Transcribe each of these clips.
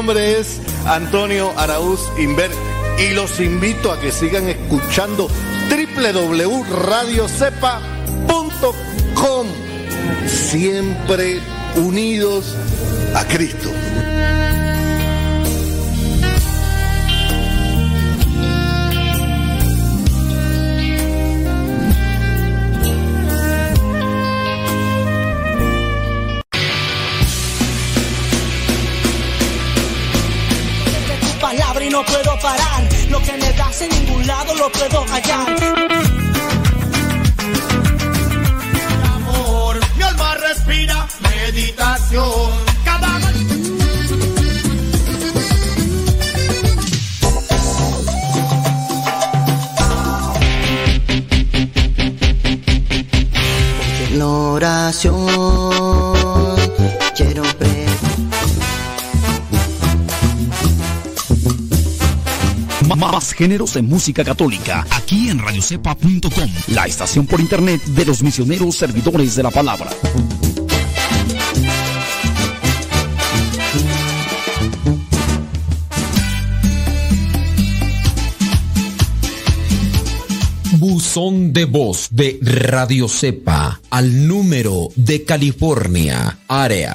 Nombre es Antonio Araúz Inver y los invito a que sigan escuchando www.radiocepa.com Siempre unidos a Cristo. Géneros de música católica, aquí en radiocepa.com, la estación por internet de los misioneros servidores de la palabra. Buzón de voz de Radio Cepa al número de California, área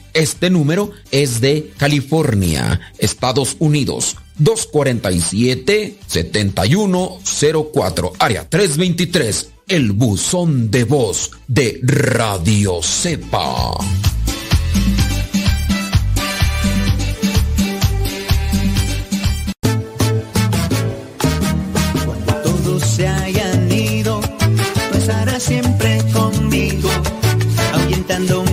este número es de California, Estados Unidos. 247-7104, área 323, el buzón de voz de Radio Cepa. todos se hayan ido, tú siempre conmigo, ahuyentando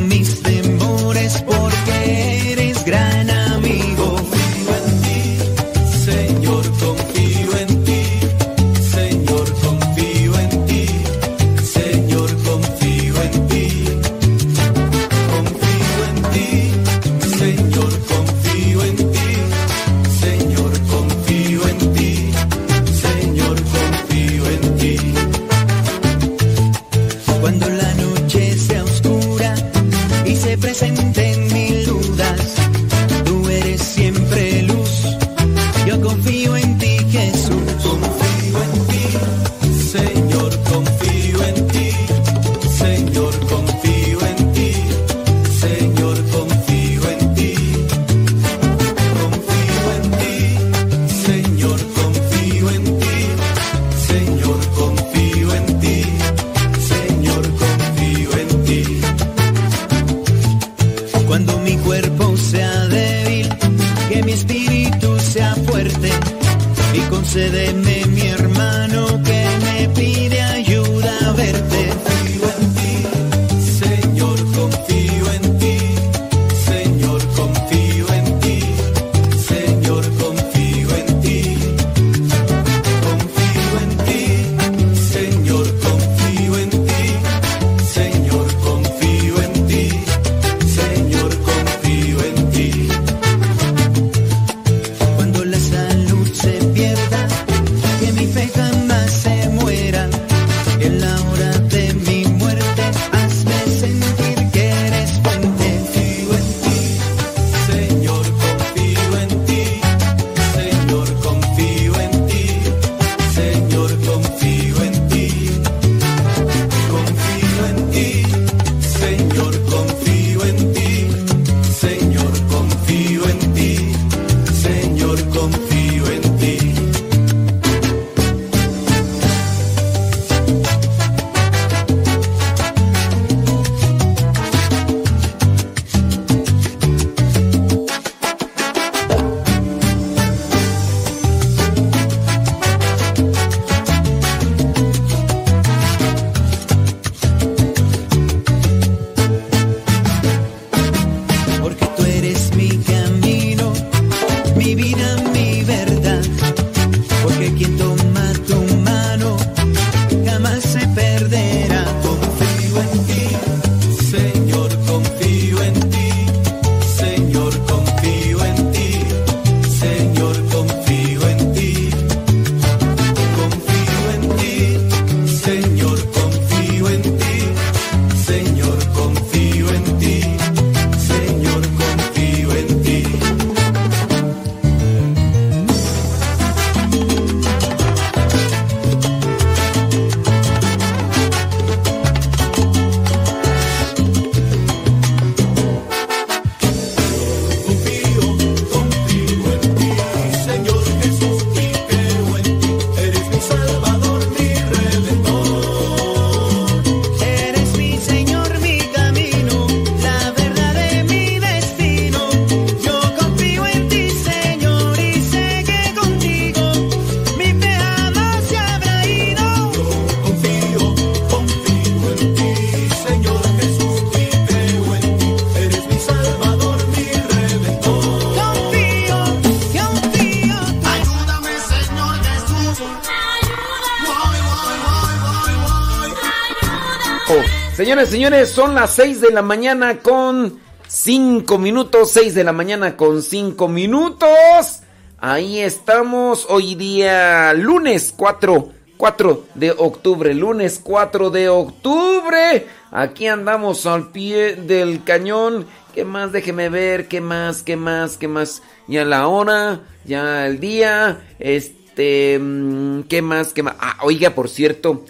Señores, son las 6 de la mañana con 5 minutos. 6 de la mañana con 5 minutos. Ahí estamos hoy día lunes 4, 4 de octubre. Lunes 4 de octubre. Aquí andamos al pie del cañón. ¿Qué más? Déjeme ver. ¿Qué más? ¿Qué más? ¿Qué más? Ya la hora. Ya el día. Este. mm, ¿Qué más? ¿Qué más? Ah, oiga, por cierto.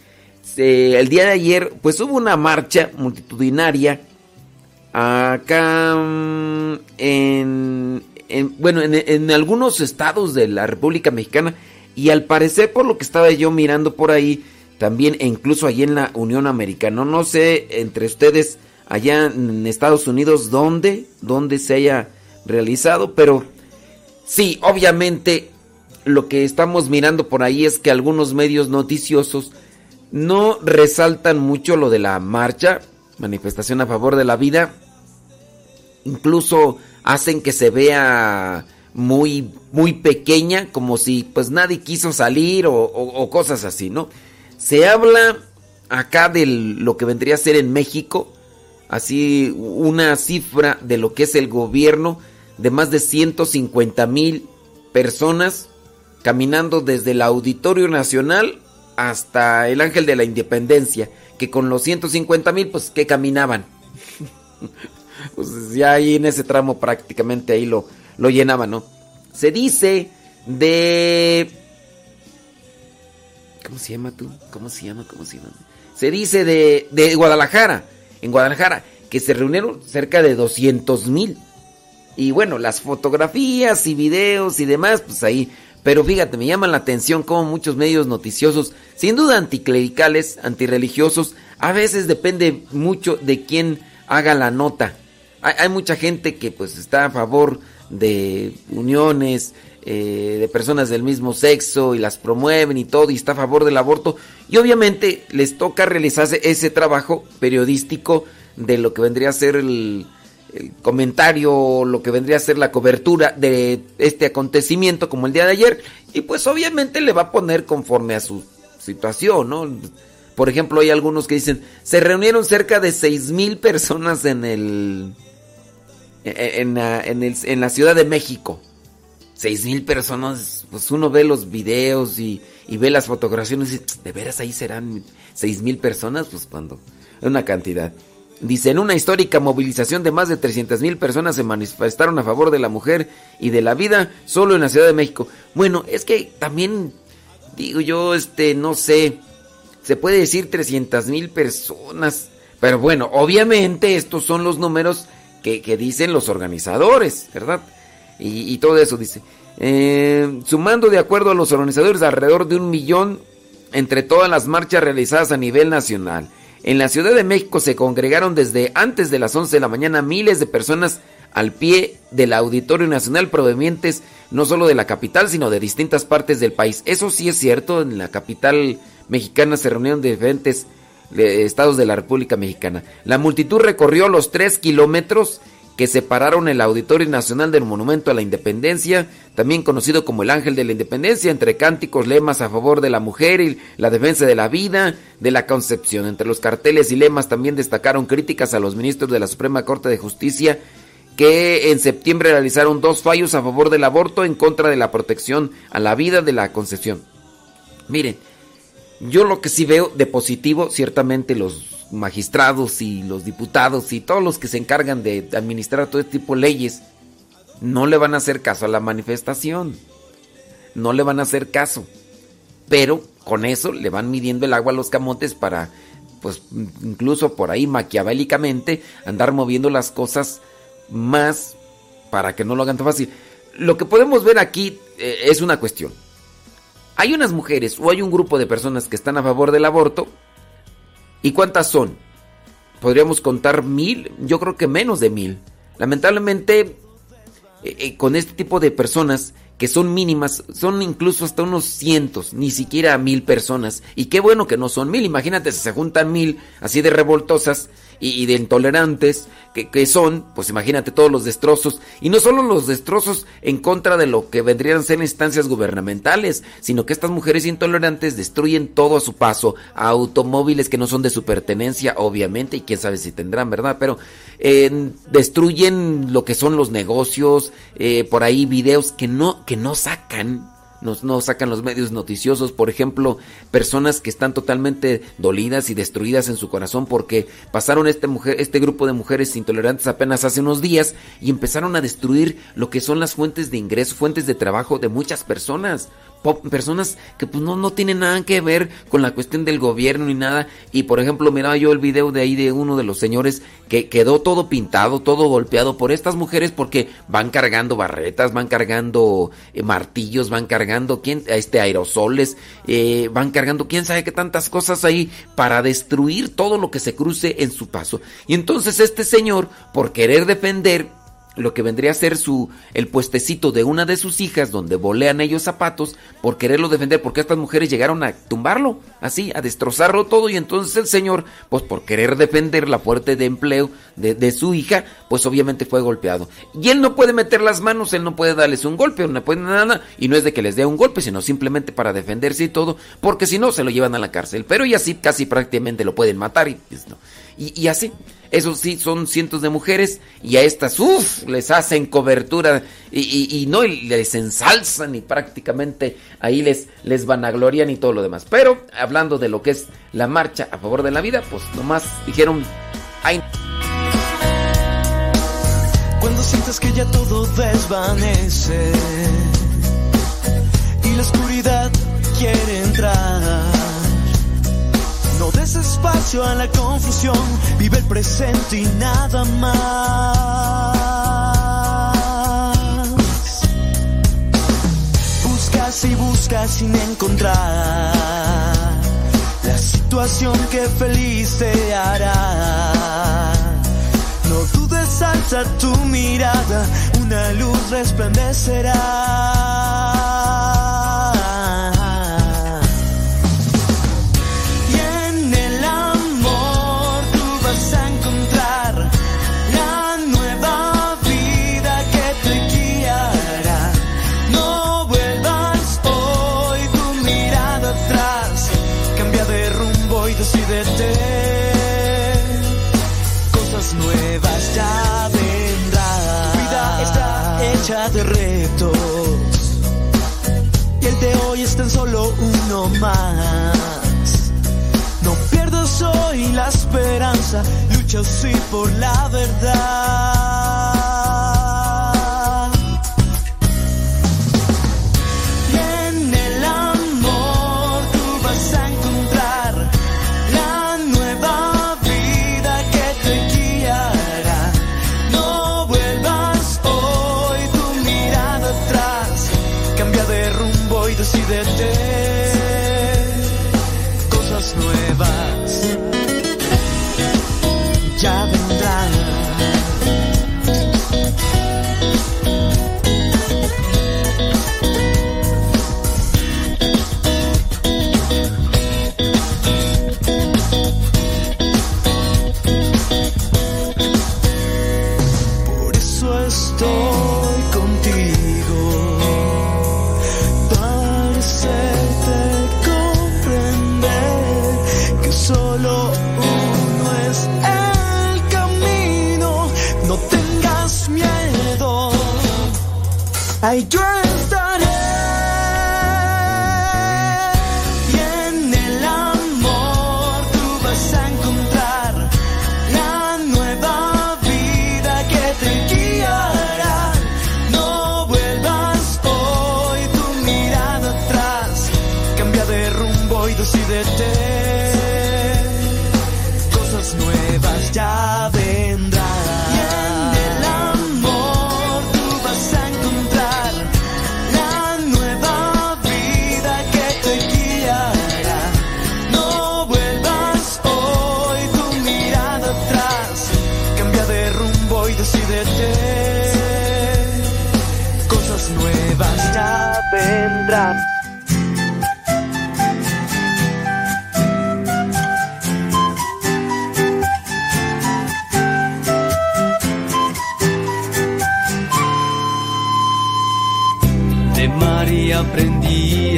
Se- el día de ayer, pues hubo una marcha multitudinaria acá mm, en, en- bueno en, en algunos estados de la República Mexicana. Y al parecer por lo que estaba yo mirando por ahí también e incluso allí en la Unión Americana no sé entre ustedes allá en Estados Unidos dónde dónde se haya realizado pero sí obviamente lo que estamos mirando por ahí es que algunos medios noticiosos no resaltan mucho lo de la marcha, manifestación a favor de la vida. Incluso hacen que se vea muy, muy pequeña, como si pues nadie quiso salir o, o- cosas así, ¿no? Se habla acá de lo que vendría a ser en México, así una cifra de lo que es el gobierno de más de 150 mil personas caminando desde el Auditorio Nacional hasta el Ángel de la Independencia, que con los 150 mil, pues que caminaban. pues ya ahí en ese tramo prácticamente ahí lo, lo llenaban, ¿no? Se dice de... ¿Cómo se llama tú? ¿Cómo se llama? ¿Cómo se llama? Se dice de, de Guadalajara, en Guadalajara, que se reunieron cerca de 200 mil. Y bueno, las fotografías y videos y demás, pues ahí. Pero fíjate, me llama la atención cómo muchos medios noticiosos, sin duda anticlericales, antirreligiosos, a veces depende mucho de quién haga la nota. Hay, hay mucha gente que pues está a favor de uniones, eh, de personas del mismo sexo y las promueven y todo y está a favor del aborto. Y obviamente les toca realizarse ese trabajo periodístico de lo que vendría a ser el, el comentario, lo que vendría a ser la cobertura de este acontecimiento como el día de ayer. Y pues obviamente le va a poner conforme a su situación, ¿no? Por ejemplo, hay algunos que dicen, se reunieron cerca de seis mil personas en el... En, en la Ciudad de México. Seis mil personas, pues uno ve los videos y, ve las fotografías y dice, ¿de veras ahí serán seis mil personas? Pues cuando una cantidad. Dice, en una histórica movilización de más de 300 mil personas se manifestaron a favor de la mujer y de la vida solo en la Ciudad de México. Bueno, es que también, digo yo, este, no sé, se puede decir 300 mil personas. Pero bueno, obviamente estos son los números que, que dicen los organizadores, ¿verdad? Y, y todo eso dice. eh, sumando de acuerdo a los organizadores alrededor de un millón entre todas las marchas realizadas a nivel nacional. En la Ciudad de México se congregaron desde antes de las 11 de la mañana miles de personas al pie del Auditorio Nacional provenientes no solo de la capital, sino de distintas partes del país. Eso sí es cierto, en la capital mexicana se reunieron diferentes estados de la República Mexicana. La multitud recorrió los tres kilómetros que separaron el Auditorio Nacional del Monumento a la Independencia, también conocido como el Ángel de la Independencia, entre cánticos, lemas a favor de la mujer y la defensa de la vida, de la concepción. Entre los carteles y lemas también destacaron críticas a los ministros de la Suprema Corte de Justicia que en septiembre realizaron dos fallos a favor del aborto en contra de la protección a la vida de la concepción. Miren, yo lo que sí veo de positivo, ciertamente los magistrados y los diputados y todos los que se encargan de administrar todo este tipo de leyes, no le van a hacer caso a la manifestación. No le van a hacer caso. Pero con eso le van midiendo el agua a los camotes para, pues incluso por ahí maquiavélicamente, andar moviendo las cosas más para que no lo hagan tan fácil. Lo que podemos ver aquí eh, es una cuestión. Hay unas mujeres o hay un grupo de personas que están a favor del aborto. ¿Y cuántas son? Podríamos contar mil, yo creo que menos de mil. Lamentablemente, eh, eh, con este tipo de personas que son mínimas, son incluso hasta unos cientos, ni siquiera mil personas. Y qué bueno que no son mil, imagínate si se juntan mil así de revoltosas y, de intolerantes que, que son, pues imagínate todos los destrozos, y no solo los destrozos en contra de lo que vendrían a ser instancias gubernamentales, sino que estas mujeres intolerantes destruyen todo a su paso, automóviles que no son de su pertenencia, obviamente, y quién sabe si tendrán, ¿verdad? Pero eh, destruyen lo que son los negocios, eh, por ahí videos que no, que no sacan nos, no sacan los medios noticiosos, por ejemplo, personas que están totalmente dolidas y destruidas en su corazón porque pasaron este, mujer, este grupo de mujeres intolerantes apenas hace unos días y empezaron a destruir lo que son las fuentes de ingreso, fuentes de trabajo de muchas personas personas que pues no, no tienen nada que ver con la cuestión del gobierno ni nada. Y por ejemplo, miraba yo el video de ahí de uno de los señores que quedó todo pintado, todo golpeado por estas mujeres porque van cargando barretas, van cargando eh, martillos, van cargando ¿quién? este aerosoles, eh, van cargando quién sabe qué tantas cosas ahí para destruir todo lo que se cruce en su paso. Y entonces este señor, por querer defender lo que vendría a ser su el puestecito de una de sus hijas donde volean ellos zapatos por quererlo defender porque estas mujeres llegaron a tumbarlo así a destrozarlo todo y entonces el señor pues por querer defender la fuerte de empleo de, de, su hija pues obviamente fue golpeado. Y él no puede meter las manos él no puede darles un golpe no puede nada y no es de que les dé un golpe sino simplemente para defenderse y todo porque si no se lo llevan a la cárcel pero y así casi prácticamente lo pueden matar y pues no y, así eso sí, son cientos de mujeres y a estas, uff, les hacen cobertura y, y, y, no les ensalzan y prácticamente ahí les, les vanaglorian y todo lo demás. Pero hablando de lo que es la marcha a favor de la vida, pues nomás dijeron, ay. Cuando sientas que ya todo desvanece y la oscuridad quiere entrar. No des a la confusión, vive el presente y nada más. Buscas y buscas sin encontrar la situación que feliz te hará. No dudes, alza tu mirada, una luz resplandecerá. Lucha sí por la verdad. Ay, yo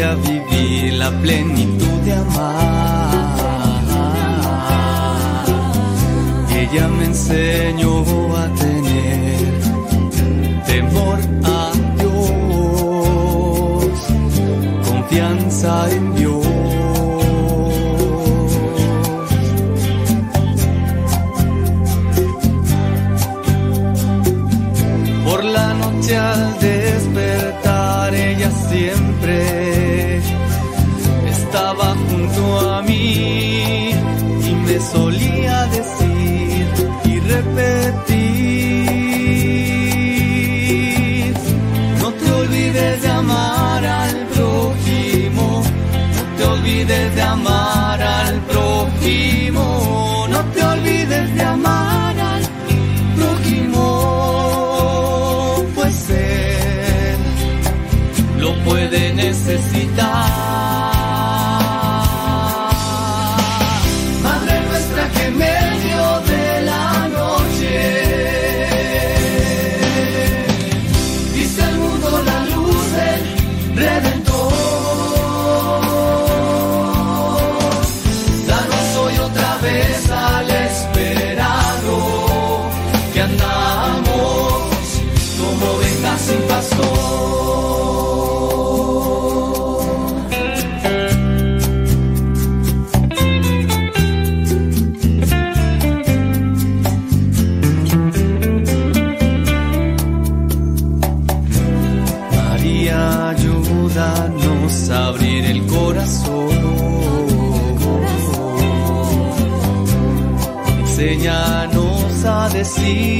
a vivir la plenitud de amar. Ella me enseñó a tener temor a Dios, confianza en Dios. Solía decir y repetir see.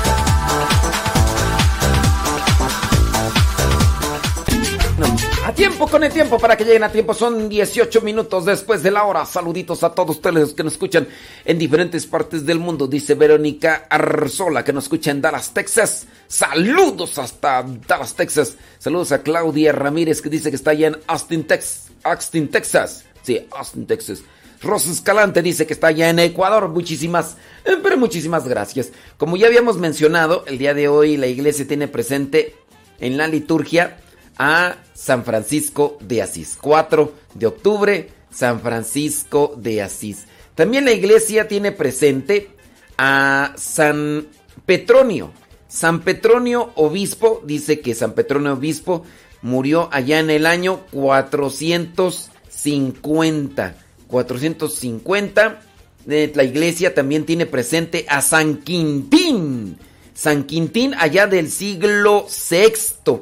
Con el tiempo para que lleguen a tiempo. Son 18 minutos después de la hora. Saluditos a todos ustedes que nos escuchan en diferentes partes del mundo. Dice Verónica Arzola que nos escucha en Dallas, Texas. Saludos hasta Dallas, Texas. Saludos a Claudia Ramírez que dice que está allá en Austin, Texas. Austin, Texas. Sí, Austin, Texas. Rosa Escalante dice que está allá en Ecuador. Muchísimas, eh, pero muchísimas gracias. Como ya habíamos mencionado, el día de hoy la iglesia tiene presente en la liturgia a San Francisco de Asís. 4 de octubre, San Francisco de Asís. También la iglesia tiene presente a San Petronio. San Petronio Obispo, dice que San Petronio Obispo murió allá en el año 450. 450. Eh, La iglesia también tiene presente a San Quintín. San Quintín allá del siglo VI.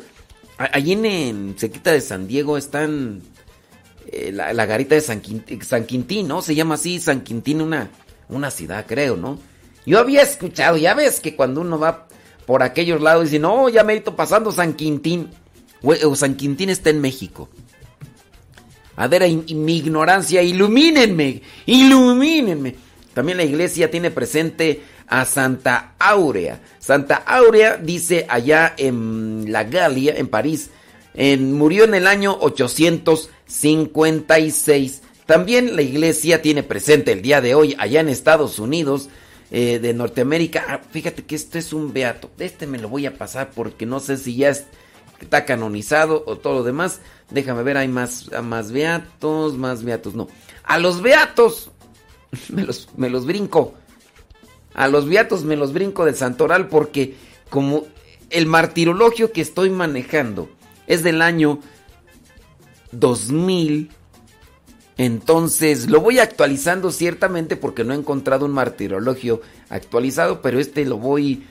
Allí en, en Sequita de San Diego están eh, la, garita de San Quintín, San Quintín, ¿no? Se llama así San Quintín, una, una ciudad, creo, ¿no? Yo había escuchado, ya ves que cuando uno va por aquellos lados dice, no, ya me he pasando San Quintín. O, San Quintín está en México. A ver, mi ignorancia, ilumínenme, ilumínenme. También la iglesia tiene presente a Santa Áurea. Santa Áurea dice allá en la Galia, en París, murió en el año 856. También la iglesia tiene presente el día de hoy allá en Estados Unidos eh, de Norteamérica. Ah, fíjate que este es un beato. Este me lo voy a pasar porque no sé si ya es- está canonizado o todo lo demás. Déjame ver, hay más, más beatos, más beatos. No. A los beatos me los, me los brinco. A los beatos me los brinco del santoral porque como el martirologio que estoy manejando es del año 2000, entonces lo voy actualizando ciertamente porque no he encontrado un martirologio actualizado, pero este lo voy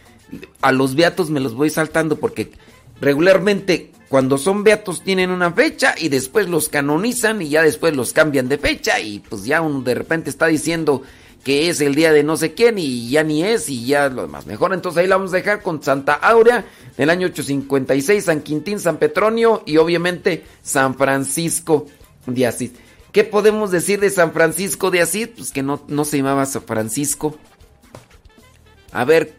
a los beatos me los voy saltando porque regularmente cuando son beatos tienen una fecha y después los canonizan y ya después los cambian de fecha y pues ya uno de repente está diciendo que es el día de no sé quién y ya ni es y ya lo demás. Mejor entonces ahí la vamos a dejar con Santa Aurea del año 856, San Quintín, San Petronio y obviamente San Francisco de Asís. ¿Qué podemos decir de San Francisco de Asís? Pues que no, no se llamaba San Francisco. A ver,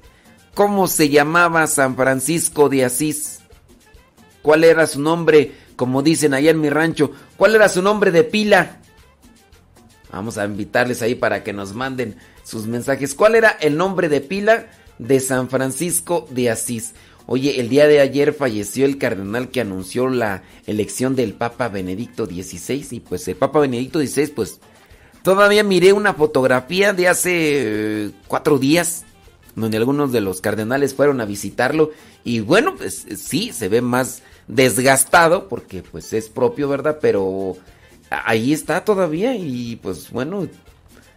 ¿cómo se llamaba San Francisco de Asís? ¿Cuál era su nombre? Como dicen allá en mi rancho, ¿cuál era su nombre de pila? Vamos a invitarles ahí para que nos manden sus mensajes. ¿Cuál era el nombre de pila de San Francisco de Asís? Oye, el día de ayer falleció el cardenal que anunció la elección del Papa Benedicto XVI y pues el Papa Benedicto XVI pues todavía miré una fotografía de hace eh, cuatro días donde algunos de los cardenales fueron a visitarlo y bueno, pues sí, se ve más desgastado porque pues es propio, ¿verdad? Pero ahí está todavía y pues bueno,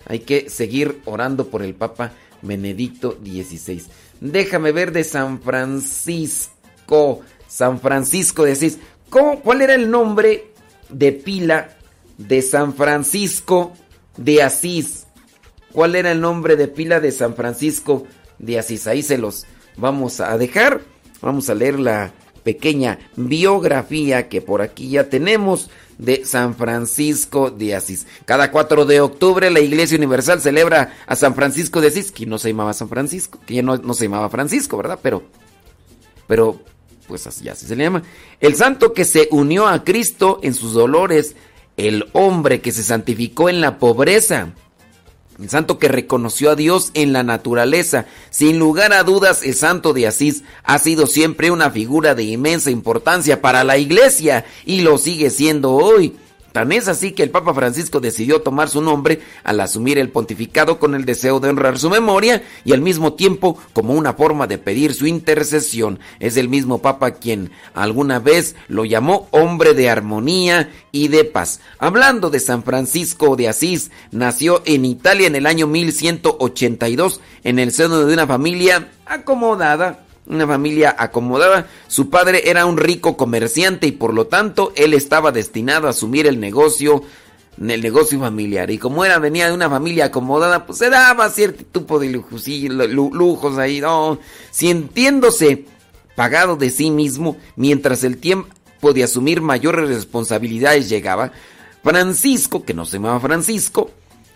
hay que seguir orando por el Papa Benedicto XVI. Déjame ver de San Francisco, San Francisco de Asís. ¿Cómo, ¿Cuál era el nombre de pila de San Francisco de Asís? ¿Cuál era el nombre de pila de San Francisco de Asís? Ahí se los vamos a dejar. Vamos a leer la pequeña biografía que por aquí ya tenemos de San Francisco de Asís. Cada 4 de octubre la Iglesia Universal celebra a San Francisco de Asís, que no se llamaba San Francisco, que ya no, no se llamaba Francisco, ¿verdad? Pero, pero, pues así, así se le llama. El santo que se unió a Cristo en sus dolores, el hombre que se santificó en la pobreza, el santo que reconoció a Dios en la naturaleza. Sin lugar a dudas, el santo de Asís ha sido siempre una figura de inmensa importancia para la iglesia y lo sigue siendo hoy. Tan es así que el Papa Francisco decidió tomar su nombre al asumir el pontificado con el deseo de honrar su memoria y al mismo tiempo como una forma de pedir su intercesión. Es el mismo Papa quien alguna vez lo llamó hombre de armonía y de paz. Hablando de San Francisco de Asís, nació en Italia en el año 1182 en el seno de una familia acomodada una familia acomodada. Su padre era un rico comerciante y por lo tanto él estaba destinado a asumir el negocio, el negocio familiar. Y como era venía de una familia acomodada, pues se daba cierto tipo de lujos, ahí, no, sintiéndose pagado de sí mismo mientras el tiempo de asumir mayores responsabilidades llegaba. Francisco, que no se llamaba Francisco,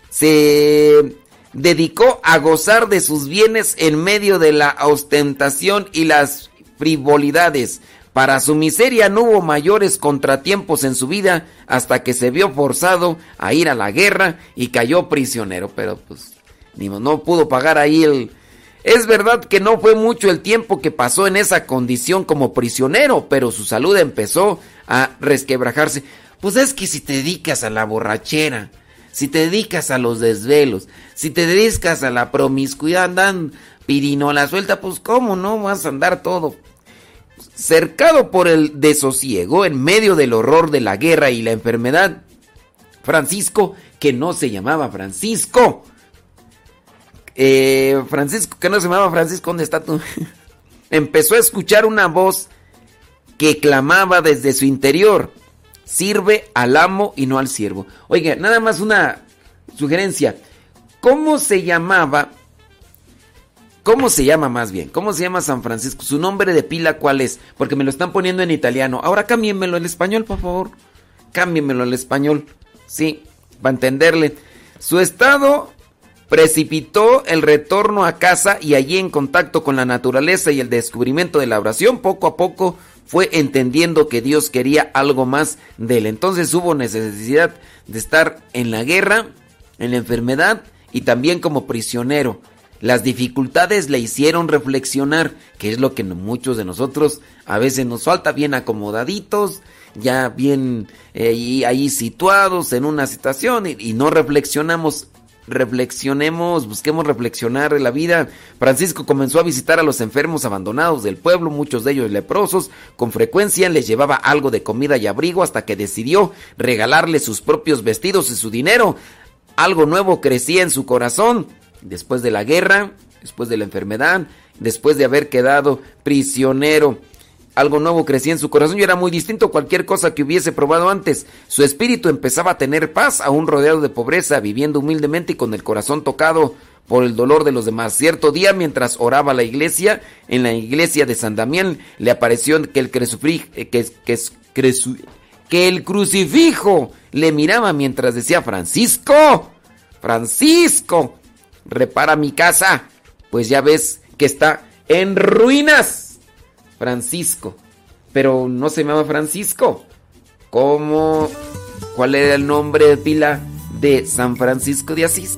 se dedicó a gozar de sus bienes en medio de la ostentación y las frivolidades. Para su miseria no hubo mayores contratiempos en su vida hasta que se vio forzado a ir a la guerra y cayó prisionero. Pero pues ni no pudo pagar ahí el... Es verdad que no fue mucho el tiempo que pasó en esa condición como prisionero, pero su salud empezó a resquebrajarse. Pues es que si te dedicas a la borrachera, si te dedicas a los desvelos, si te dedicas a la promiscuidad, andan pirinola suelta, pues cómo no vas a andar todo cercado por el desosiego en medio del horror de la guerra y la enfermedad. Francisco, que no se llamaba Francisco. Eh, Francisco, que no se llamaba Francisco, ¿dónde está tú? Empezó a escuchar una voz que clamaba desde su interior sirve al amo y no al siervo. Oiga, nada más una sugerencia. ¿Cómo se llamaba? ¿Cómo se llama más bien? ¿Cómo se llama San Francisco? ¿Su nombre de pila cuál es? Porque me lo están poniendo en italiano. Ahora cámbienmelo al español, por favor. Cámbienmelo al español. Sí, para entenderle. Su estado precipitó el retorno a casa y allí en contacto con la naturaleza y el descubrimiento de la oración, poco a poco fue entendiendo que Dios quería algo más de él. Entonces hubo necesidad de estar en la guerra, en la enfermedad y también como prisionero. Las dificultades le hicieron reflexionar, que es lo que muchos de nosotros a veces nos falta, bien acomodaditos, ya bien eh, ahí situados en una situación y, y no reflexionamos reflexionemos, busquemos reflexionar en la vida. Francisco comenzó a visitar a los enfermos abandonados del pueblo, muchos de ellos leprosos. Con frecuencia les llevaba algo de comida y abrigo hasta que decidió regalarles sus propios vestidos y su dinero. Algo nuevo crecía en su corazón. Después de la guerra, después de la enfermedad, después de haber quedado prisionero. Algo nuevo crecía en su corazón y era muy distinto a cualquier cosa que hubiese probado antes. Su espíritu empezaba a tener paz, aún rodeado de pobreza, viviendo humildemente y con el corazón tocado por el dolor de los demás. Cierto día, mientras oraba la iglesia, en la iglesia de San Damián, le apareció que el, eh, que, que el crucifijo le miraba mientras decía, Francisco, Francisco, repara mi casa, pues ya ves que está en ruinas. Francisco, pero no se llamaba Francisco. ¿Cómo? ¿Cuál era el nombre de pila de San Francisco de Asís?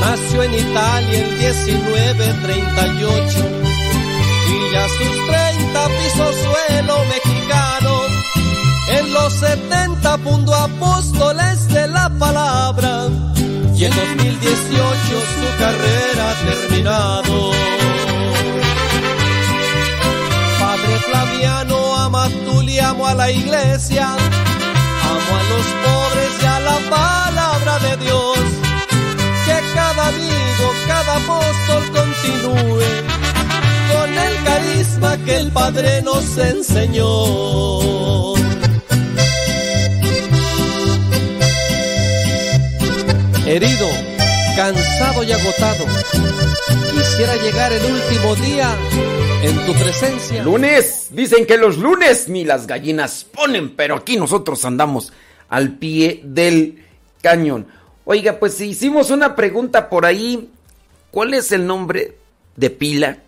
Nació en Italia el 1938 y ya sus 30 pisos suelo mexicano. En los 70 fundó apóstoles de la palabra y en 2018 su carrera ha terminado. Padre Flaviano, ama tú le amo a la iglesia, amo a los pobres y a la palabra de Dios. Cada amigo, cada apóstol continúe con el carisma que el Padre nos enseñó. Herido, cansado y agotado, quisiera llegar el último día en tu presencia. Lunes, dicen que los lunes ni las gallinas ponen, pero aquí nosotros andamos al pie del cañón. Oiga, pues hicimos una pregunta por ahí, ¿cuál es el nombre de pila?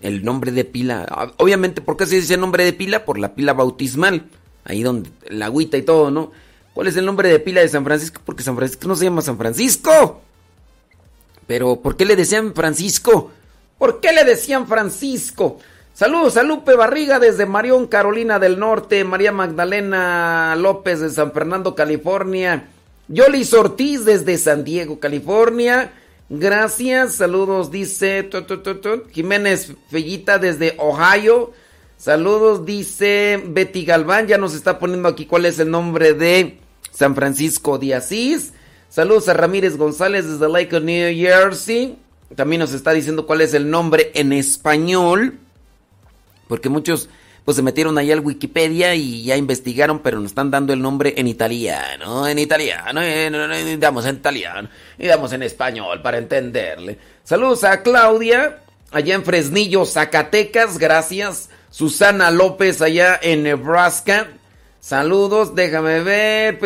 El nombre de pila. Ah, Obviamente, ¿por qué se dice nombre de pila? Por la pila bautismal. Ahí donde la agüita y todo, ¿no? ¿Cuál es el nombre de pila de San Francisco? Porque San Francisco no se llama San Francisco. Pero, ¿por qué le decían Francisco? ¿Por qué le decían Francisco? Saludos a Lupe Barriga desde Marión, Carolina del Norte. María Magdalena López de San Fernando, California. Yolis Ortiz desde San Diego, California. Gracias. Saludos, dice. Jiménez Fellita desde Ohio. Saludos, dice Betty Galván. Ya nos está poniendo aquí cuál es el nombre de San Francisco de Asís. Saludos a Ramírez González desde Lake New Jersey. También nos está diciendo cuál es el nombre en español. Porque muchos pues se metieron ahí al Wikipedia y ya investigaron, pero nos están dando el nombre en italiano, en italiano, en, en- en- en italiano y damos en español para entenderle. Saludos a Claudia, allá en Fresnillo, Zacatecas, gracias. Susana López, allá en Nebraska. Saludos, déjame ver.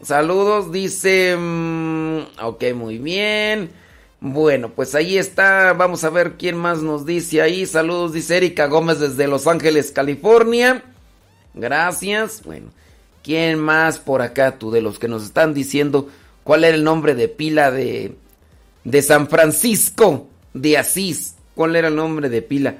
Saludos, dice... mm, ok, muy bien. Bueno, pues ahí está. Vamos a ver quién más nos dice ahí. Saludos, dice Erika Gómez desde Los Ángeles, California. Gracias. Bueno, ¿quién más por acá, tú, de los que nos están diciendo cuál era el nombre de pila de, de San Francisco de Asís? ¿Cuál era el nombre de pila?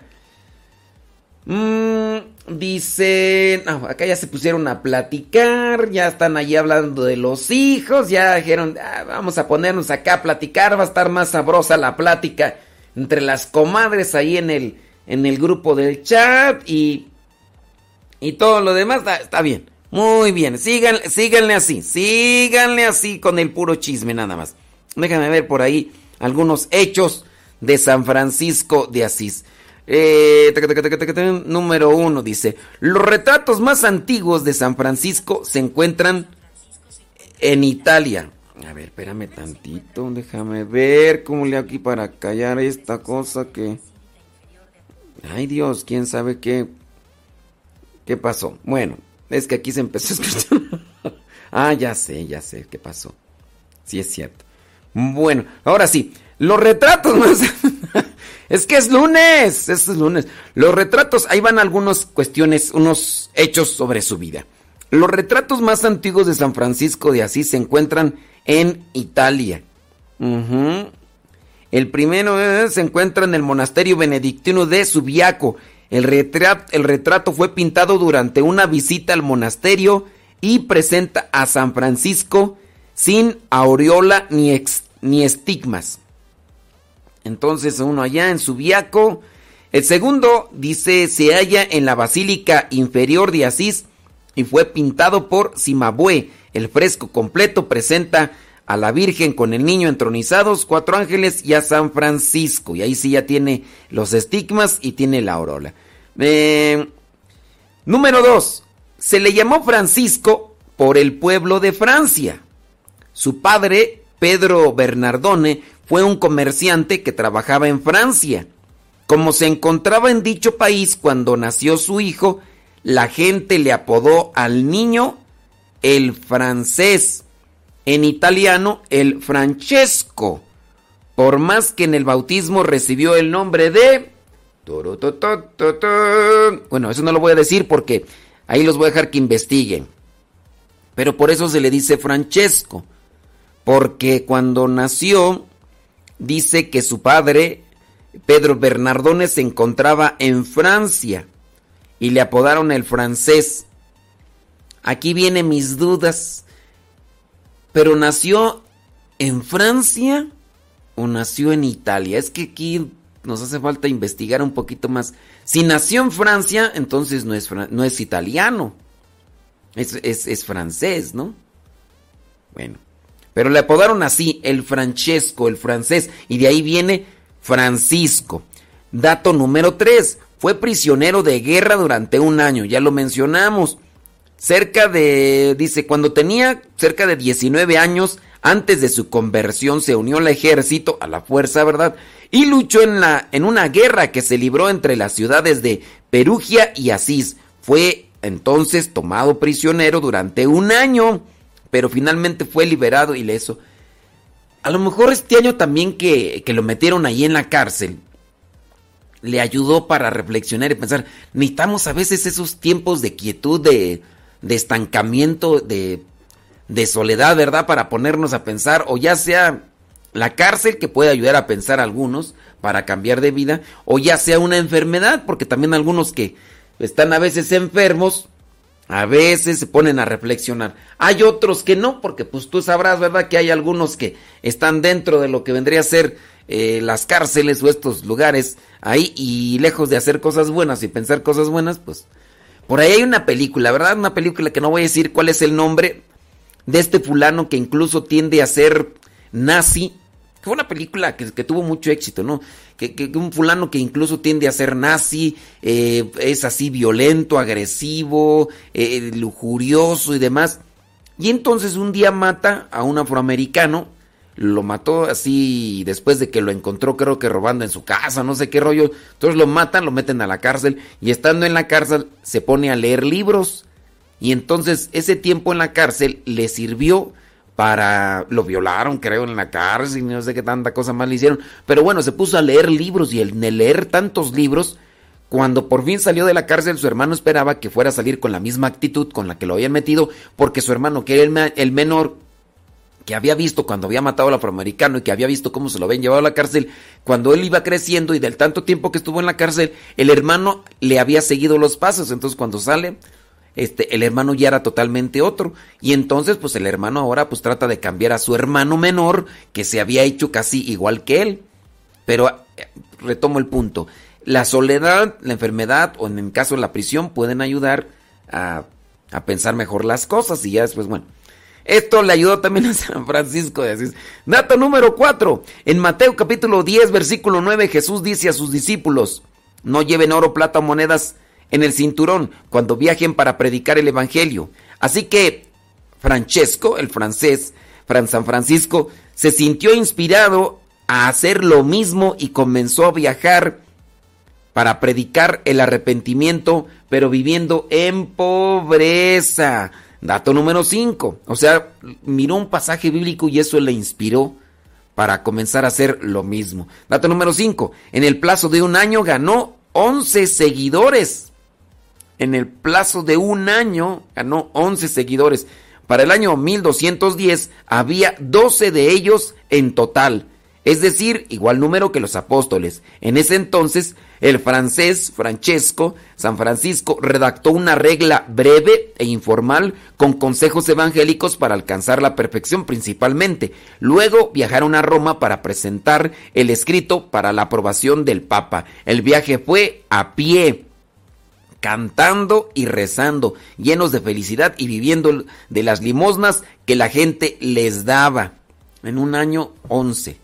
Mm, dice, no, acá ya se pusieron a platicar, ya están allí hablando de los hijos, ya dijeron, "Ah, vamos a ponernos acá a platicar, va a estar más sabrosa la plática entre las comadres ahí en el, en el grupo del chat y, y todo lo demás está, está bien, muy bien, Sigan, síganle así, síganle así con el puro chisme nada más. Déjame ver por ahí algunos hechos de San Francisco de Asís. Eh, taca, taca, taca, número uno dice, los retratos más antiguos de San Francisco se encuentran en Italia. A ver, espérame tantito, déjame ver cómo le hago aquí para callar esta cosa que... Ay Dios, quién sabe qué... ¿Qué pasó? Bueno, es que aquí se empezó a escuchar. ah, ya sé, ya sé qué pasó. Sí es cierto. Bueno, ahora sí, los retratos más... es que es lunes, es lunes. Los retratos, ahí van algunas cuestiones, unos hechos sobre su vida. Los retratos más antiguos de San Francisco de Asís se encuentran en Italia. El primero eh, se encuentra en el monasterio benedictino de Subiaco. El retrato, fue pintado durante una visita al monasterio y presenta a San Francisco sin aureola ni estigmas. Entonces uno allá en Subiaco. El segundo dice se halla en la Basílica Inferior de Asís y fue pintado por Cimabue. El fresco completo presenta a la Virgen con el niño entronizados, cuatro ángeles y a San Francisco. Y ahí sí ya tiene los estigmas y tiene la aureola. Eh, número dos. Se le llamó Francisco por el pueblo de Francia. Su padre, Pedro Bernardone, fue un comerciante que trabajaba en Francia. Como se encontraba en dicho país cuando nació su hijo, la gente le apodó al niño el francés, en italiano el Francesco, por más que en el bautismo recibió el nombre de... Bueno, eso no lo voy a decir porque ahí los voy a dejar que investiguen. Pero por eso se le dice Francesco, porque cuando nació dice que su padre, Pedro Bernardone, se encontraba en Francia y le apodaron el francés. Aquí vienen mis dudas. Pero nació en Francia o nació en Italia. Es que aquí nos hace falta investigar un poquito más. Si nació en Francia, entonces no es, no es italiano. Es, es, es francés, ¿no? Bueno. Pero le apodaron así, el Francesco, el francés. Y de ahí viene Francisco. Dato número 3. Fue prisionero de guerra durante un año, ya lo mencionamos. Cerca de, dice, cuando tenía cerca de 19 años, antes de su conversión, se unió al ejército, a la fuerza, ¿verdad? Y luchó en, la, en una guerra que se libró entre las ciudades de Perugia y Asís. Fue entonces tomado prisionero durante un año, pero finalmente fue liberado ileso. A lo mejor este año también que, que lo metieron ahí en la cárcel, le ayudó para reflexionar y pensar, necesitamos a veces esos tiempos de quietud, de, de estancamiento, de, de, soledad, ¿verdad? Para ponernos a pensar, o ya sea la cárcel que puede ayudar a pensar a algunos para cambiar de vida, o ya sea una enfermedad, porque también algunos que están a veces enfermos, a veces se ponen a reflexionar. Hay otros que no, porque pues tú sabrás, ¿verdad? Que hay algunos que están dentro de lo que vendría a ser eh, las cárceles o estos lugares ahí y lejos de hacer cosas buenas y pensar cosas buenas, pues por ahí hay una película, ¿verdad? Una película que no voy a decir cuál es el nombre de este fulano que incluso tiende a ser nazi. Fue una película que, tuvo mucho éxito, ¿no? Que, un fulano que incluso tiende a ser nazi, eh, es así violento, agresivo, eh, lujurioso y demás. Y entonces un día mata a un afroamericano lo mató así después de que lo encontró creo que robando en su casa, no sé qué rollo. Entonces lo matan, lo meten a la cárcel y estando en la cárcel se pone a leer libros. Y entonces ese tiempo en la cárcel le sirvió para... Lo violaron creo en la cárcel, no sé qué tanta cosa más le hicieron. Pero bueno, se puso a leer libros y el leer tantos libros... Cuando por fin salió de la cárcel, su hermano esperaba que fuera a salir con la misma actitud con la que lo habían metido, porque su hermano, que era el, el menor, que había visto cuando había matado al afroamericano y que había visto cómo se lo habían llevado a la cárcel, cuando él iba creciendo y del tanto tiempo que estuvo en la cárcel, el hermano le había seguido los pasos, entonces cuando sale, este, el hermano ya era totalmente otro, y entonces pues el hermano ahora pues trata de cambiar a su hermano menor, que se había hecho casi igual que él, pero eh, retomo el punto, la soledad, la enfermedad o en el caso de la prisión pueden ayudar a, a pensar mejor las cosas y ya después, bueno, esto le ayudó también a San Francisco de Asís. Dato número 4. En Mateo capítulo 10, versículo 9, Jesús dice a sus discípulos, no lleven oro, plata o monedas en el cinturón cuando viajen para predicar el Evangelio. Así que Francesco, el francés, San Francisco, se sintió inspirado a hacer lo mismo y comenzó a viajar para predicar el arrepentimiento, pero viviendo en pobreza. Dato número 5. O sea, miró un pasaje bíblico y eso le inspiró para comenzar a hacer lo mismo. Dato número 5. En el plazo de un año ganó 11 seguidores. En el plazo de un año ganó 11 seguidores. Para el año 1210 había 12 de ellos en total. Es decir, igual número que los apóstoles. En ese entonces el francés Francesco San Francisco redactó una regla breve e informal con consejos evangélicos para alcanzar la perfección principalmente. Luego viajaron a Roma para presentar el escrito para la aprobación del Papa. El viaje fue a pie cantando y rezando, llenos de felicidad y viviendo de las limosnas que la gente les daba. En un año 11.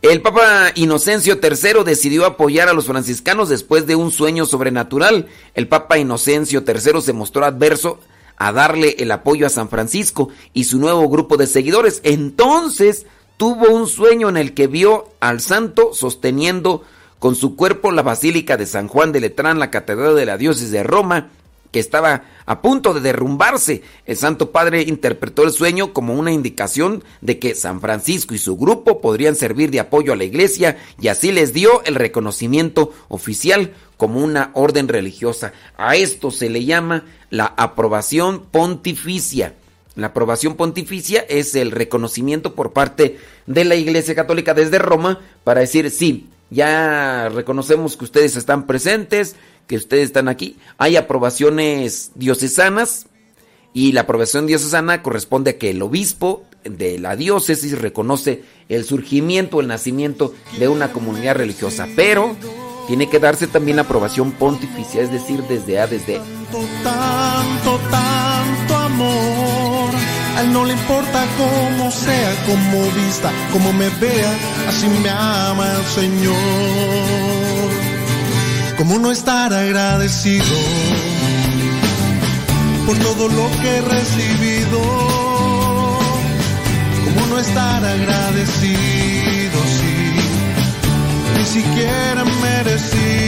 El Papa Inocencio III decidió apoyar a los franciscanos después de un sueño sobrenatural. El Papa Inocencio III se mostró adverso a darle el apoyo a San Francisco y su nuevo grupo de seguidores. Entonces tuvo un sueño en el que vio al santo sosteniendo con su cuerpo la Basílica de San Juan de Letrán, la Catedral de la Diócesis de Roma, que estaba a punto de derrumbarse. El Santo Padre interpretó el sueño como una indicación de que San Francisco y su grupo podrían servir de apoyo a la iglesia y así les dio el reconocimiento oficial como una orden religiosa. A esto se le llama la aprobación pontificia. La aprobación pontificia es el reconocimiento por parte de la Iglesia Católica desde Roma para decir, sí, ya reconocemos que ustedes están presentes, que ustedes están aquí. Hay aprobaciones diocesanas y la aprobación diocesana corresponde a que el obispo de la diócesis reconoce el surgimiento, el nacimiento de una comunidad religiosa, pero tiene que darse también aprobación pontificia, es decir, desde A desde tanto, tanto amor. A él no le importa cómo sea, cómo vista, cómo me vea, así me ama el Señor. ¿Cómo no estar agradecido por todo lo que he recibido? ¿Cómo no estar agradecido si ni siquiera merecido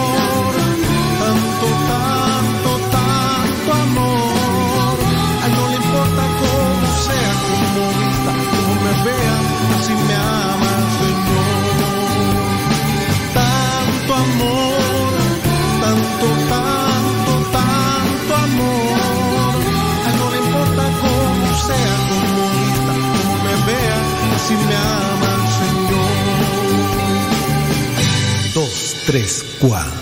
así me ama el Señor. Dos, tres, cuatro.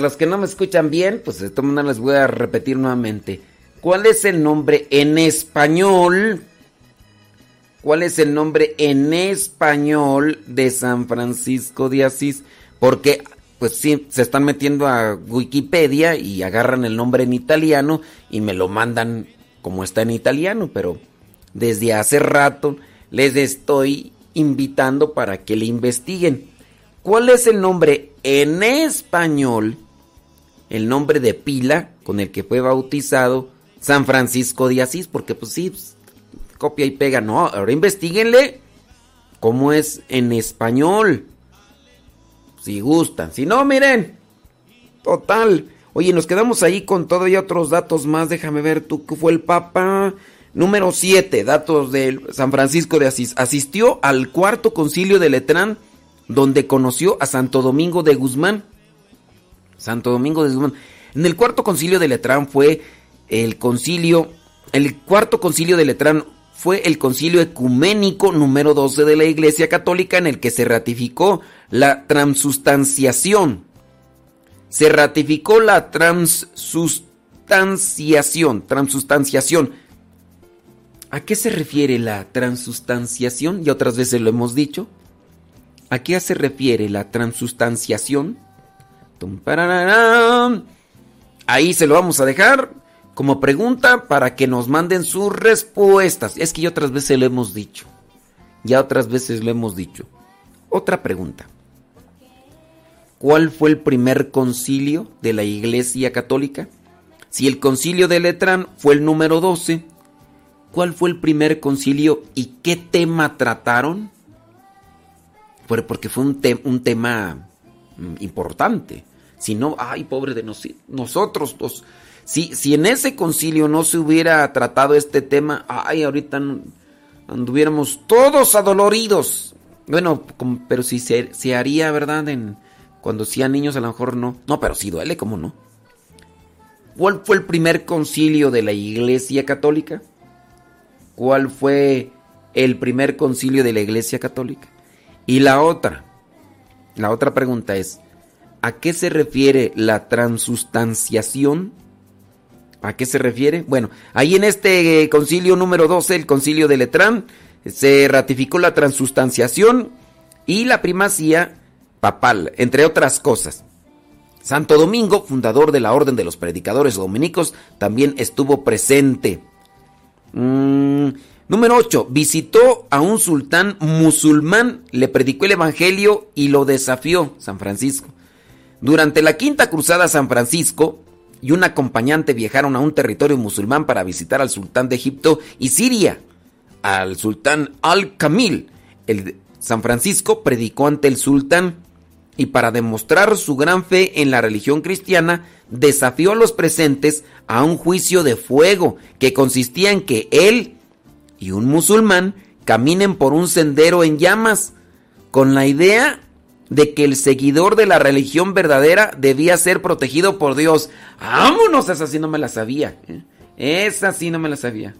Los que no me escuchan bien, pues de todas les voy a repetir nuevamente. ¿Cuál es el nombre en español? ¿Cuál es el nombre en español de San Francisco de Asís? Porque, pues sí, se están metiendo a Wikipedia y agarran el nombre en italiano y me lo mandan como está en italiano, pero desde hace rato les estoy invitando para que le investiguen. ¿Cuál es el nombre en español? El nombre de pila con el que fue bautizado San Francisco de Asís, porque pues sí, pues, copia y pega, no, ahora investiguenle cómo es en español. Si gustan, si no, miren, total. Oye, nos quedamos ahí con todavía otros datos más, déjame ver tú, ¿qué fue el Papa? Número 7, datos de San Francisco de Asís. Asistió al cuarto concilio de Letrán, donde conoció a Santo Domingo de Guzmán. Santo Domingo de Guzmán. En el cuarto concilio de Letrán fue el concilio, el cuarto concilio de Letrán fue el concilio ecuménico número 12 de la Iglesia Católica en el que se ratificó la transustanciación. Se ratificó la transustanciación, transustanciación. ¿A qué se refiere la transustanciación? Ya otras veces lo hemos dicho. ¿A qué se refiere la transustanciación? Ahí se lo vamos a dejar como pregunta para que nos manden sus respuestas. Es que ya otras veces lo hemos dicho. Ya otras veces lo hemos dicho. Otra pregunta. ¿Cuál fue el primer concilio de la Iglesia Católica? Si el concilio de Letrán fue el número 12, ¿cuál fue el primer concilio y qué tema trataron? Porque fue un, un tema mm, importante. Si no, ay, pobre de nosotros, pues, si, si en ese concilio no se hubiera tratado este tema, ay, ahorita anduviéramos todos adoloridos. Bueno, pero si se, se haría, ¿verdad? Cuando sean niños a lo mejor no. No, pero sí duele, ¿cómo no? ¿Cuál fue el primer concilio de la Iglesia Católica? ¿Cuál fue el primer concilio de la Iglesia Católica? Y la otra, la otra pregunta es, ¿a qué se refiere la transustanciación? ¿A qué se refiere? Bueno, ahí en este concilio número 12, el concilio de Letrán, se ratificó la transustanciación y la primacía papal, entre otras cosas. Santo Domingo, fundador de la Orden de los Predicadores Dominicos, también estuvo presente. Mm, número 8. Visitó a un sultán musulmán, le predicó el Evangelio y lo desafió, San Francisco. Durante la Quinta Cruzada San Francisco y un acompañante viajaron a un territorio musulmán para visitar al sultán de Egipto y Siria, al sultán Al-Kamil. El San Francisco predicó ante el sultán y para demostrar su gran fe en la religión cristiana, desafió a los presentes a un juicio de fuego que consistía en que él y un musulmán caminen por un sendero en llamas, con la idea de que el seguidor de la religión verdadera debía ser protegido por Dios. ¡Vámonos! Esa sí no me la sabía. ¿eh? Esa sí no me la sabía.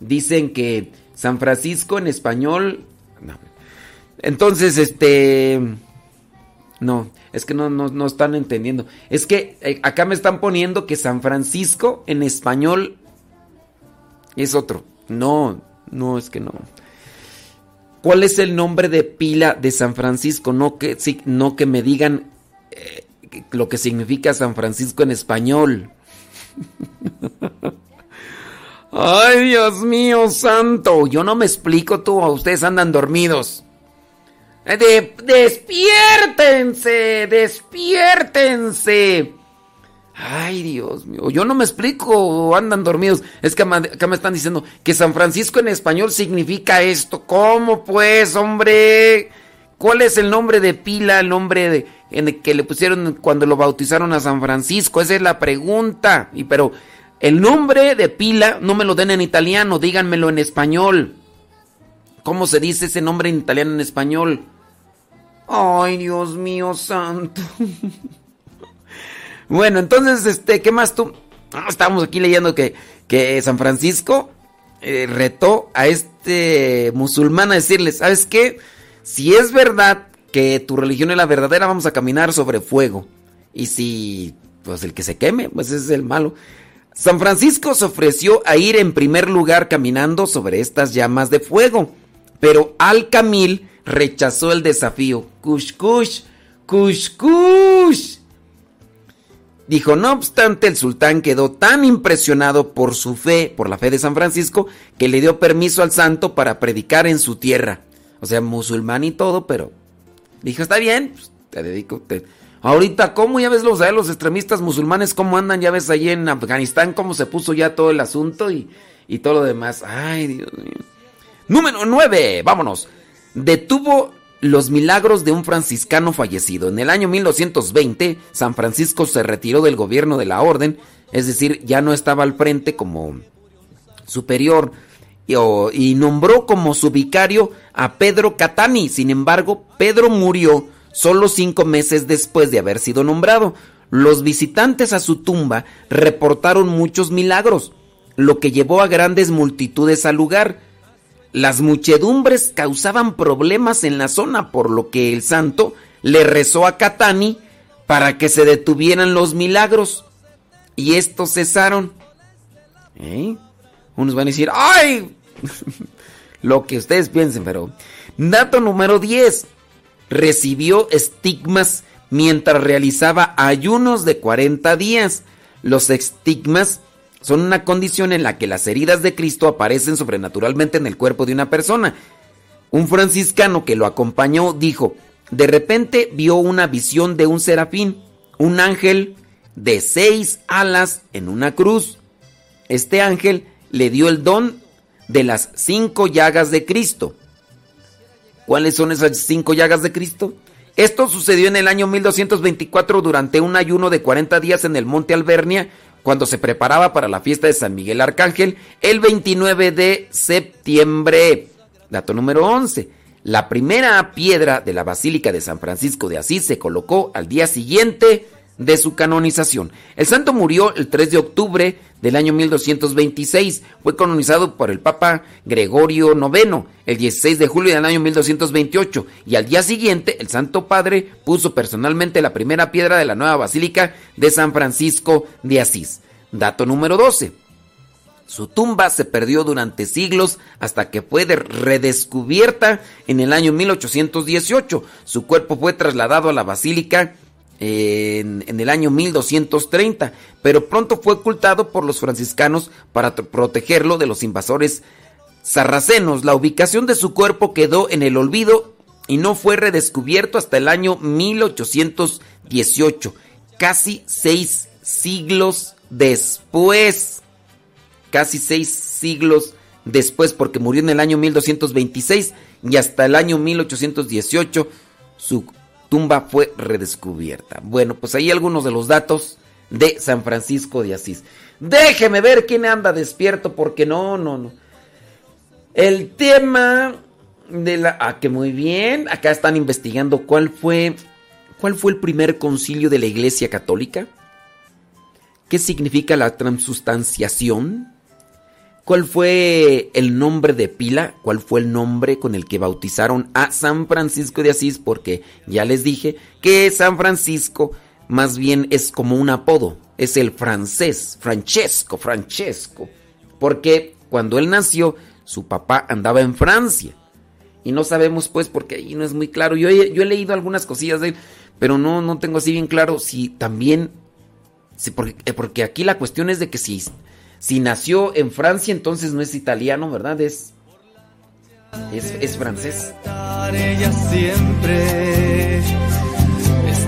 Dicen que San Francisco en español entonces, este... No, es que no, no, están entendiendo. Es que eh, acá me están poniendo que San Francisco en español es otro. No, no, es que no. ¿Cuál es el nombre de pila de San Francisco? No que, no que me digan eh, lo que significa San Francisco en español. Ay, Dios mío, santo. Yo no me explico tú, ustedes andan dormidos. De, despiértense, despiértense. Ay, Dios mío, yo no me explico, andan dormidos. Es que acá me están diciendo que San Francisco en español significa esto. ¿Cómo pues, hombre? ¿Cuál es el nombre de pila, el nombre de, en el que le pusieron cuando lo bautizaron a San Francisco? Esa es la pregunta. Y pero el nombre de pila no me lo den en italiano, díganmelo en español. ¿Cómo se dice ese nombre en italiano en español? Ay, Dios mío santo. bueno, entonces, este, ¿qué más tú? Ah, estábamos aquí leyendo que, que San Francisco eh, retó a este musulmán a decirle, ¿sabes qué? Si es verdad que tu religión es la verdadera, vamos a caminar sobre fuego. Y si, pues el que se queme, pues ese es el malo. San Francisco se ofreció a ir en primer lugar caminando sobre estas llamas de fuego, pero Al Camil rechazó el desafío. Kush, kush, kush, kush. Dijo, no obstante, el sultán quedó tan impresionado por su fe, por la fe de San Francisco, que le dio permiso al santo para predicar en su tierra. O sea, musulmán y todo, pero dijo, está bien, pues, te dedico. Ahorita, ¿cómo ya ves los, eh, los extremistas musulmanes, cómo andan? Ya ves ahí en Afganistán, cómo se puso ya todo el asunto y, y todo lo demás. Ay, Dios mío. Número 9, vámonos. Detuvo los milagros de un franciscano fallecido. En el año 1220, San Francisco se retiró del gobierno de la orden, es decir, ya no estaba al frente como superior y, y nombró como su vicario a Pedro Catani. Sin embargo, Pedro murió solo cinco meses después de haber sido nombrado. Los visitantes a su tumba reportaron muchos milagros, lo que llevó a grandes multitudes al lugar. Las muchedumbres causaban problemas en la zona, por lo que el santo le rezó a Catani para que se detuvieran los milagros. Y estos cesaron. ¿Eh? Unos van a decir, ¡ay! Lo que ustedes piensen, pero... Dato número 10. Recibió estigmas mientras realizaba ayunos de 40 días. Los estigmas son una condición en la que las heridas de Cristo aparecen sobrenaturalmente en el cuerpo de una persona. Un franciscano que lo acompañó dijo, de repente vio una visión de un serafín, un ángel de seis alas en una cruz. Este ángel le dio el don de las cinco llagas de Cristo. ¿Cuáles son esas cinco llagas de Cristo? Esto sucedió en el año 1224 durante un ayuno de 40 días en el monte Albernia, cuando se preparaba para la fiesta de San Miguel Arcángel el 29 de septiembre. Dato número 11. La primera piedra de la Basílica de San Francisco de Asís se colocó al día siguiente de su canonización. El santo murió el 3 de octubre del año 1226. Fue canonizado por el Papa Gregorio IX el 16 de julio del año 1228 y al día siguiente el Santo Padre puso personalmente la primera piedra de la nueva Basílica de San Francisco de Asís. Dato número 12. Su tumba se perdió durante siglos hasta que fue de- redescubierta en el año 1818. Su cuerpo fue trasladado a la basílica en, el año 1230, pero pronto fue ocultado por los franciscanos para protegerlo de los invasores sarracenos. La ubicación de su cuerpo quedó en el olvido y no fue redescubierto hasta el año 1818, casi seis siglos después casi seis siglos después, porque murió en el año 1226 y hasta el año 1818 su tumba fue redescubierta. Bueno, pues ahí algunos de los datos de San Francisco de Asís. Déjeme ver quién anda despierto, porque no, no, no. El tema de la... Ah, que muy bien. Acá están investigando cuál fue... ¿Cuál fue el primer concilio de la Iglesia Católica? ¿Qué significa la transustanciación? ¿Cuál fue el nombre de pila? ¿Cuál fue el nombre con el que bautizaron a San Francisco de Asís? Porque ya les dije que San Francisco más bien es como un apodo. Es el francés, Francesco, Francesco. Porque cuando él nació, su papá andaba en Francia. Y no sabemos pues porque ahí no es muy claro. Yo he, yo he leído algunas cosillas de él, pero no, no tengo así bien claro si también... si porque, eh, porque aquí la cuestión es de que si, si nació en Francia, entonces no es italiano, ¿verdad? Es, es, es francés. ella siempre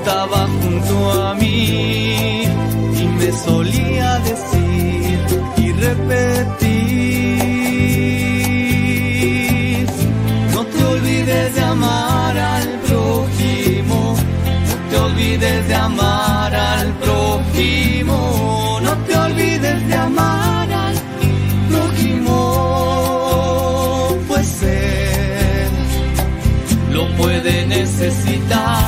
estaba junto a mí y me solía decir y repetir no te olvides de amar al prójimo no te olvides de amar al prójimo amar al prójimo pues él lo puede necesitar.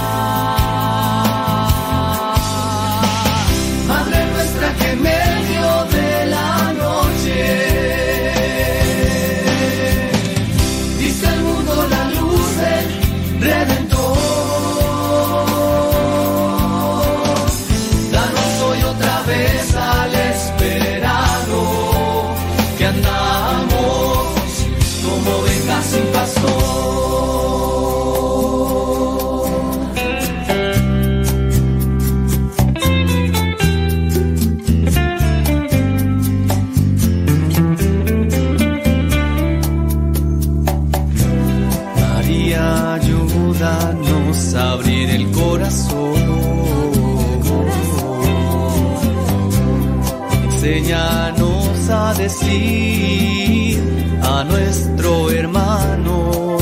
A decir a nuestro hermano,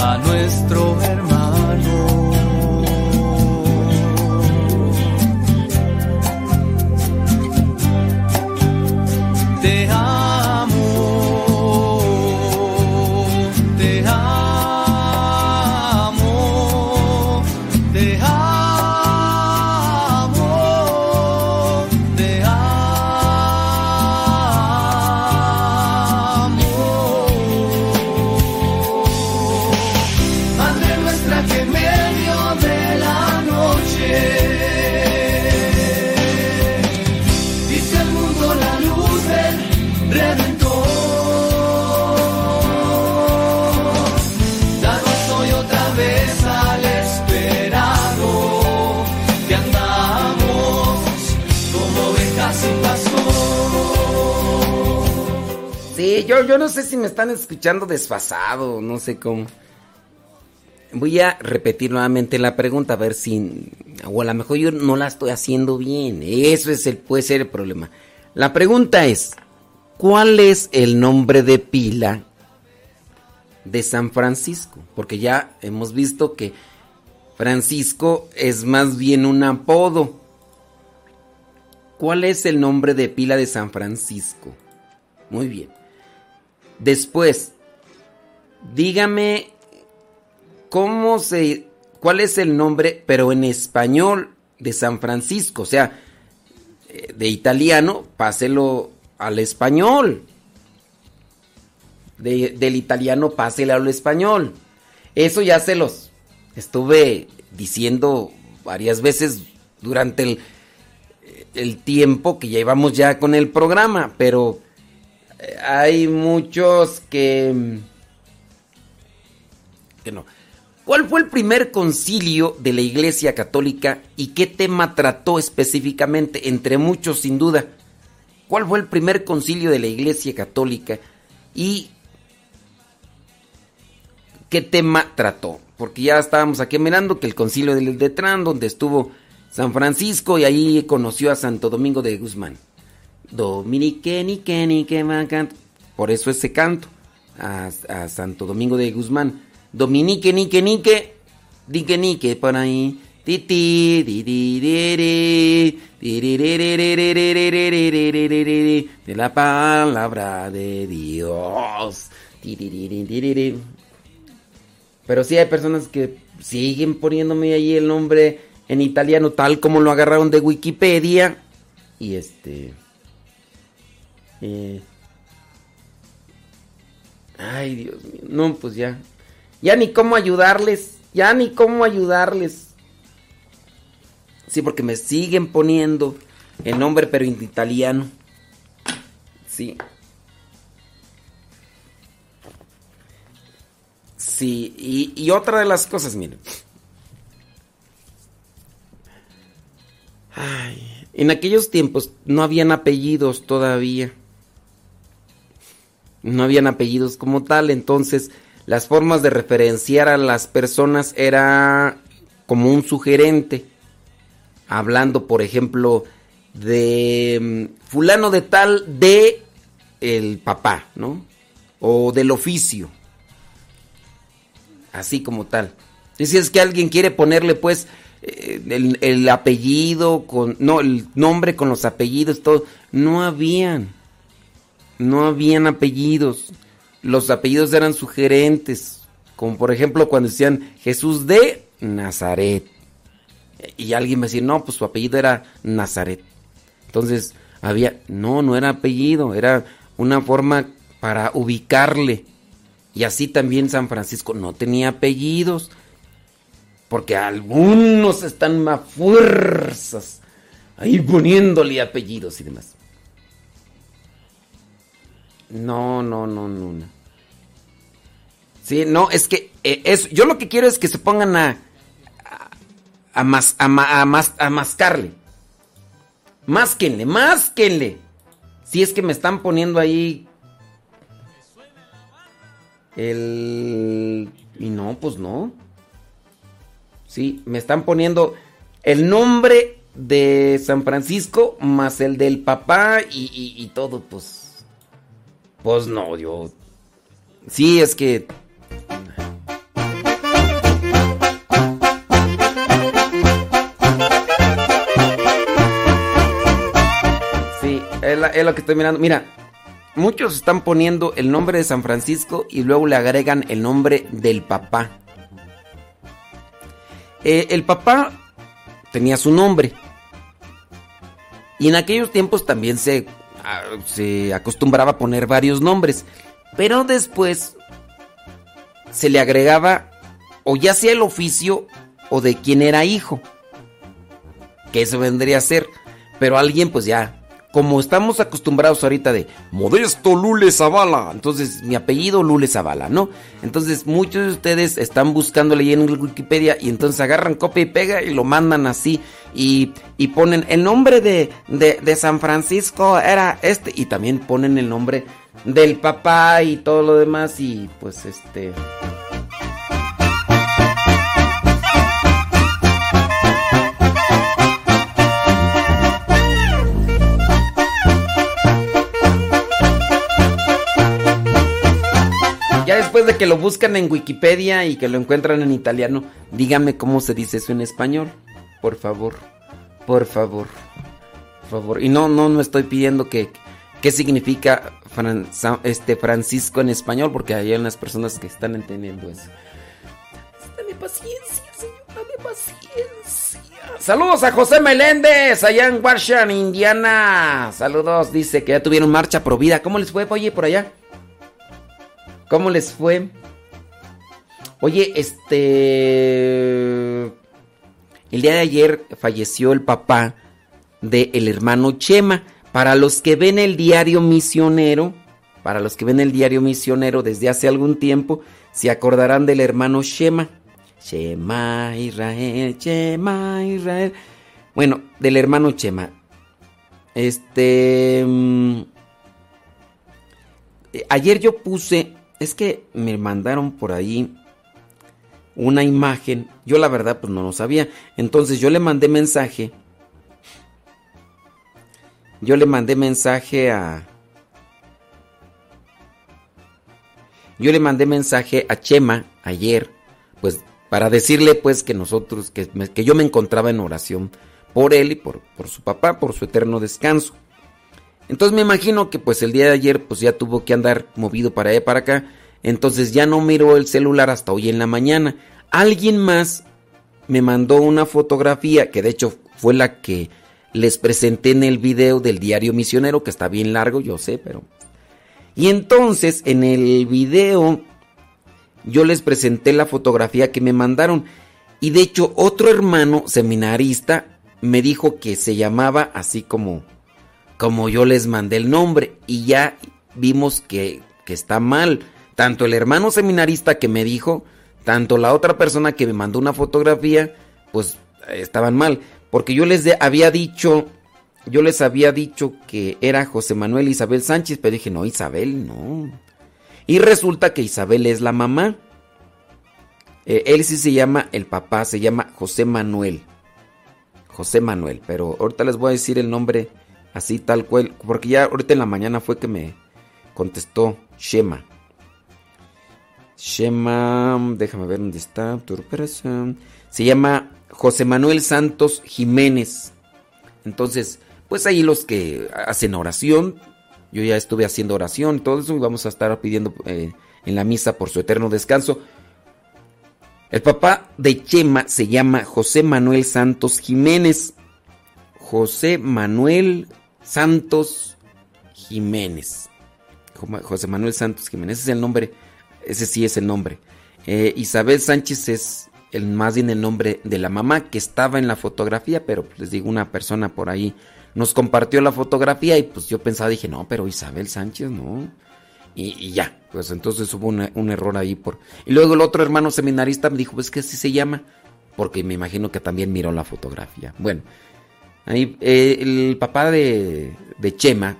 a nuestro hermano. Yo, yo no sé si me están escuchando desfasado, no sé cómo. Voy a repetir nuevamente la pregunta, a ver si. O a lo mejor yo no la estoy haciendo bien. Eso es el, puede ser el problema. La pregunta es: ¿Cuál es el nombre de pila de San Francisco? Porque ya hemos visto que Francisco es más bien un apodo. ¿Cuál es el nombre de pila de San Francisco? Muy bien. Después, dígame cómo se, cuál es el nombre, pero en español de San Francisco, o sea, eh, de italiano, páselo al español. De- del italiano, páselo al español. Eso ya se los estuve diciendo varias veces durante el, el tiempo que llevamos ya con el programa, pero hay muchos que que no. ¿Cuál fue el primer concilio de la Iglesia Católica y qué tema trató específicamente? Entre muchos, sin duda. ¿Cuál fue el primer concilio de la Iglesia Católica y qué tema trató? Porque ya estábamos aquí mirando que el concilio del Detrán, donde estuvo San Francisco y ahí conoció a Santo Domingo de Guzmán. Dominique, nique, nique, maca. Por eso ese canto a, Santo Domingo de Guzmán. Dominique, nique, nique, nique, nique, por ahí. Titi, de la palabra de Dios. Pero sí hay personas que siguen poniéndome ahí el nombre en italiano tal como lo agarraron de Wikipedia. Y este eh, Ay, Dios mío. No, pues ya. Ya ni cómo ayudarles. Ya ni cómo ayudarles. Sí, porque me siguen poniendo el nombre, pero en italiano. Sí. Sí, y, y otra de las cosas, miren. Ay, en aquellos tiempos no habían apellidos todavía. No habían apellidos como tal, entonces las formas de referenciar a las personas era como un sugerente. Hablando, por ejemplo, de mm, fulano de tal de el papá, ¿no? O del oficio. Así como tal. Y si es que alguien quiere ponerle pues eh, el, el apellido con no el nombre con los apellidos todo no habían no habían apellidos. Los apellidos eran sugerentes como por ejemplo cuando decían Jesús de Nazaret. Y alguien me decía no pues su apellido era Nazaret entonces había no no era apellido era una forma para ubicarle. Y así también San Francisco no tenía apellidos porque algunos están a fuerzas ahí poniéndole apellidos y demás. No, no, no, no. Sí, no, es que eh, es, yo lo que quiero es que se pongan a a, mas- a, a mas- a mascarle. Másquenle, másquenle. Si es que me están poniendo ahí el y no, pues no. Sí, me están poniendo el nombre de San Francisco más el del papá y, y- y todo, pues. Pues no, yo. Sí, es que. Sí, es, la- es lo que estoy mirando. Mira, muchos están poniendo el nombre de San Francisco y luego le agregan el nombre del papá. Eh, el papá tenía su nombre. Y en aquellos tiempos también se, se acostumbraba a poner varios nombres. Pero después se le agregaba o ya sea el oficio o de quien era hijo. Que eso vendría a ser. Pero alguien pues ya, como estamos acostumbrados ahorita de Modesto Lule Zavala, entonces mi apellido Lule Zavala, ¿no? Entonces muchos de ustedes están buscándole ahí en Wikipedia y entonces agarran copia y pega y lo mandan así y, y ponen el nombre de, de, de San Francisco era este y también ponen el nombre del papá y todo lo demás y pues este... después de que lo buscan en Wikipedia y que lo encuentran en italiano, dígame cómo se dice eso en español. Por favor. Por favor. Por favor. Y no, no, no estoy pidiendo que qué significa este Francisco en español, porque hay unas personas que están entendiendo eso. Dame paciencia, señor, dame paciencia. Saludos a José Meléndez, allá en Washington, Indiana. Saludos, dice que ya tuvieron marcha pro vida. ¿Cómo les fue, oye, por allá? ¿Cómo les fue? Oye, este... El día de ayer falleció el papá del el hermano Chema. Para los que ven el diario misionero, para los que ven el diario misionero desde hace algún tiempo, se acordarán del hermano Shema. Shema Israel, Shema Israel. Bueno, del hermano Chema. Este... mm, eh, Ayer yo puse, es que me mandaron por ahí una imagen. Yo la verdad pues no lo sabía. Entonces yo le mandé mensaje. Yo le mandé mensaje a... Yo le mandé mensaje a Chema ayer, pues para decirle pues que nosotros, que, que yo me encontraba en oración por él y por, por su papá, por su eterno descanso. Entonces me imagino que pues el día de ayer pues ya tuvo que andar movido para allá para acá. Entonces ya no miró el celular hasta hoy en la mañana. Alguien más me mandó una fotografía que de hecho fue la que les presenté en el video del diario misionero que está bien largo, yo sé, pero... Y entonces en el video yo les presenté la fotografía que me mandaron. Y de hecho otro hermano seminarista me dijo que se llamaba así como como yo les mandé el nombre y ya vimos que, que está mal. Tanto el hermano seminarista que me dijo, tanto la otra persona que me mandó una fotografía, pues estaban mal. Porque yo les había dicho, yo les había dicho que era José Manuel Isabel Sánchez, pero dije, no, Isabel, no. Y resulta que Isabel es la mamá. Eh, él sí se llama, el papá se llama José Manuel. José Manuel, pero ahorita les voy a decir el nombre así tal cual, porque ya ahorita en la mañana fue que me contestó Shema. Shema, déjame ver dónde está. Se llama José Manuel Santos Jiménez. Entonces, pues ahí los que hacen oración, yo ya estuve haciendo oración, todo eso, vamos a estar pidiendo eh, en la misa por su eterno descanso. El papá de Chema se llama José Manuel Santos Jiménez. José Manuel Santos Jiménez. José Manuel Santos Jiménez, ese es el nombre, ese sí es el nombre. Eh, Isabel Sánchez es el, más bien el nombre de la mamá que estaba en la fotografía, pero les digo, una persona por ahí nos compartió la fotografía y pues yo pensaba, dije, no, pero Isabel Sánchez, no. Y, ya, pues entonces hubo un error ahí por... Y luego el otro hermano seminarista me dijo, pues que así se llama, porque me imagino que también miró la fotografía. Bueno, ahí eh, el papá de, de Chema,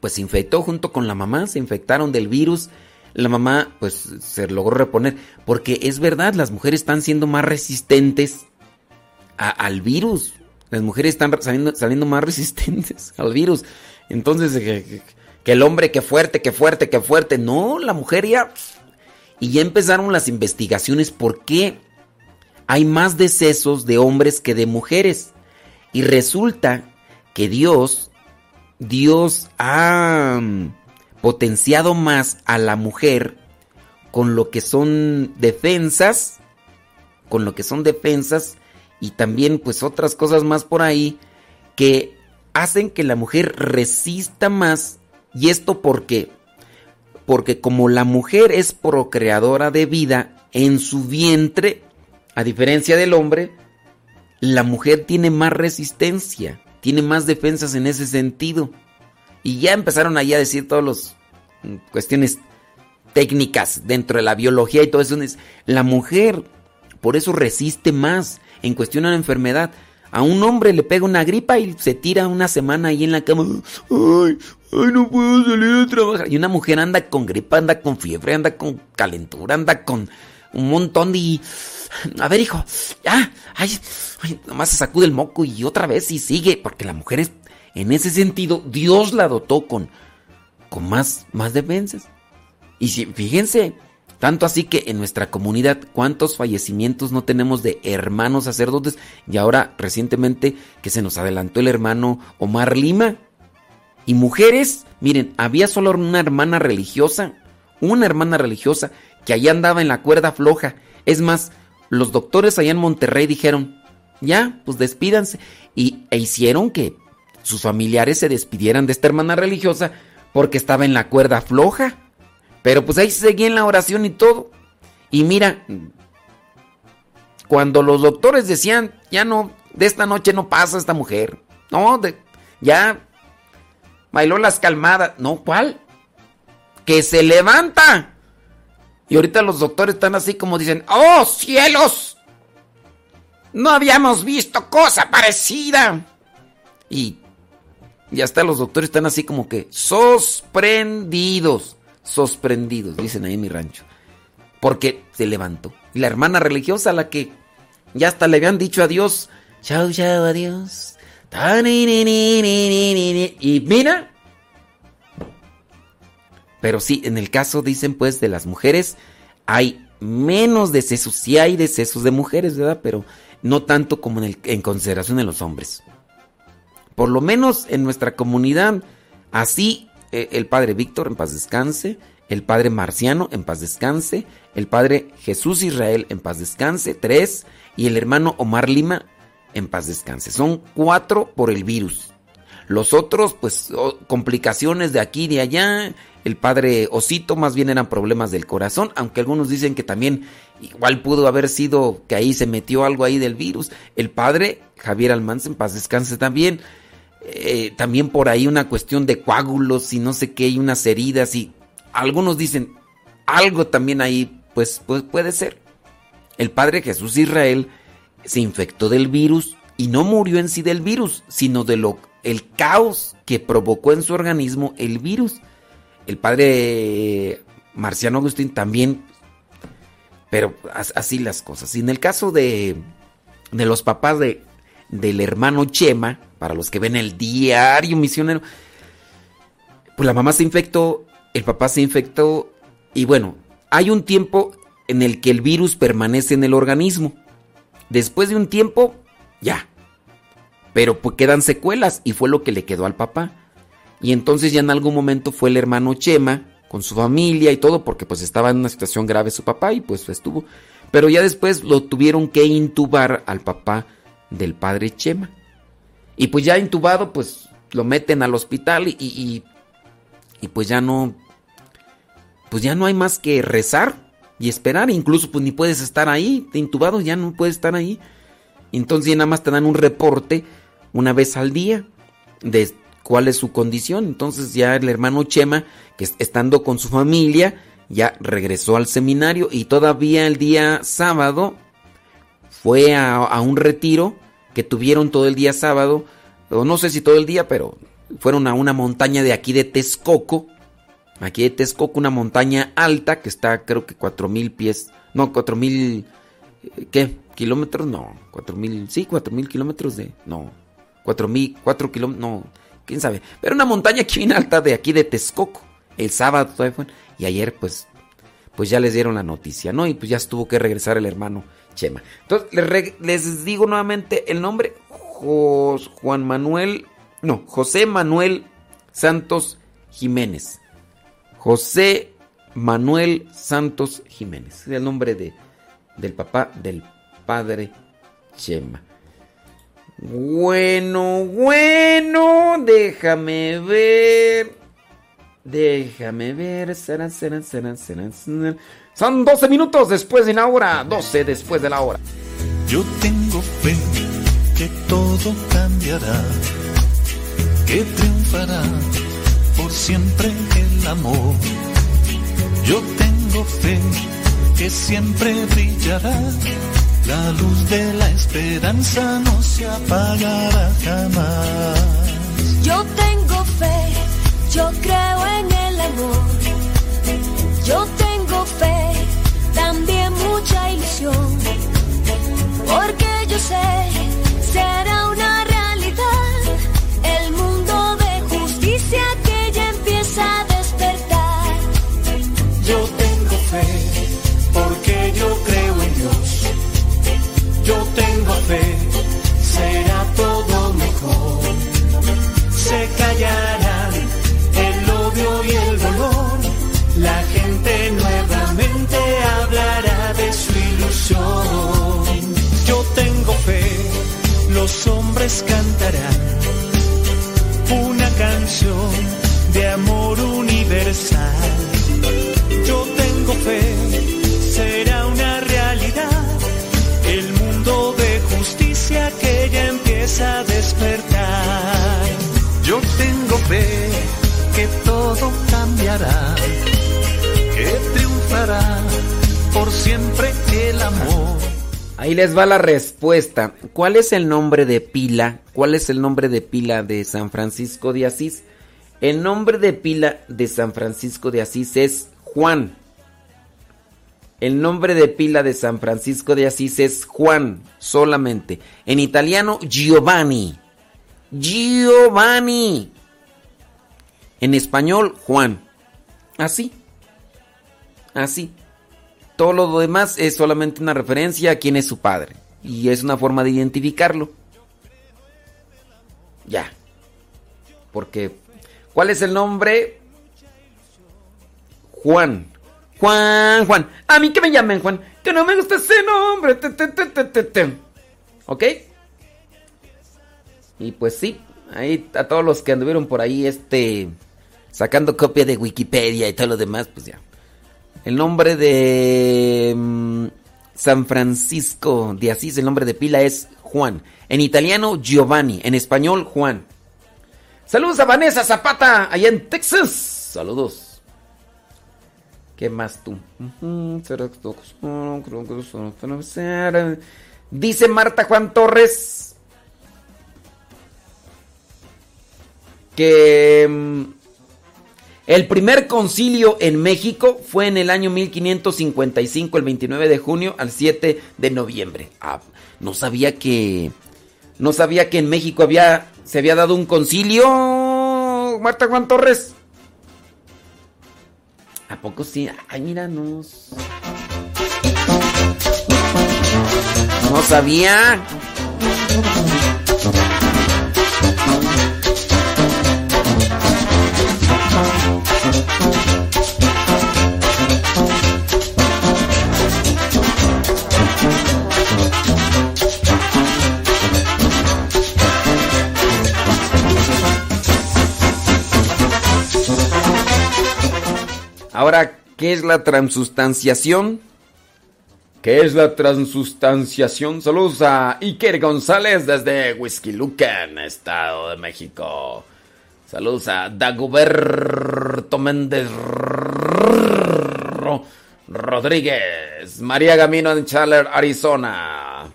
pues se infectó junto con la mamá, se infectaron del virus. la mamá pues se logró reponer. Porque es verdad, las mujeres están siendo más resistentes al virus. Las mujeres están saliendo, saliendo más resistentes al virus. Entonces, que, que- que el hombre, que fuerte, que fuerte, que fuerte. No, la mujer ya... Y ya empezaron las investigaciones por qué hay más decesos de hombres que de mujeres. Y resulta que Dios, Dios ha mm, potenciado más a la mujer con lo que son defensas, con lo que son defensas y también pues otras cosas más por ahí que hacen que la mujer resista más. ¿Y esto por qué? Porque como la mujer es procreadora de vida en su vientre, a diferencia del hombre, la mujer tiene más resistencia, tiene más defensas en ese sentido. Y ya empezaron ahí a decir todas las cuestiones técnicas dentro de la biología y todo eso. es- La mujer, por eso resiste más en cuestión a la enfermedad. A un hombre le pega una gripa y se tira una semana ahí en la cama. Ay, ay, no puedo salir a trabajar. Y una mujer anda con gripa, anda con fiebre, anda con calentura, anda con un montón de... A ver, hijo, ya, ay, nomás se sacude el moco y otra vez y sigue, porque la mujer en ese sentido, Dios la dotó con, con más, más defensas. Y si, fíjense, tanto así que en nuestra comunidad, ¿cuántos fallecimientos no tenemos de hermanos sacerdotes? Y ahora, recientemente, que se nos adelantó el hermano Omar Lima. Y mujeres, miren, había solo una hermana religiosa, una hermana religiosa, que allá andaba en la cuerda floja. Es más, los doctores allá en Monterrey dijeron, ya, pues despídanse. Y e hicieron que sus familiares se despidieran de esta hermana religiosa porque estaba en la cuerda floja. Pero pues ahí seguía en la oración y todo. Y mira, cuando los doctores decían, ya no, de esta noche no pasa esta mujer. No, de- ya bailó las calmadas. No, ¿cuál? Que se levanta. Y ahorita los doctores están así como dicen, ¡Oh, cielos! No habíamos visto cosa parecida. Y y hasta los doctores están así como que sorprendidos, sorprendidos, dicen ahí en mi rancho. Porque se levantó. Y la hermana religiosa, la que ya hasta le habían dicho adiós, chao, chao, adiós. Y mira. Pero sí, en el caso, dicen pues, de las mujeres, hay menos decesos. Sí hay decesos de mujeres, ¿verdad? Pero no tanto como en, consideración de los hombres. Por lo menos en nuestra comunidad, así eh, el padre Víctor, en paz descanse, el padre Marciano, en paz descanse, el padre Jesús Israel, en paz descanse, tres, y el hermano Omar Lima, en paz descanse. Son cuatro por el virus. Los otros, pues, complicaciones de aquí y de allá. El padre Osito más bien eran problemas del corazón, aunque algunos dicen que también igual pudo haber sido que ahí se metió algo ahí del virus. El padre Javier Almanza, en paz descanse también. Eh, también por ahí una cuestión de coágulos y no sé qué, y unas heridas y algunos dicen algo también ahí, pues, pues puede ser. El padre Jesús Israel se infectó del virus y no murió en sí del virus, sino de lo el caos que provocó en su organismo el virus. El padre Marciano Agustín también, pero as- así las cosas. Y en el caso de, de los papás de, del hermano Chema, para los que ven el diario misionero, pues la mamá se infectó, el papá se infectó y bueno, hay un tiempo en el que el virus permanece en el organismo. Después de un tiempo, ya. Pero pues quedan secuelas y fue lo que le quedó al papá. Y entonces ya en algún momento fue el hermano Chema con su familia y todo porque pues estaba en una situación grave su papá y pues estuvo. Pero ya después lo tuvieron que intubar al papá del padre Chema. Y pues ya intubado pues lo meten al hospital y, y, pues ya no pues ya no hay más que rezar y esperar, incluso pues ni puedes estar ahí, intubado ya no puedes estar ahí. Entonces ya nada más te dan un reporte una vez al día de cuál es su condición. Entonces ya el hermano Chema, que es- estando con su familia, ya regresó al seminario y todavía el día sábado fue a, a un retiro que tuvieron todo el día sábado, o no sé si todo el día, pero fueron a una montaña de aquí de Texcoco Aquí de Texcoco, una montaña alta que está creo que 4000 pies, no, 4000, eh, ¿qué? ¿Kilómetros? No, 4000, sí, 4000 kilómetros de, no, 4000, 4 kilómetros, no, quién sabe. Pero una montaña aquí bien alta de aquí de Texcoco. El sábado todavía fue, y ayer pues, pues ya les dieron la noticia, ¿no? Y pues ya tuvo que regresar el hermano Chema. Entonces, les, les digo nuevamente el nombre, Juan Manuel, no, José Manuel Santos Jiménez. José Manuel Santos Jiménez. Es el nombre de, del papá del padre Chema. Bueno, bueno, déjame ver. Déjame ver. Serán, serán, serán. Son 12 minutos después de la hora. 12 después de la hora. Yo tengo fe que todo cambiará, que triunfará por siempre el amor. Yo tengo fe que siempre brillará, la luz de la esperanza no se apagará jamás. Yo tengo fe, yo creo en el amor. Yo tengo fe, también mucha ilusión. Porque yo sé, será los hombres cantarán una canción de amor universal. Yo tengo fe, será una realidad. El mundo de justicia que ya empieza a despertar. Yo tengo fe que todo cambiará, que triunfará por siempre el amor. Ahí les va la respuesta. ¿Cuál es el nombre de pila? ¿Cuál es el nombre de pila de San Francisco de Asís? El nombre de pila de San Francisco de Asís es Juan. El nombre de pila de San Francisco de Asís es Juan solamente. En italiano, Giovanni. Giovanni. En español, Juan. Así. Así. Todo lo demás es solamente una referencia a quién es su padre. Y es una forma de identificarlo. Ya. Porque, ¿cuál es el nombre? Juan. Juan, Juan. A mí que me llamen Juan. Que no me gusta ese nombre. ¿Ok? Y pues sí, ahí a todos los que anduvieron por ahí, este, sacando copia de Wikipedia y todo lo demás, pues ya. El nombre de mm, San Francisco de Asís, el nombre de pila es Juan. En italiano, Giovanni. En español, Juan. Saludos a Vanessa Zapata, allá en Texas. Saludos. ¿Qué más tú? Dice Marta Juan Torres que mm, el primer concilio en México fue en el año 1555, el 29 de junio al 7 de noviembre. Ah, no sabía que no sabía que en México había se había dado un concilio, Marta Juan Torres. ¿A poco sí? Ay, míranos. No sabía. Ahora, ¿qué es la transustanciación? ¿Qué es la transustanciación? Saludos a Iker González desde Whisky Lucan, Estado de México. Saludos a Dagoberto Méndez Ro- Rodríguez, María Gamino en Chandler, Arizona.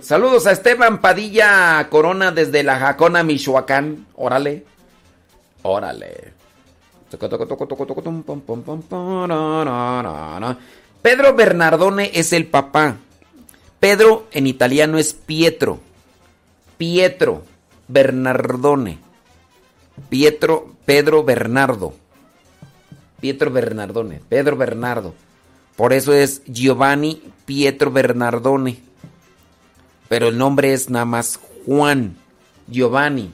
Saludos a Esteban Padilla Corona desde La Jacona, Michoacán. Órale. Órale. Pedro Bernardone es el papá. Pedro en italiano es Pietro. Pietro Bernardone. Pietro, Pedro Bernardo. Pietro Bernardone. Pedro Bernardo. Por eso es Giovanni Pietro Bernardone. Pero el nombre es nada más Juan. Giovanni.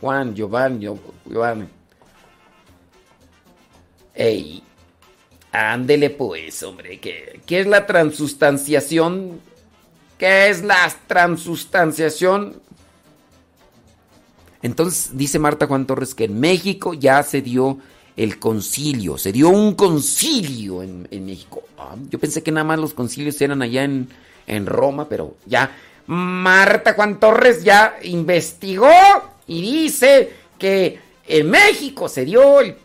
Juan, Giovanni, Giovanni. Ey. Ándele pues, hombre. ¿Qué, qué es la transustanciación? ¿Qué es la transustanciación? Entonces dice Marta Juan Torres que en México ya se dio el concilio, se dio un concilio en, México. Ah, yo pensé que nada más los concilios eran allá en, en Roma, pero ya Marta Juan Torres ya investigó y dice que en México se dio el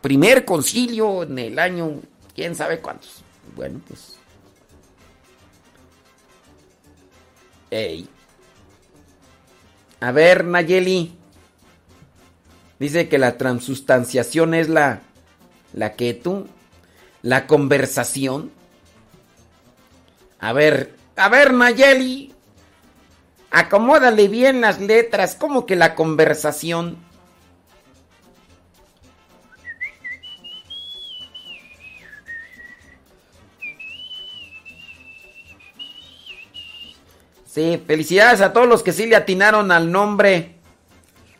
primer concilio en el año, quién sabe cuántos. Bueno, pues. Ey. A ver, Nayeli. Dice que la transustanciación es la. La que tú. La conversación. A ver, a ver, Nayeli. Acomódale bien las letras. ¿Cómo que la conversación? Sí, felicidades a todos los que sí le atinaron al nombre.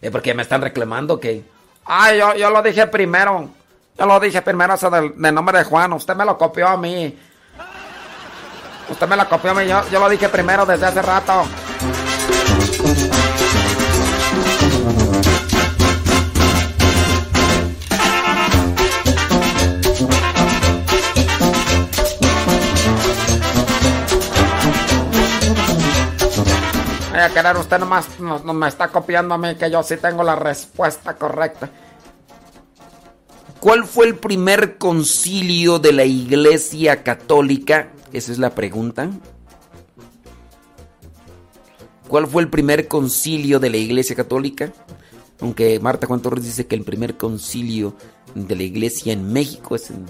Eh, porque me están reclamando que. Ay, yo, yo lo dije primero. Yo lo dije primero, eso del, del nombre de Juan. Usted me lo copió a mí. Usted me lo copió a mí. Yo, yo lo dije primero desde hace rato. Ay, a querer usted nomás no, no me está copiando a mí que yo sí tengo la respuesta correcta. ¿Cuál fue el primer concilio de la Iglesia Católica? Esa es la pregunta. ¿Cuál fue el primer concilio de la Iglesia Católica? Aunque Marta Juan Torres dice que el primer concilio de la Iglesia en México es en...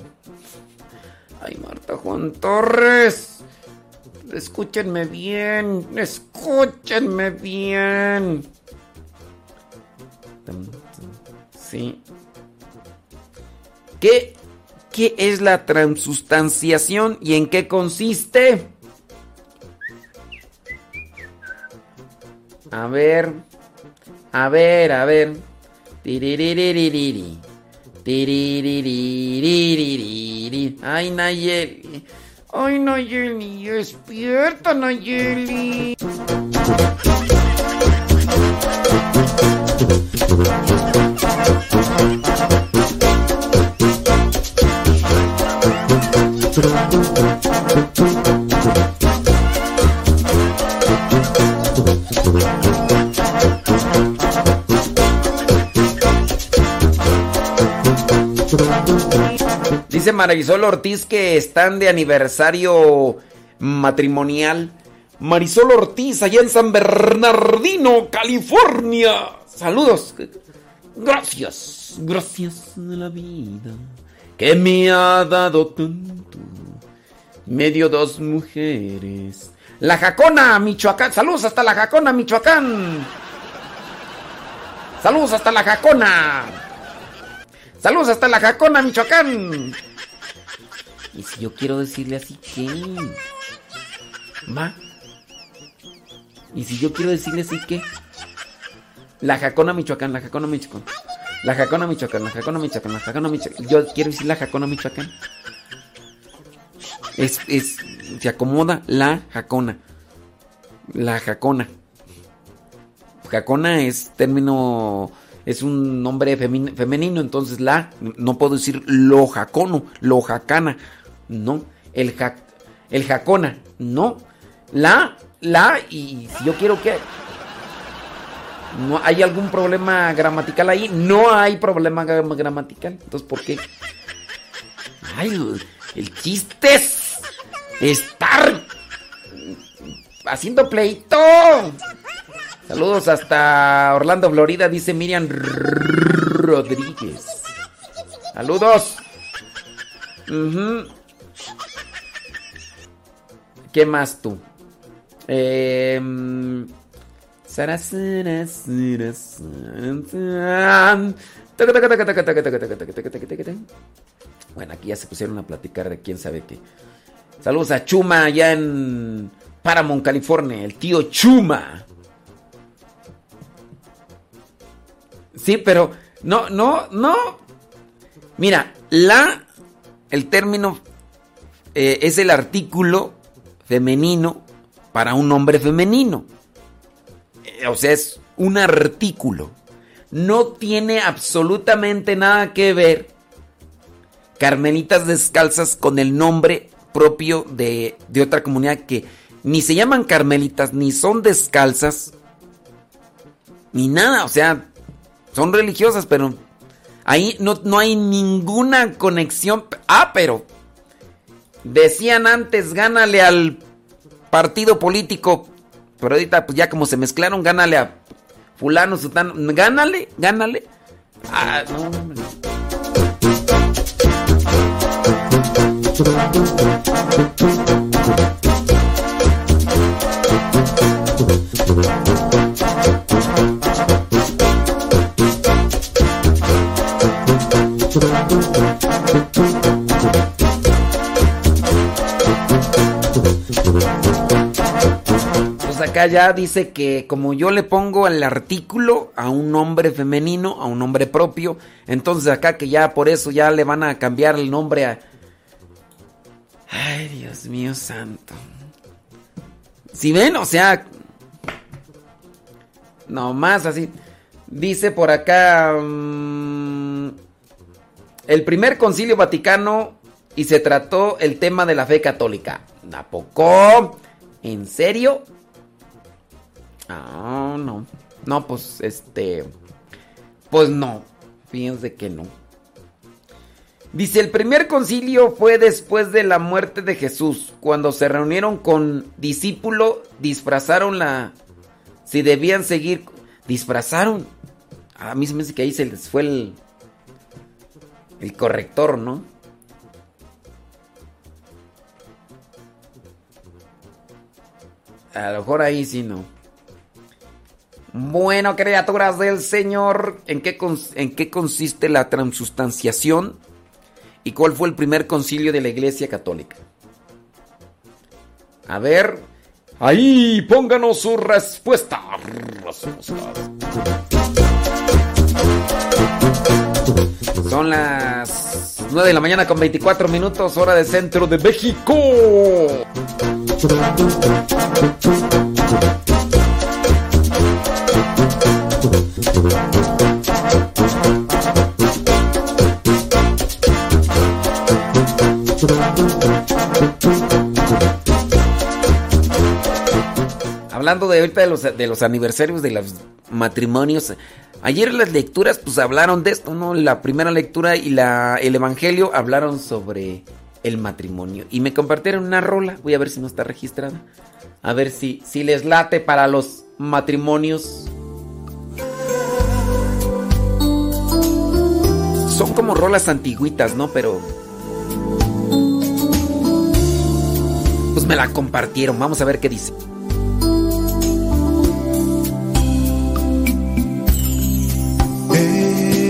Ay, Marta Juan Torres. Escúchenme bien, escúchenme bien. Sí. ¿Qué, ¿Qué es la transustanciación y en qué consiste? A ver, a ver, a ver. Ay, Nayeli. Ay, Nayeli, despierta, Nayeli. Dice Marisol Ortiz que están de aniversario matrimonial. Marisol Ortiz, allá en San Bernardino, California. Saludos. Gracias, gracias de la vida que me ha dado tanto. Medio dos mujeres. La Jacona, Michoacán. Saludos hasta la Jacona, Michoacán. Saludos hasta la Jacona. Saludos hasta la Jacona, Michoacán. Y si yo quiero decirle así, ¿qué? ¿Va? Y si yo quiero decirle así, ¿qué? La Jacona, Michoacán, la Jacona, Michoacán. La Jacona, Michoacán, la Jacona, Michoacán, la Jacona, Michoacán. Yo quiero decir la Jacona, Michoacán. Es, es, se acomoda la Jacona. La Jacona. Jacona es término es un nombre femenino, entonces la, no puedo decir lo jacono, lo jacana, no, el, el jacona, no, la, la, y si yo quiero que... ¿No hay algún problema gramatical ahí? No hay problema gramatical. Entonces, ¿por qué? Ay, el chiste es estar haciendo pleito. Saludos hasta Orlando, Florida, dice Miriam Rodríguez. Saludos. Ujú. Taca, taca, taca, taca. Bueno, aquí ya se pusieron a platicar de quién sabe qué. Saludos a Chuma allá en Paramount, California. El tío Chuma. Sí, pero no, no, no. Mira, la, el término eh, es el artículo femenino para un nombre femenino. Eh, o sea, es un artículo. No tiene absolutamente nada que ver Carmelitas Descalzas con el nombre propio de, de otra comunidad que ni se llaman Carmelitas, ni son descalzas, ni nada. O sea, son religiosas, pero ahí no, no hay ninguna conexión. Ah, pero decían antes, gánale al partido político. Pero ahorita, pues ya como se mezclaron, gánale a fulano, sutano. Gánale, gánale. Ah. Pues acá ya dice que como yo le pongo el artículo a un nombre femenino, a un nombre propio, entonces acá que ya por eso ya le van a cambiar el nombre a... Ay, Dios mío santo. Si ven, o sea... No más así. Dice por acá... mm, el primer concilio vaticano y se trató el tema de la fe católica. ¿A poco? ¿En serio? Ah, no. No, pues este. Pues no. Fíjense que no. Dice, el primer concilio fue después de la muerte de Jesús. Cuando se reunieron con discípulo, disfrazaron la... Si debían seguir... Disfrazaron. A mí se me dice que ahí se les fue el... El corrector, ¿no? A lo mejor ahí sí no. Bueno, criaturas del Señor, ¿en qué, ¿en qué consiste la transustanciación? ¿Y cuál fue el primer concilio de la Iglesia Católica? A ver, ahí pónganos su respuesta. Son las 9 de la mañana con 24 minutos, hora de centro de México. Hablando de ahorita de los, de los aniversarios de los matrimonios, ayer las lecturas pues hablaron de esto, ¿no? La primera lectura y la, el evangelio hablaron sobre el matrimonio. Y me compartieron una rola, voy a ver si no está registrada. A ver si, si les late para los matrimonios. Son como rolas antigüitas, ¿no? Pero... Pues me la compartieron, vamos a ver qué dice.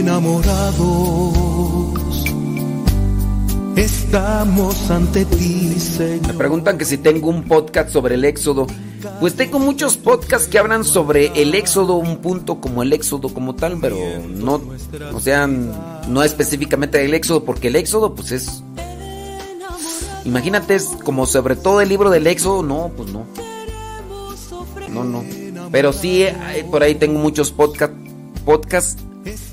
Enamorados, estamos ante ti, Me Señor. preguntan que si tengo un podcast sobre el éxodo. Pues tengo muchos podcasts que hablan sobre el éxodo, un punto como el éxodo como tal, pero no, o sea, no específicamente el éxodo, porque el éxodo pues es... Imagínate, es como sobre todo el libro del éxodo, no, pues no. No, no. Pero sí, eh, por ahí tengo muchos podcast, podcasts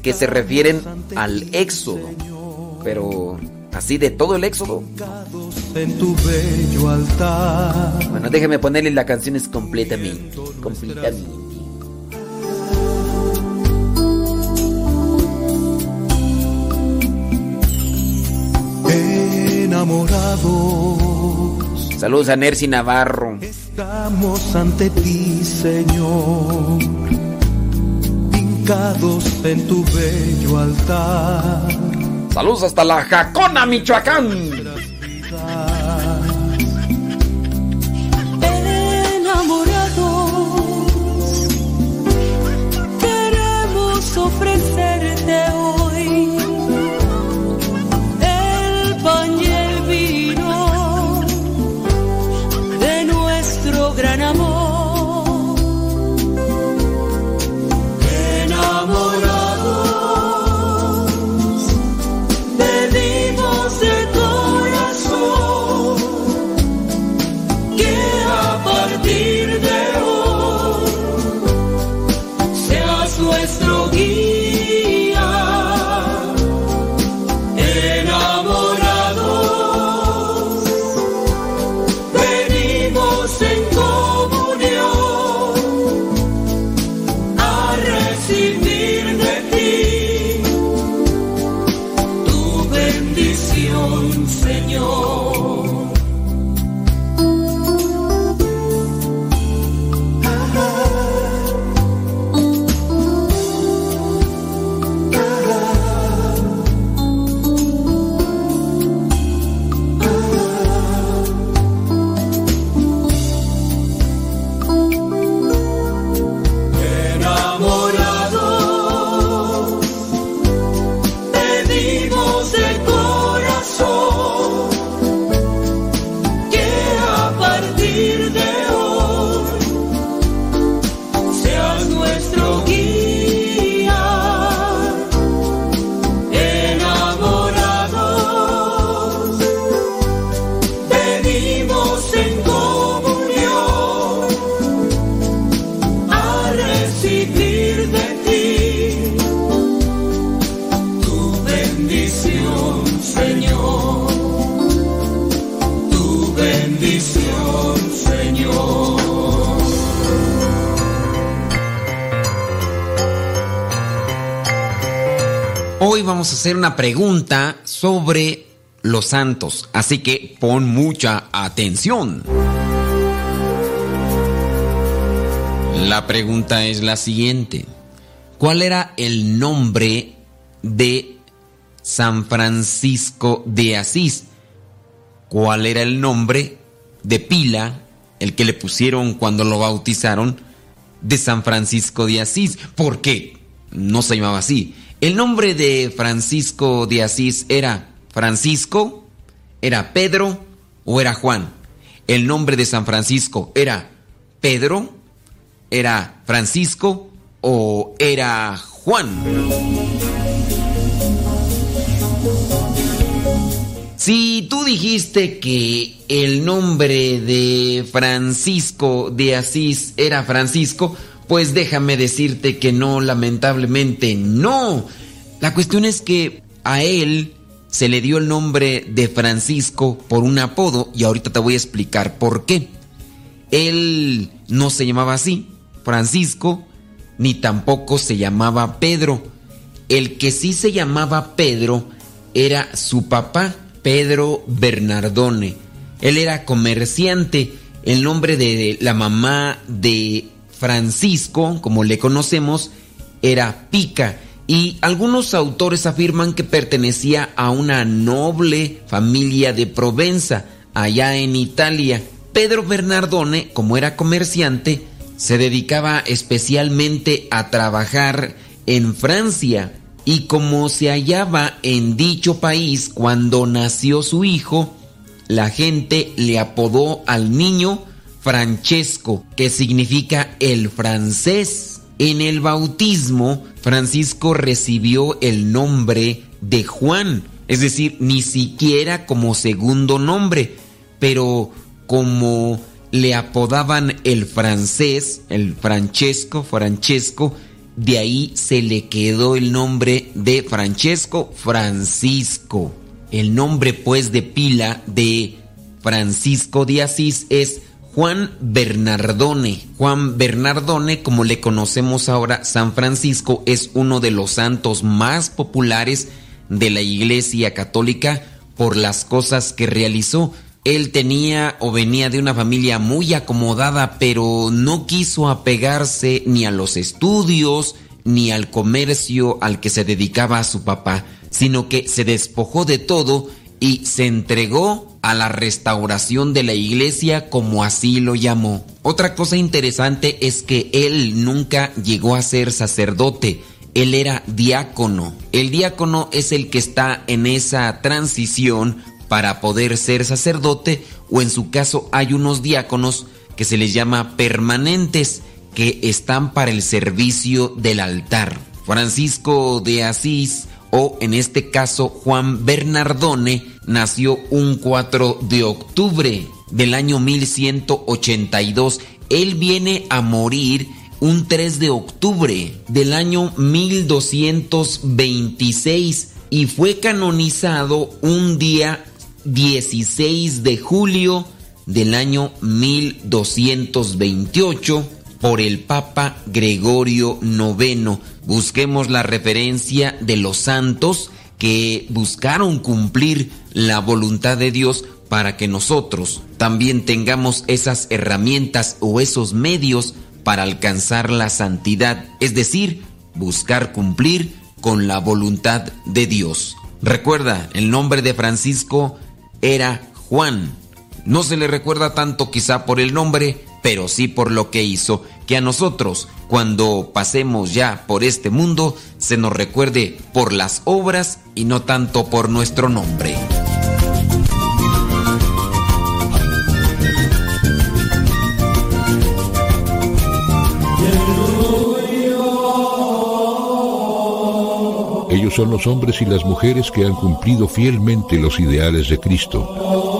que se refieren al éxodo, pero así de todo el éxodo. En tu bello altar. Bueno, déjeme ponerle las canciones completamente. Completamente. Enamorados, Saludos a Nercy Navarro. Estamos ante ti, Señor, hincados en tu bello altar. Saludos hasta la Jacona, Michoacán. Enamorados, queremos ofrecerte hoy vamos a hacer una pregunta sobre los santos, así que pon mucha atención. La pregunta es la siguiente. ¿Cuál era el nombre de San Francisco de Asís? ¿Cuál era el nombre de pila, el que le pusieron cuando lo bautizaron, de San Francisco de Asís? ¿Por qué? No se llamaba así. El nombre de Francisco de Asís era Francisco, era Pedro o era Juan. El nombre de San Francisco era Pedro, era Francisco o era Juan. Si tú dijiste que el nombre de Francisco de Asís era Francisco, pues déjame decirte que no, lamentablemente no. La cuestión es que a él se le dio el nombre de Francisco por un apodo y ahorita te voy a explicar por qué. Él no se llamaba así, Francisco, ni tampoco se llamaba Pedro. El que sí se llamaba Pedro era su papá, Pedro Bernardone. Él era comerciante. El nombre de la mamá de Francisco, como le conocemos, era Pica. Y algunos autores afirman que pertenecía a una noble familia de Provenza, allá en Italia. Pedro Bernardone, como era comerciante, se dedicaba especialmente a trabajar en Francia y como se hallaba en dicho país cuando nació su hijo, la gente le apodó al niño Francesco, que significa el francés. En el bautismo, Francisco recibió el nombre de Juan, es decir, ni siquiera como segundo nombre, pero como le apodaban el francés, el Francesco, Francesco, de ahí se le quedó el nombre de Francesco Francisco. El nombre pues de pila de Francisco de Asís es Juan Bernardone. Juan Bernardone, como le conocemos ahora, San Francisco es uno de los santos más populares de la Iglesia Católica por las cosas que realizó. Él tenía o venía de una familia muy acomodada, pero no quiso apegarse ni a los estudios ni al comercio al que se dedicaba su papá, sino que se despojó de todo y se entregó a la restauración de la iglesia como así lo llamó. Otra cosa interesante es que él nunca llegó a ser sacerdote, él era diácono. El diácono es el que está en esa transición para poder ser sacerdote o en su caso hay unos diáconos que se les llama permanentes que están para el servicio del altar. Francisco de Asís o en este caso Juan Bernardone nació un 4 de octubre del año 1182. Él viene a morir un 3 de octubre del año 1226 y fue canonizado un día 16 de julio del año 1228 por el Papa Gregorio IX. Busquemos la referencia de los santos que buscaron cumplir la voluntad de Dios para que nosotros también tengamos esas herramientas o esos medios para alcanzar la santidad, es decir, buscar cumplir con la voluntad de Dios. Recuerda, el nombre de Francisco era Juan. No se le recuerda tanto quizá por el nombre, pero sí por lo que hizo, que a nosotros, cuando pasemos ya por este mundo, se nos recuerde por las obras y no tanto por nuestro nombre. Ellos son los hombres y las mujeres que han cumplido fielmente los ideales de Cristo.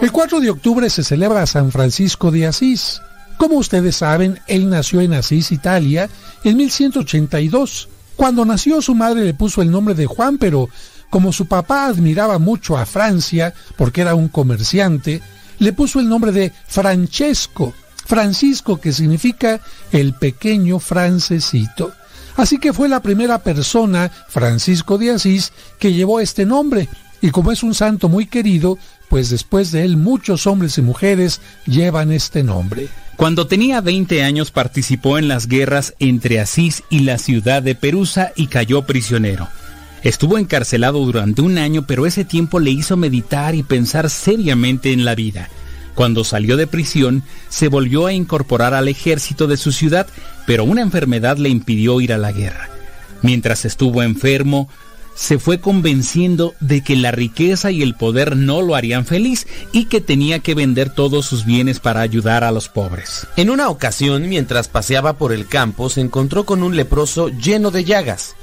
El 4 de octubre se celebra San Francisco de Asís. Como ustedes saben, él nació en Asís, Italia, en 1182. Cuando nació su madre le puso el nombre de Juan, pero como su papá admiraba mucho a Francia, porque era un comerciante, le puso el nombre de Francesco, Francisco que significa el pequeño francesito. Así que fue la primera persona, Francisco de Asís, que llevó este nombre. Y como es un santo muy querido, pues después de él muchos hombres y mujeres llevan este nombre. Cuando tenía 20 años participó en las guerras entre Asís y la ciudad de Perusa y cayó prisionero. Estuvo encarcelado durante un año, pero ese tiempo le hizo meditar y pensar seriamente en la vida. Cuando salió de prisión, se volvió a incorporar al ejército de su ciudad, pero una enfermedad le impidió ir a la guerra. Mientras estuvo enfermo, se fue convenciendo de que la riqueza y el poder no lo harían feliz y que tenía que vender todos sus bienes para ayudar a los pobres. En una ocasión, mientras paseaba por el campo, se encontró con un leproso lleno de llagas.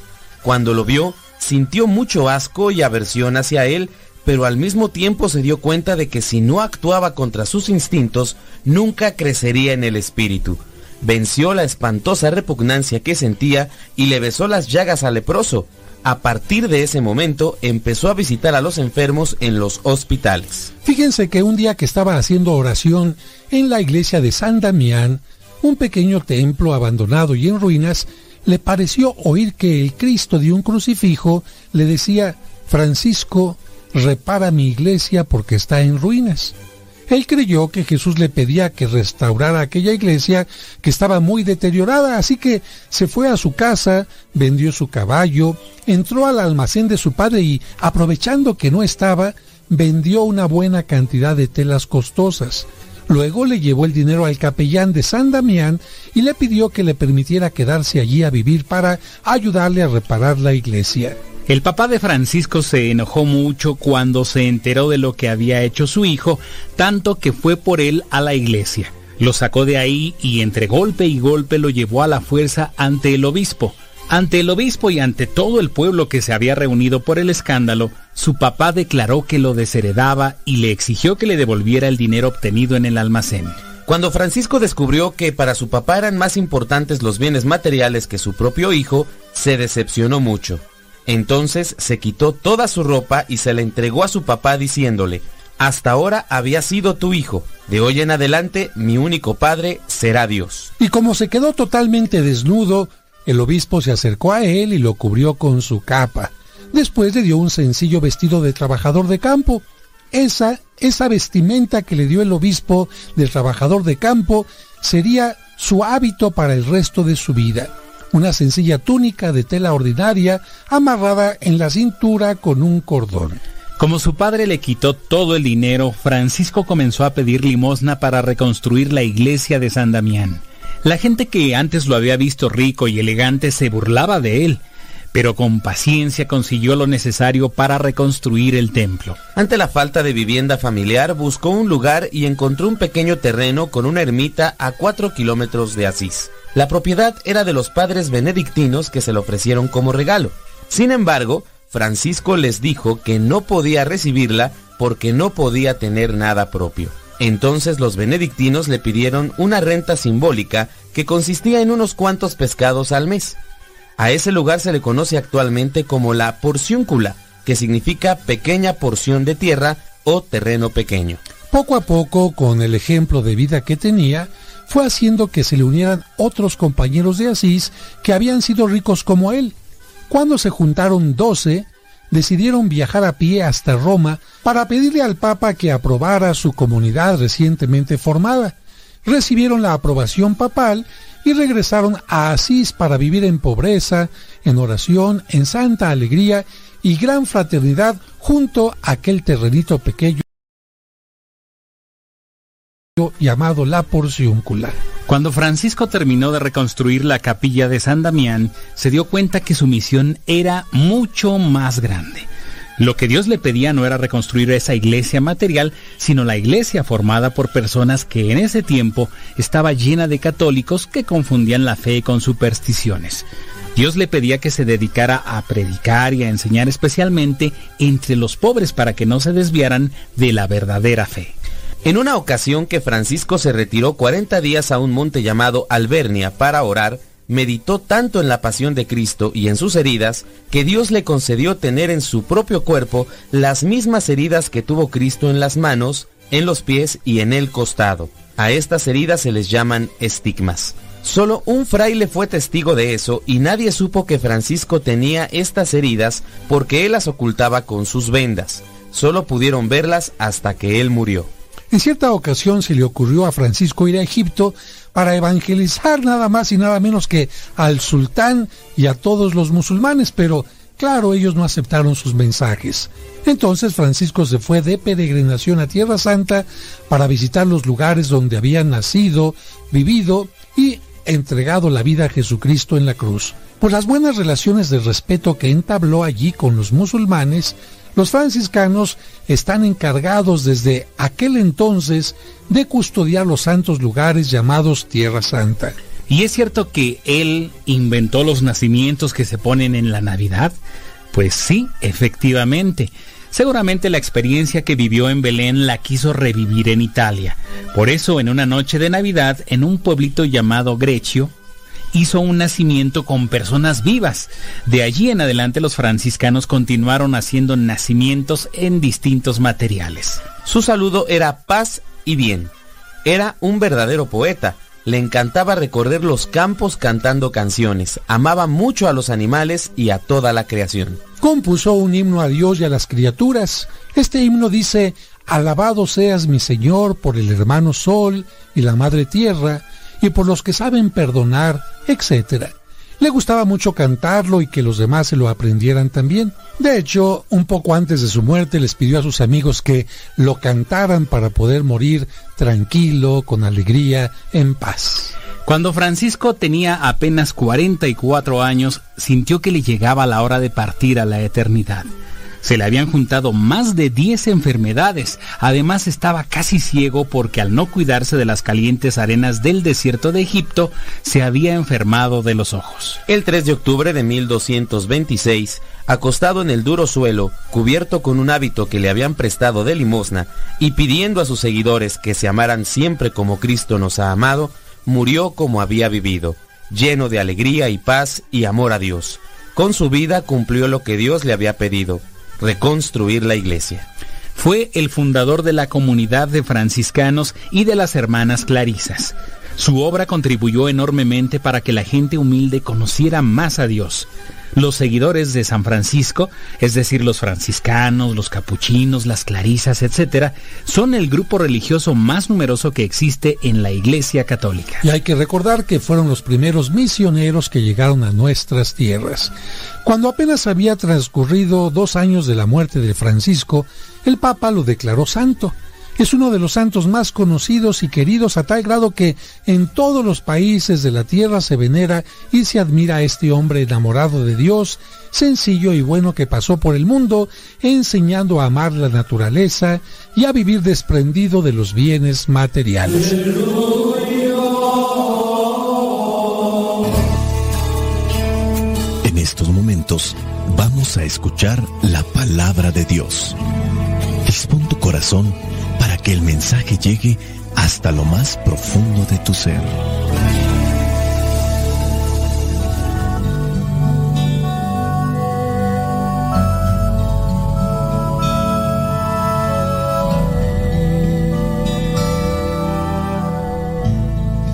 Cuando lo vio, sintió mucho asco y aversión hacia él pero al mismo tiempo se dio cuenta de que si no actuaba contra sus instintos, nunca crecería en el espíritu. Venció la espantosa repugnancia que sentía y le besó las llagas al leproso. A partir de ese momento empezó a visitar a los enfermos en los hospitales. Fíjense que un día que estaba haciendo oración en la iglesia de San Damián, un pequeño templo abandonado y en ruinas, le pareció oír que el Cristo de un crucifijo le decía, Francisco, repara mi iglesia porque está en ruinas. Él creyó que Jesús le pedía que restaurara aquella iglesia que estaba muy deteriorada, así que se fue a su casa, vendió su caballo, entró al almacén de su padre y, aprovechando que no estaba, vendió una buena cantidad de telas costosas. Luego le llevó el dinero al capellán de San Damián y le pidió que le permitiera quedarse allí a vivir para ayudarle a reparar la iglesia. El papá de Francisco se enojó mucho cuando se enteró de lo que había hecho su hijo, tanto que fue por él a la iglesia. Lo sacó de ahí y entre golpe y golpe lo llevó a la fuerza ante el obispo. Ante el obispo y ante todo el pueblo que se había reunido por el escándalo, su papá declaró que lo desheredaba y le exigió que le devolviera el dinero obtenido en el almacén. Cuando Francisco descubrió que para su papá eran más importantes los bienes materiales que su propio hijo, se decepcionó mucho. Entonces se quitó toda su ropa y se la entregó a su papá diciéndole, hasta ahora había sido tu hijo, de hoy en adelante mi único padre será Dios. Y como se quedó totalmente desnudo, el obispo se acercó a él y lo cubrió con su capa. Después le dio un sencillo vestido de trabajador de campo. esa, esa vestimenta que le dio el obispo del trabajador de campo sería su hábito para el resto de su vida. Una sencilla túnica de tela ordinaria amarrada en la cintura con un cordón. Como su padre le quitó todo el dinero, Francisco comenzó a pedir limosna para reconstruir la iglesia de San Damián. La gente que antes lo había visto rico y elegante se burlaba de él, pero con paciencia consiguió lo necesario para reconstruir el templo. Ante la falta de vivienda familiar, buscó un lugar y encontró un pequeño terreno con una ermita a 4 kilómetros de Asís. La propiedad era de los padres benedictinos que se le ofrecieron como regalo. Sin embargo, Francisco les dijo que no podía recibirla porque no podía tener nada propio. Entonces los benedictinos le pidieron una renta simbólica que consistía en unos cuantos pescados al mes. A ese lugar se le conoce actualmente como la porciúncula, que significa pequeña porción de tierra o terreno pequeño. Poco a poco, con el ejemplo de vida que tenía, fue haciendo que se le unieran otros compañeros de Asís que habían sido ricos como él cuando se juntaron doce, decidieron viajar a pie hasta Roma para pedirle al Papa que aprobara su comunidad recientemente formada. Recibieron la aprobación papal y regresaron a Asís para vivir en pobreza, en oración, en santa alegría y gran fraternidad junto a aquel terrenito pequeño llamado la porciúncula. Cuando Francisco terminó de reconstruir la capilla de San Damián, se dio cuenta que su misión era mucho más grande. Lo que Dios le pedía no era reconstruir esa iglesia material, sino la iglesia formada por personas que en ese tiempo estaba llena de católicos que confundían la fe con supersticiones. Dios le pedía que se dedicara a predicar y a enseñar especialmente entre los pobres para que no se desviaran de la verdadera fe. En una ocasión que Francisco se retiró 40 días a un monte llamado Albernia para orar, meditó tanto en la pasión de Cristo y en sus heridas, que Dios le concedió tener en su propio cuerpo las mismas heridas que tuvo Cristo en las manos, en los pies y en el costado. A estas heridas se les llaman estigmas. Solo un fraile fue testigo de eso y nadie supo que Francisco tenía estas heridas porque él las ocultaba con sus vendas. Solo pudieron verlas hasta que él murió. En cierta ocasión se le ocurrió a Francisco ir a Egipto para evangelizar nada más y nada menos que al sultán y a todos los musulmanes, pero claro, ellos no aceptaron sus mensajes. Entonces Francisco se fue de peregrinación a Tierra Santa para visitar los lugares donde había nacido, vivido y entregado la vida a Jesucristo en la cruz. Por las buenas relaciones de respeto que entabló allí con los musulmanes, los franciscanos están encargados desde aquel entonces de custodiar los santos lugares llamados Tierra Santa. ¿Y es cierto que él inventó los nacimientos que se ponen en la Navidad? Pues sí, efectivamente. Seguramente la experiencia que vivió en Belén la quiso revivir en Italia. Por eso, en una noche de Navidad, en un pueblito llamado Grecio, hizo un nacimiento con personas vivas. De allí en adelante los franciscanos continuaron haciendo nacimientos en distintos materiales. Su saludo era paz y bien. Era un verdadero poeta. Le encantaba recorrer los campos cantando canciones. Amaba mucho a los animales y a toda la creación. Compuso un himno a Dios y a las criaturas. Este himno dice, Alabado seas mi Señor por el hermano Sol y la Madre Tierra, y por los que saben perdonar, etc. Le gustaba mucho cantarlo y que los demás se lo aprendieran también. De hecho, un poco antes de su muerte les pidió a sus amigos que lo cantaran para poder morir tranquilo, con alegría, en paz. Cuando Francisco tenía apenas 44 años, sintió que le llegaba la hora de partir a la eternidad. Se le habían juntado más de 10 enfermedades. Además estaba casi ciego porque al no cuidarse de las calientes arenas del desierto de Egipto, se había enfermado de los ojos. El 3 de octubre de 1226, acostado en el duro suelo, cubierto con un hábito que le habían prestado de limosna, y pidiendo a sus seguidores que se amaran siempre como Cristo nos ha amado, murió como había vivido, lleno de alegría y paz y amor a Dios. Con su vida cumplió lo que Dios le había pedido, reconstruir la iglesia. Fue el fundador de la comunidad de franciscanos y de las hermanas clarisas. Su obra contribuyó enormemente para que la gente humilde conociera más a Dios. Los seguidores de San Francisco, es decir, los franciscanos, los capuchinos, las clarisas, etc., son el grupo religioso más numeroso que existe en la Iglesia Católica. Y hay que recordar que fueron los primeros misioneros que llegaron a nuestras tierras. Cuando apenas había transcurrido dos años de la muerte de Francisco, el Papa lo declaró santo. Es uno de los santos más conocidos y queridos a tal grado que en todos los países de la tierra se venera y se admira a este hombre enamorado de Dios, sencillo y bueno que pasó por el mundo enseñando a amar la naturaleza y a vivir desprendido de los bienes materiales. En estos momentos vamos a escuchar la palabra de Dios. Dispón tu corazón que el mensaje llegue hasta lo más profundo de tu ser.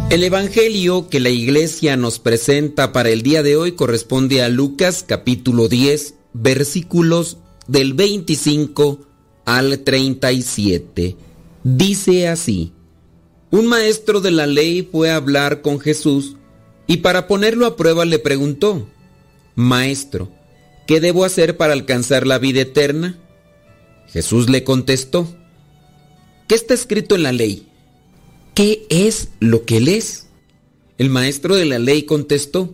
El Evangelio que la iglesia nos presenta para el día de hoy corresponde a Lucas capítulo 10 versículos del 25 al 37. Dice así, un maestro de la ley fue a hablar con Jesús y para ponerlo a prueba le preguntó, Maestro, ¿qué debo hacer para alcanzar la vida eterna? Jesús le contestó, ¿qué está escrito en la ley? ¿Qué es lo que lees? El maestro de la ley contestó,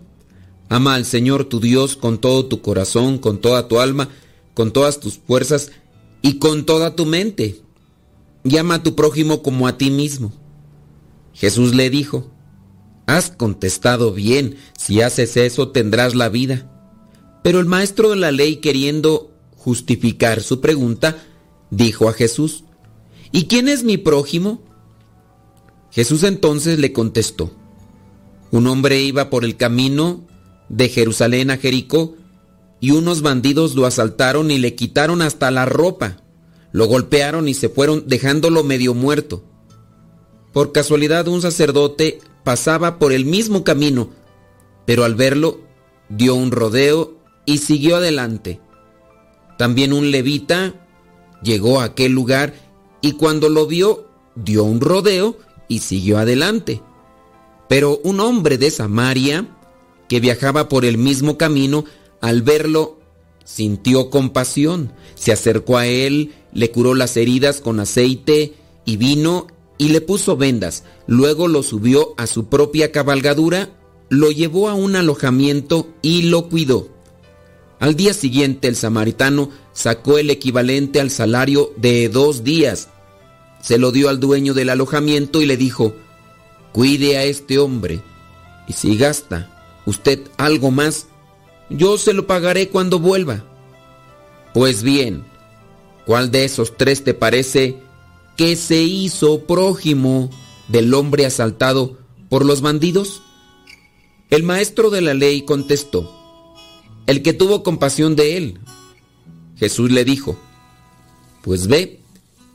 Ama al Señor tu Dios con todo tu corazón, con toda tu alma, con todas tus fuerzas y con toda tu mente. Llama a tu prójimo como a ti mismo. Jesús le dijo, Has contestado bien, si haces eso tendrás la vida. Pero el maestro de la ley, queriendo justificar su pregunta, dijo a Jesús, ¿Y quién es mi prójimo? Jesús entonces le contestó, un hombre iba por el camino de Jerusalén a Jericó, y unos bandidos lo asaltaron y le quitaron hasta la ropa, lo golpearon y se fueron dejándolo medio muerto. Por casualidad un sacerdote pasaba por el mismo camino, pero al verlo dio un rodeo y siguió adelante. También un levita llegó a aquel lugar y cuando lo vio dio un rodeo y siguió adelante. Pero un hombre de Samaria, que viajaba por el mismo camino, al verlo sintió compasión, se acercó a él, le curó las heridas con aceite y vino y le puso vendas. Luego lo subió a su propia cabalgadura, lo llevó a un alojamiento y lo cuidó. Al día siguiente el samaritano sacó el equivalente al salario de dos días se lo dio al dueño del alojamiento y le dijo, cuide a este hombre, y si gasta usted algo más, yo se lo pagaré cuando vuelva. Pues bien, ¿cuál de esos tres te parece que se hizo prójimo del hombre asaltado por los bandidos? El maestro de la ley contestó, el que tuvo compasión de él. Jesús le dijo, pues ve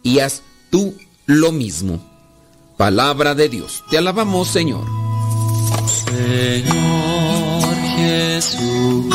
y haz tú lo mismo. Palabra de Dios. Te alabamos, Señor. Señor Jesucristo,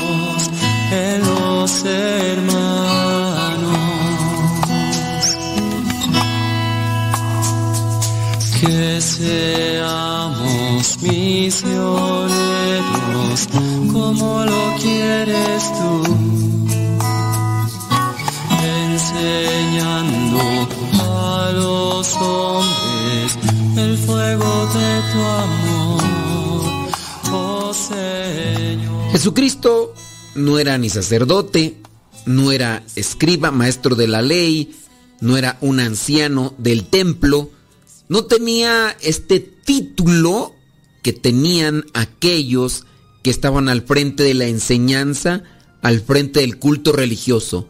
los hermanos. Que seamos misioneros como lo quieres tú. Enseñando los hombres el fuego de tu amor, oh Señor. Jesucristo no era ni sacerdote, no era escriba, maestro de la ley, no era un anciano del templo, no tenía este título que tenían aquellos que estaban al frente de la enseñanza al frente del culto religioso,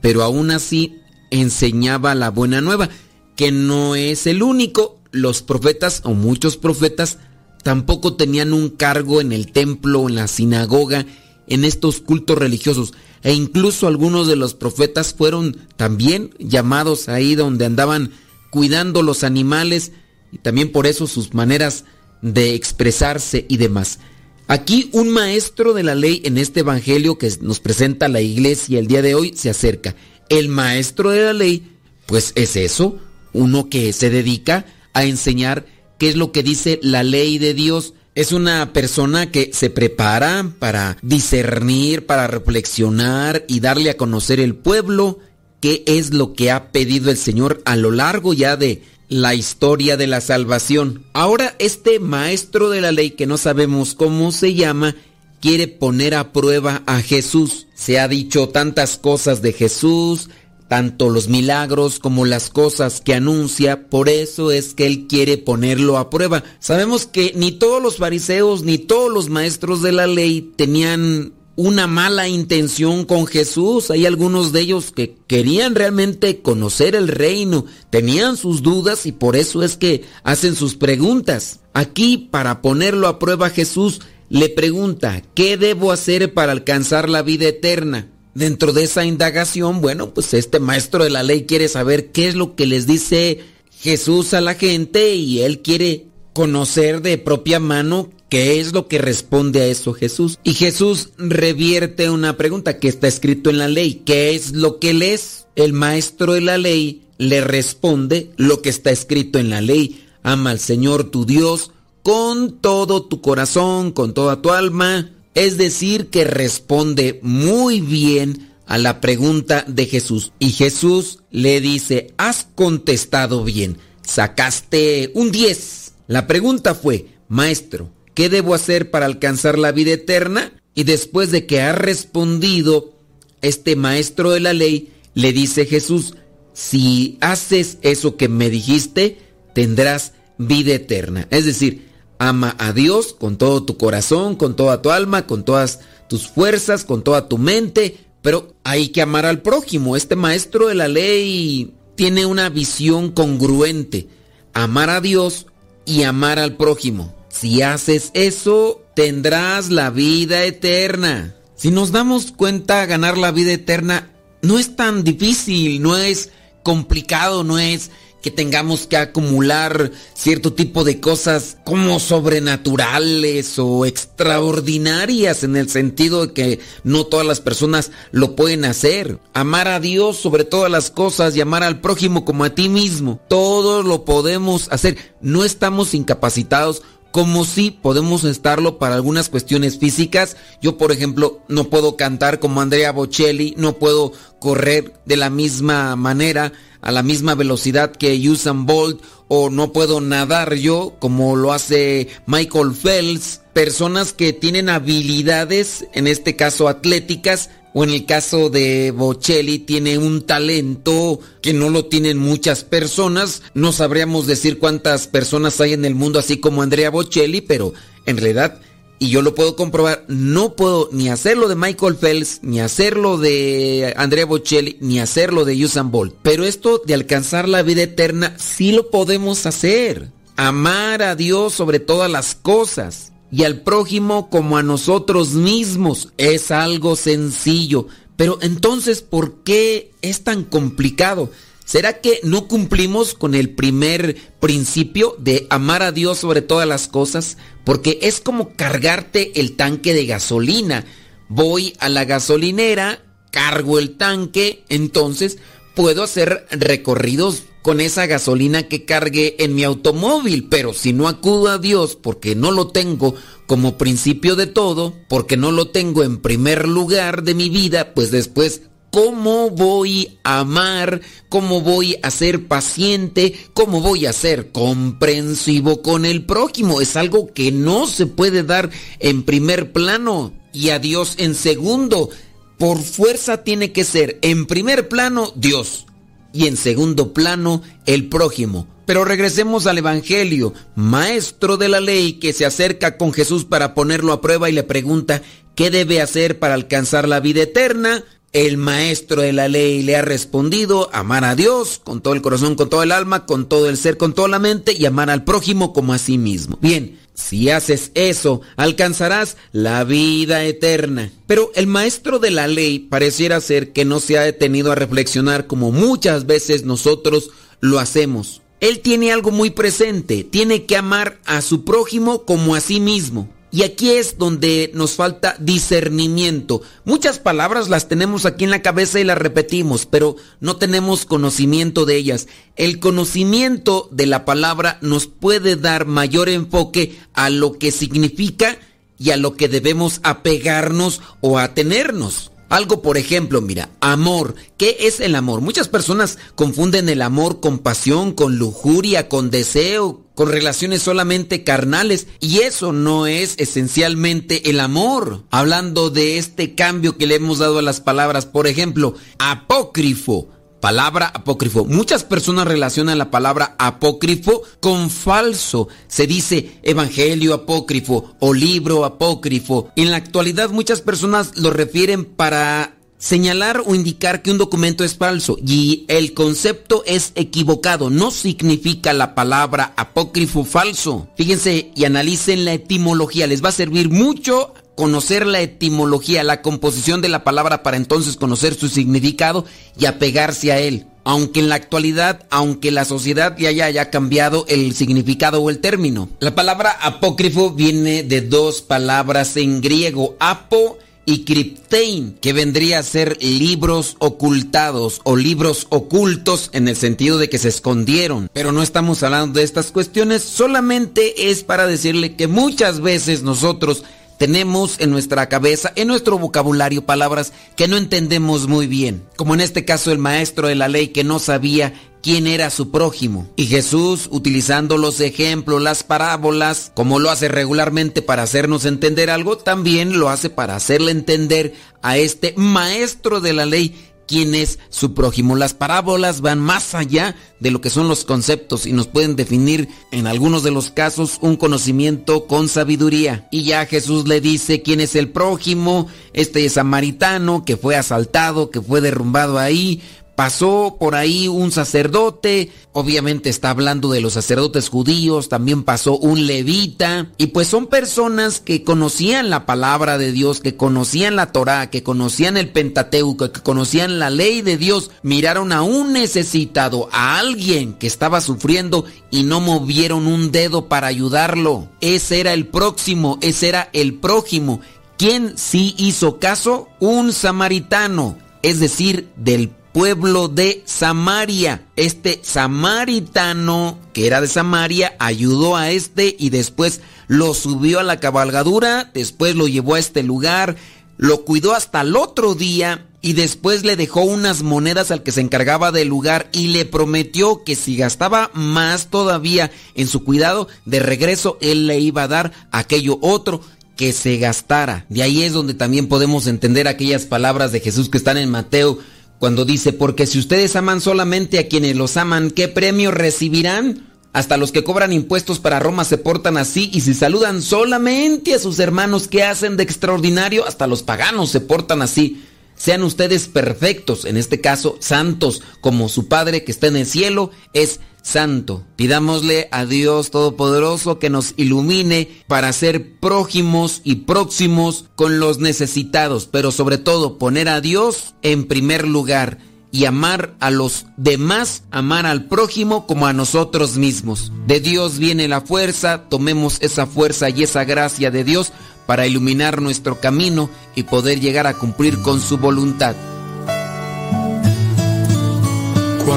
pero aún así enseñaba la buena nueva, que no es el único. Los profetas o muchos profetas tampoco tenían un cargo en el templo, en la sinagoga, en estos cultos religiosos. E incluso algunos de los profetas fueron también llamados ahí donde andaban cuidando los animales y también por eso sus maneras de expresarse y demás. Aquí un maestro de la ley en este evangelio que nos presenta la iglesia el día de hoy se acerca. El maestro de la ley, pues es eso, uno que se dedica a enseñar qué es lo que dice la ley de Dios. Es una persona que se prepara para discernir, para reflexionar y darle a conocer el pueblo qué es lo que ha pedido el Señor a lo largo ya de la historia de la salvación. Ahora este maestro de la ley, que no sabemos cómo se llama, quiere poner a prueba a Jesús. Se ha dicho tantas cosas de Jesús, tanto los milagros como las cosas que anuncia, por eso es que él quiere ponerlo a prueba. Sabemos que ni todos los fariseos ni todos los maestros de la ley tenían una mala intención con Jesús. Hay algunos de ellos que querían realmente conocer el reino, tenían sus dudas y por eso es que hacen sus preguntas. Aquí, para ponerlo a prueba, Jesús le pregunta, ¿qué debo hacer para alcanzar la vida eterna? Dentro de esa indagación, bueno, pues este maestro de la ley quiere saber qué es lo que les dice Jesús a la gente y él quiere conocer de propia mano ¿Qué es lo que responde a eso Jesús? Y Jesús revierte una pregunta que está escrito en la ley. ¿Qué es lo que lees? El maestro de la ley le responde lo que está escrito en la ley. Ama al Señor tu Dios con todo tu corazón, con toda tu alma. Es decir, que responde muy bien a la pregunta de Jesús. Y Jesús le dice, has contestado bien, sacaste un 10. La pregunta fue, maestro, ¿qué debo hacer para alcanzar la vida eterna? Y después de que ha respondido este maestro de la ley, le dice Jesús, si haces eso que me dijiste, tendrás vida eterna. Es decir, ama a Dios con todo tu corazón, con toda tu alma, con todas tus fuerzas, con toda tu mente, pero hay que amar al prójimo. Este maestro de la ley tiene una visión congruente, amar a Dios y amar al prójimo. Si haces eso, tendrás la vida eterna. Si nos damos cuenta, ganar la vida eterna no es tan difícil, no es complicado, no es que tengamos que acumular cierto tipo de cosas como sobrenaturales o extraordinarias en el sentido de que no todas las personas lo pueden hacer. Amar a Dios sobre todas las cosas y amar al prójimo como a ti mismo. Todos lo podemos hacer. No estamos incapacitados como si podemos estarlo para algunas cuestiones físicas. Yo, por ejemplo, no puedo cantar como Andrea Bocelli, no puedo correr de la misma manera, a la misma velocidad que Usain Bolt, o no puedo nadar yo como lo hace Michael Phelps. Personas que tienen habilidades, en este caso atléticas, o en el caso de Bocelli tiene un talento que no lo tienen muchas personas. No sabríamos decir cuántas personas hay en el mundo así como Andrea Bocelli, pero en realidad, y yo lo puedo comprobar, no puedo ni hacerlo de Michael Phelps, ni hacerlo de Andrea Bocelli, ni hacerlo de Usain Bolt. Pero esto de alcanzar la vida eterna sí lo podemos hacer. Amar a Dios sobre todas las cosas y al prójimo como a nosotros mismos. Es algo sencillo. Pero entonces, ¿por qué es tan complicado? ¿Será que no cumplimos con el primer principio de amar a Dios sobre todas las cosas? Porque es como cargarte el tanque de gasolina. Voy a la gasolinera, cargo el tanque, entonces puedo hacer recorridos con esa gasolina que cargué en mi automóvil, pero si no acudo a Dios porque no lo tengo como principio de todo, porque no lo tengo en primer lugar de mi vida, pues después, ¿cómo voy a amar? ¿Cómo voy a ser paciente? ¿Cómo voy a ser comprensivo con el prójimo? Es algo que no se puede dar en primer plano y a Dios en segundo. Por fuerza tiene que ser en primer plano Dios y en segundo plano el prójimo. Pero regresemos al Evangelio, maestro de la ley que se acerca con Jesús para ponerlo a prueba y le pregunta, ¿qué debe hacer para alcanzar la vida eterna? El maestro de la ley le ha respondido, amar a Dios con todo el corazón, con todo el alma, con todo el ser, con toda la mente y amar al prójimo como a sí mismo. Bien, si haces eso, alcanzarás la vida eterna. Pero el maestro de la ley pareciera ser que no se ha detenido a reflexionar como muchas veces nosotros lo hacemos. Él tiene algo muy presente, tiene que amar a su prójimo como a sí mismo. Y aquí es donde nos falta discernimiento. Muchas palabras las tenemos aquí en la cabeza y las repetimos, pero no tenemos conocimiento de ellas. El conocimiento de la palabra nos puede dar mayor enfoque a lo que significa y a lo que debemos apegarnos o atenernos. Algo, por ejemplo, mira, amor. ¿Qué es el amor? Muchas personas confunden el amor con pasión, con lujuria, con deseo, con relaciones solamente carnales. Y eso no es esencialmente el amor. Hablando de este cambio que le hemos dado a las palabras, por ejemplo, apócrifo. Palabra apócrifo. Muchas personas relacionan la palabra apócrifo con falso. Se dice evangelio apócrifo o libro apócrifo. En la actualidad muchas personas lo refieren para señalar o indicar que un documento es falso y el concepto es equivocado. No significa la palabra apócrifo falso. Fíjense y analicen la etimología. Les va a servir mucho conocer la etimología, la composición de la palabra para entonces conocer su significado y apegarse a él. Aunque en la actualidad, aunque la sociedad ya haya cambiado el significado o el término. La palabra apócrifo viene de dos palabras en griego, apo y criptein, que vendría a ser libros ocultados o libros ocultos en el sentido de que se escondieron. Pero no estamos hablando de estas cuestiones, solamente es para decirle que muchas veces nosotros tenemos en nuestra cabeza, en nuestro vocabulario, palabras que no entendemos muy bien. Como en este caso el maestro de la ley que no sabía quién era su prójimo. Y Jesús, utilizando los ejemplos, las parábolas, como lo hace regularmente para hacernos entender algo, también lo hace para hacerle entender a este maestro de la ley quién es su prójimo. Las parábolas van más allá de lo que son los conceptos y nos pueden definir en algunos de los casos un conocimiento con sabiduría. Y ya Jesús le dice quién es el prójimo, este samaritano que fue asaltado, que fue derrumbado ahí, pasó por ahí un sacerdote, obviamente está hablando de los sacerdotes judíos, también pasó un levita, y pues son personas que conocían la palabra de Dios, que conocían la Torá, que conocían el Pentateuco, que conocían la ley de Dios, miraron a un necesitado, a alguien que estaba sufriendo y no movieron un dedo para ayudarlo. Ese era el próximo, ese era el prójimo. ¿Quién sí hizo caso? Un samaritano, es decir, del pueblo de Samaria. Este samaritano que era de Samaria ayudó a este y después lo subió a la cabalgadura, después lo llevó a este lugar, lo cuidó hasta el otro día y después le dejó unas monedas al que se encargaba del lugar y le prometió que si gastaba más todavía en su cuidado, de regreso él le iba a dar aquello otro que se gastara. De ahí es donde también podemos entender aquellas palabras de Jesús que están en Mateo cuando dice, porque si ustedes aman solamente a quienes los aman, ¿qué premio recibirán? Hasta los que cobran impuestos para Roma se portan así y si saludan solamente a sus hermanos que hacen de extraordinario, hasta los paganos se portan así. Sean ustedes perfectos, en este caso santos, como su Padre que está en el cielo es santo. Pidámosle a Dios Todopoderoso que nos ilumine para ser prójimos y próximos con los necesitados, pero sobre todo poner a Dios en primer lugar y amar a los demás, amar al prójimo como a nosotros mismos. De Dios viene la fuerza, tomemos esa fuerza y esa gracia de Dios para iluminar nuestro camino y poder llegar a cumplir con su voluntad.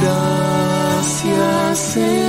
Gracias Señor,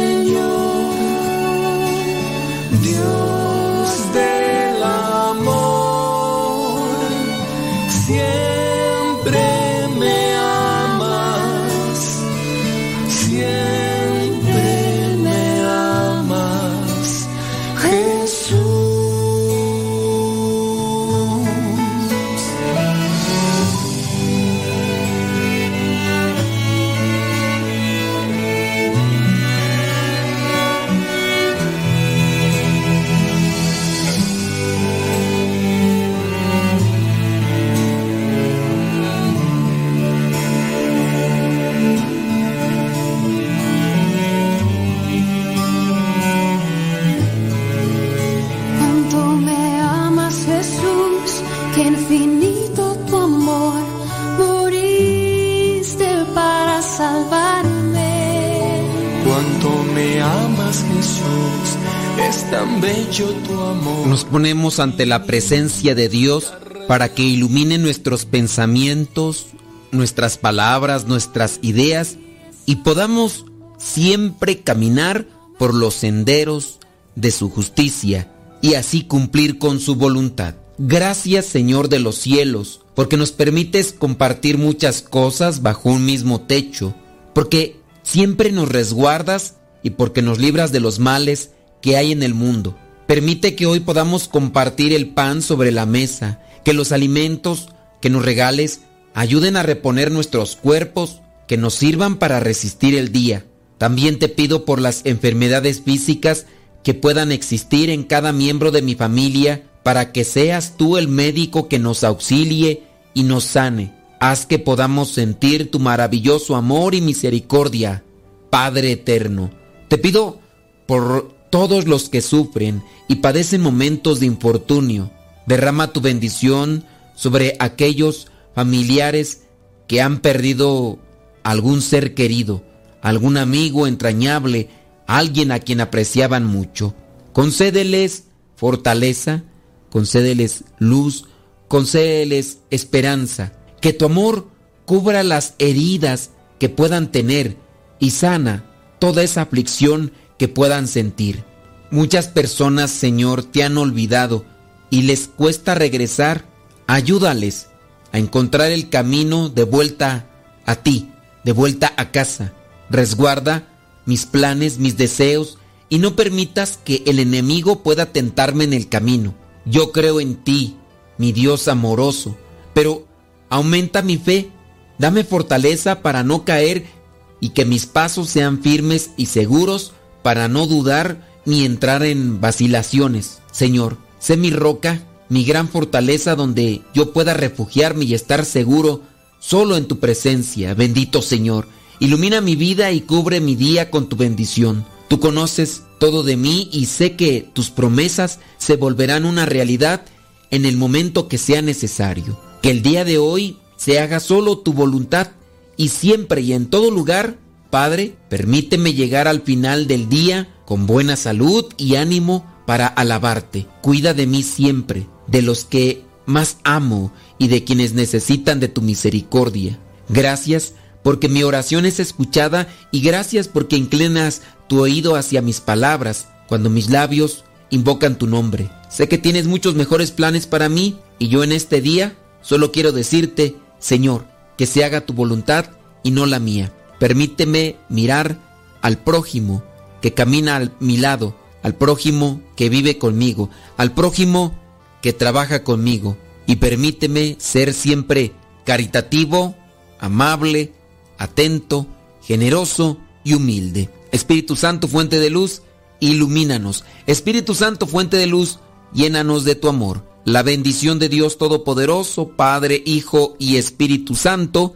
Nos ponemos ante la presencia de Dios para que ilumine nuestros pensamientos, nuestras palabras, nuestras ideas y podamos siempre caminar por los senderos de su justicia y así cumplir con su voluntad. Gracias Señor de los cielos, porque nos permites compartir muchas cosas bajo un mismo techo, porque siempre nos resguardas y porque nos libras de los males que hay en el mundo. Permite que hoy podamos compartir el pan sobre la mesa, que los alimentos que nos regales ayuden a reponer nuestros cuerpos, que nos sirvan para resistir el día. También te pido por las enfermedades físicas que puedan existir en cada miembro de mi familia, para que seas tú el médico que nos auxilie y nos sane. Haz que podamos sentir tu maravilloso amor y misericordia, Padre eterno. Te pido por todos los que sufren y padecen momentos de infortunio. Derrama tu bendición sobre aquellos familiares que han perdido algún ser querido, algún amigo entrañable, alguien a quien apreciaban mucho. Concédeles fortaleza, concédeles luz, concédeles esperanza, que tu amor cubra las heridas que puedan tener y sana toda esa aflicción que puedan sentir. Muchas personas, Señor, te han olvidado y les cuesta regresar. Ayúdales a encontrar el camino de vuelta a ti, de vuelta a casa. Resguarda mis planes, mis deseos y no permitas que el enemigo pueda tentarme en el camino. Yo creo en ti, mi Dios amoroso, pero aumenta mi fe, dame fortaleza para no caer y que mis pasos sean firmes y seguros para no dudar ni entrar en vacilaciones. Señor, sé mi roca, mi gran fortaleza donde yo pueda refugiarme y estar seguro solo en tu presencia, bendito Señor. Ilumina mi vida y cubre mi día con tu bendición. Tú conoces todo de mí y sé que tus promesas se volverán una realidad en el momento que sea necesario. Que el día de hoy se haga solo tu voluntad y siempre y en todo lugar, Padre, permíteme llegar al final del día con buena salud y ánimo para alabarte. Cuida de mí siempre, de los que más amo y de quienes necesitan de tu misericordia. Gracias porque mi oración es escuchada y gracias porque inclinas tu oído hacia mis palabras cuando mis labios invocan tu nombre. Sé que tienes muchos mejores planes para mí y yo en este día solo quiero decirte, Señor, que se haga tu voluntad y no la mía. Permíteme mirar al prójimo que camina a mi lado, al prójimo que vive conmigo, al prójimo que trabaja conmigo y permíteme ser siempre caritativo, amable, atento, generoso y humilde. Espíritu Santo, fuente de luz, ilumínanos. Espíritu Santo, fuente de luz, llénanos de tu amor. La bendición de Dios Todopoderoso, Padre, Hijo y Espíritu Santo,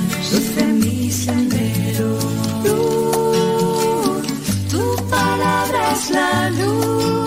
la luz.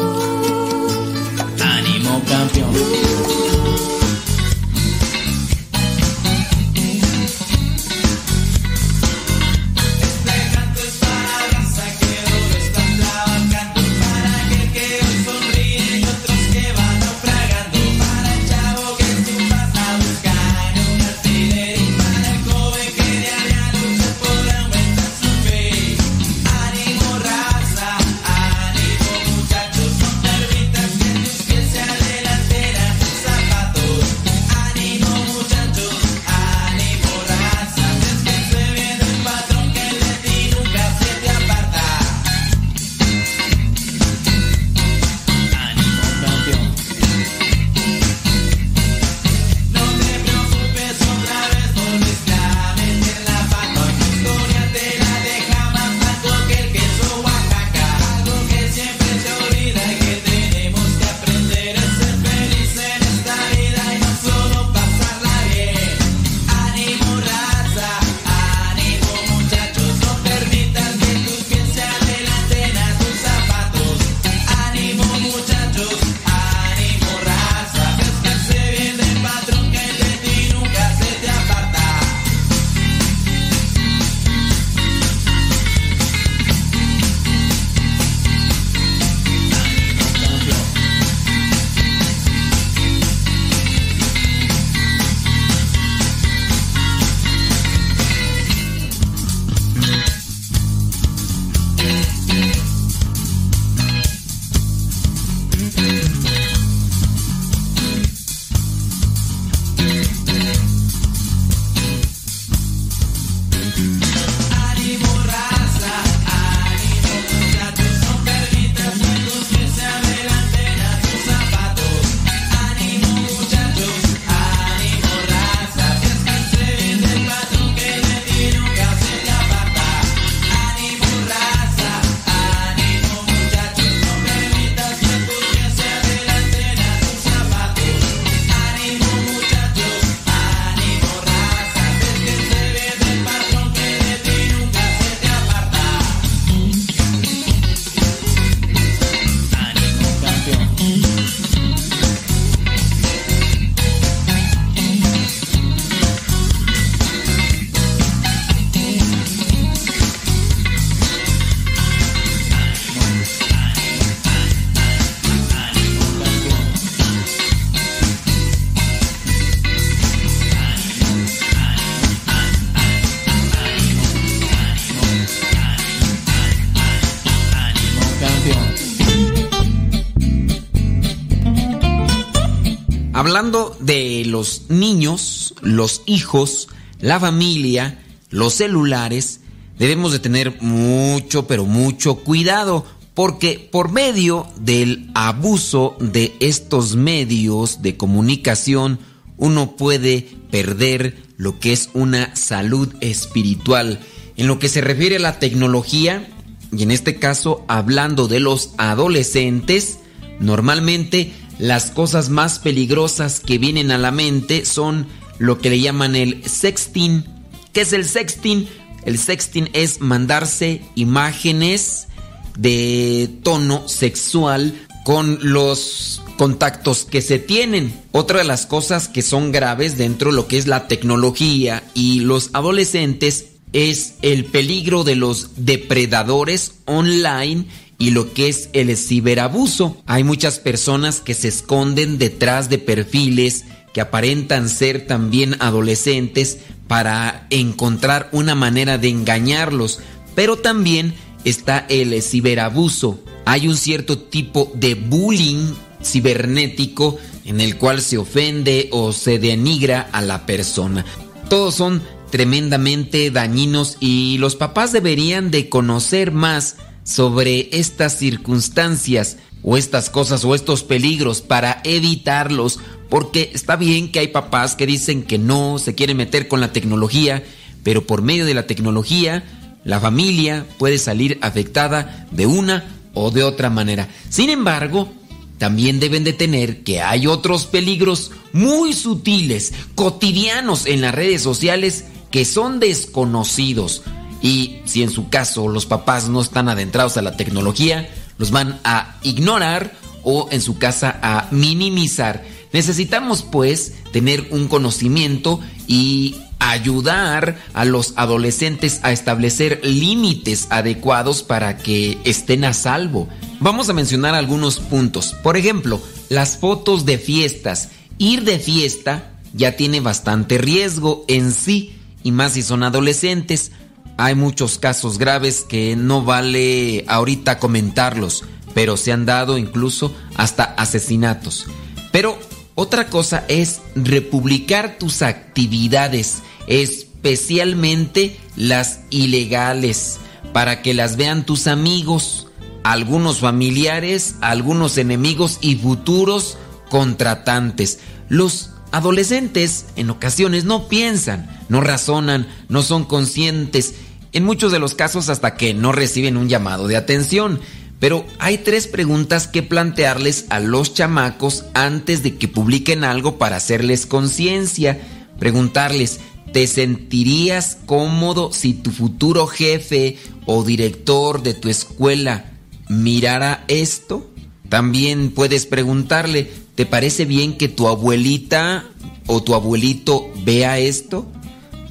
Hablando de los niños, los hijos, la familia, los celulares, debemos de tener mucho, pero mucho cuidado, porque por medio del abuso de estos medios de comunicación, uno puede perder lo que es una salud espiritual. En lo que se refiere a la tecnología, y en este caso hablando de los adolescentes, normalmente las cosas más peligrosas que vienen a la mente son lo que le llaman el sexting. ¿Qué es el sexting? El sexting es mandarse imágenes de tono sexual con los contactos que se tienen. Otra de las cosas que son graves dentro de lo que es la tecnología y los adolescentes es el peligro de los depredadores online y lo que es el ciberabuso. Hay muchas personas que se esconden detrás de perfiles que aparentan ser también adolescentes para encontrar una manera de engañarlos, pero también está el ciberabuso. Hay un cierto tipo de bullying cibernético en el cual se ofende o se denigra a la persona. Todos son tremendamente dañinos y los papás deberían de conocer más sobre estas circunstancias o estas cosas o estos peligros para evitarlos, porque está bien que hay papás que dicen que no se quieren meter con la tecnología, pero por medio de la tecnología la familia puede salir afectada de una o de otra manera. Sin embargo, también deben de tener que hay otros peligros muy sutiles, cotidianos en las redes sociales que son desconocidos. Y si en su caso los papás no están adentrados a la tecnología, los van a ignorar o en su casa a minimizar. Necesitamos pues tener un conocimiento y ayudar a los adolescentes a establecer límites adecuados para que estén a salvo. Vamos a mencionar algunos puntos. Por ejemplo, las fotos de fiestas. Ir de fiesta ya tiene bastante riesgo en sí, y más si son adolescentes. Hay muchos casos graves que no vale ahorita comentarlos, pero se han dado incluso hasta asesinatos. Pero otra cosa es republicar tus actividades, especialmente las ilegales, para que las vean tus amigos, algunos familiares, algunos enemigos y futuros contratantes. Los adolescentes en ocasiones no piensan, no razonan, no son conscientes, en muchos de los casos hasta que no reciben un llamado de atención. Pero hay tres preguntas que plantearles a los chamacos antes de que publiquen algo para hacerles conciencia. Preguntarles, ¿te sentirías cómodo si tu futuro jefe o director de tu escuela mirara esto? También puedes preguntarle, ¿te parece bien que tu abuelita o tu abuelito vea esto?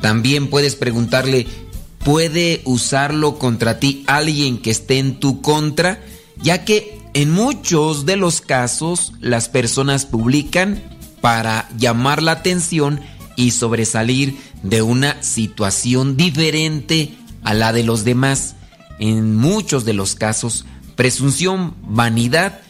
También puedes preguntarle, puede usarlo contra ti alguien que esté en tu contra, ya que en muchos de los casos las personas publican para llamar la atención y sobresalir de una situación diferente a la de los demás. En muchos de los casos, presunción, vanidad,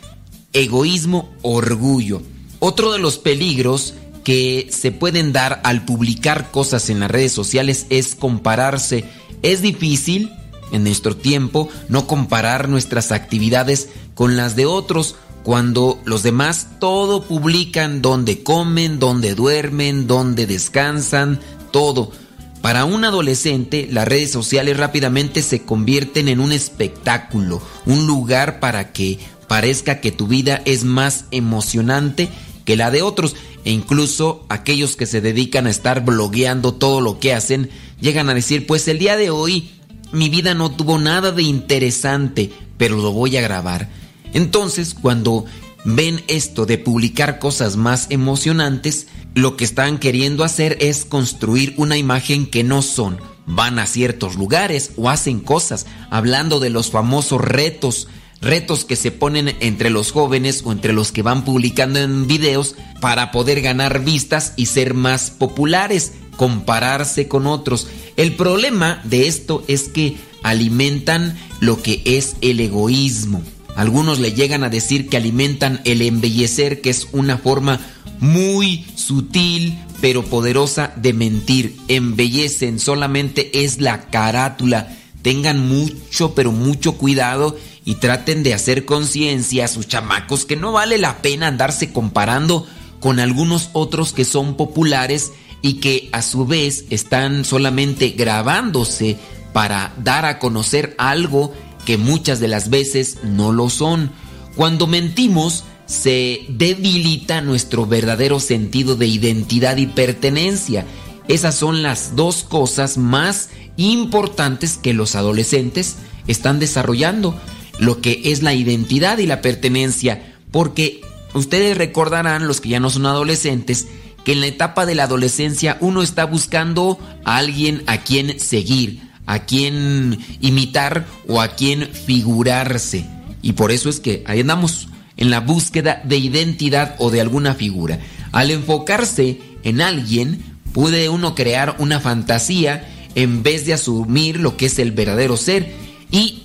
egoísmo, orgullo. Otro de los peligros que se pueden dar al publicar cosas en las redes sociales es compararse es difícil en nuestro tiempo no comparar nuestras actividades con las de otros cuando los demás todo publican, donde comen, donde duermen, donde descansan, todo. Para un adolescente, las redes sociales rápidamente se convierten en un espectáculo, un lugar para que parezca que tu vida es más emocionante que la de otros. E incluso aquellos que se dedican a estar blogueando todo lo que hacen, llegan a decir, pues el día de hoy mi vida no tuvo nada de interesante, pero lo voy a grabar. Entonces, cuando ven esto de publicar cosas más emocionantes, lo que están queriendo hacer es construir una imagen que no son. Van a ciertos lugares o hacen cosas, hablando de los famosos retos, retos que se ponen entre los jóvenes o entre los que van publicando en videos para poder ganar vistas y ser más populares, compararse con otros. El problema de esto es que alimentan lo que es el egoísmo. Algunos le llegan a decir que alimentan el embellecer, que es una forma muy sutil pero poderosa de mentir. Embellecen, solamente es la carátula. Tengan mucho pero mucho cuidado y traten de hacer conciencia a sus chamacos que no vale la pena andarse comparando con algunos otros que son populares y que a su vez están solamente grabándose para dar a conocer algo que muchas de las veces no lo son. Cuando mentimos, se debilita nuestro verdadero sentido de identidad y pertenencia. Esas son las dos cosas más importantes que los adolescentes están desarrollando, lo que es la identidad y la pertenencia, porque ustedes recordarán, los que ya no son adolescentes, que en la etapa de la adolescencia uno está buscando a alguien a quien seguir, a quien imitar o a quien figurarse. Y por eso es que ahí andamos en la búsqueda de identidad o de alguna figura. Al enfocarse en alguien, puede uno crear una fantasía en vez de asumir lo que es el verdadero ser. Y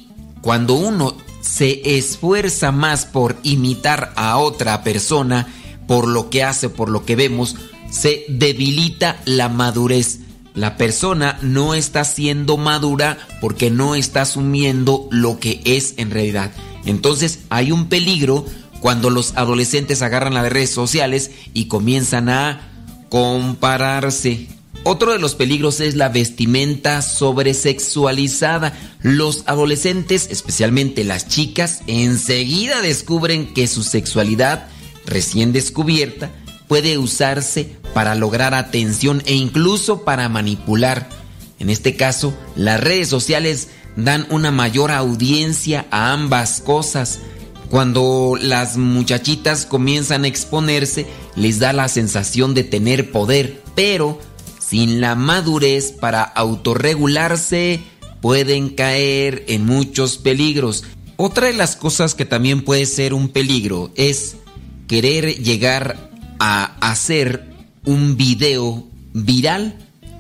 cuando uno se esfuerza más por imitar a otra persona, por lo que hace, por lo que vemos, se debilita la madurez. La persona no está siendo madura porque no está asumiendo lo que es en realidad. Entonces hay un peligro cuando los adolescentes agarran las redes sociales y comienzan a compararse. Otro de los peligros es la vestimenta sobresexualizada. Los adolescentes, especialmente las chicas, enseguida descubren que su sexualidad recién descubierta puede usarse para lograr atención e incluso para manipular. En este caso, las redes sociales dan una mayor audiencia a ambas cosas. Cuando las muchachitas comienzan a exponerse, les da la sensación de tener poder, pero sin la madurez para autorregularse, pueden caer en muchos peligros. Otra de las cosas que también puede ser un peligro es querer llegar a hacer un video viral.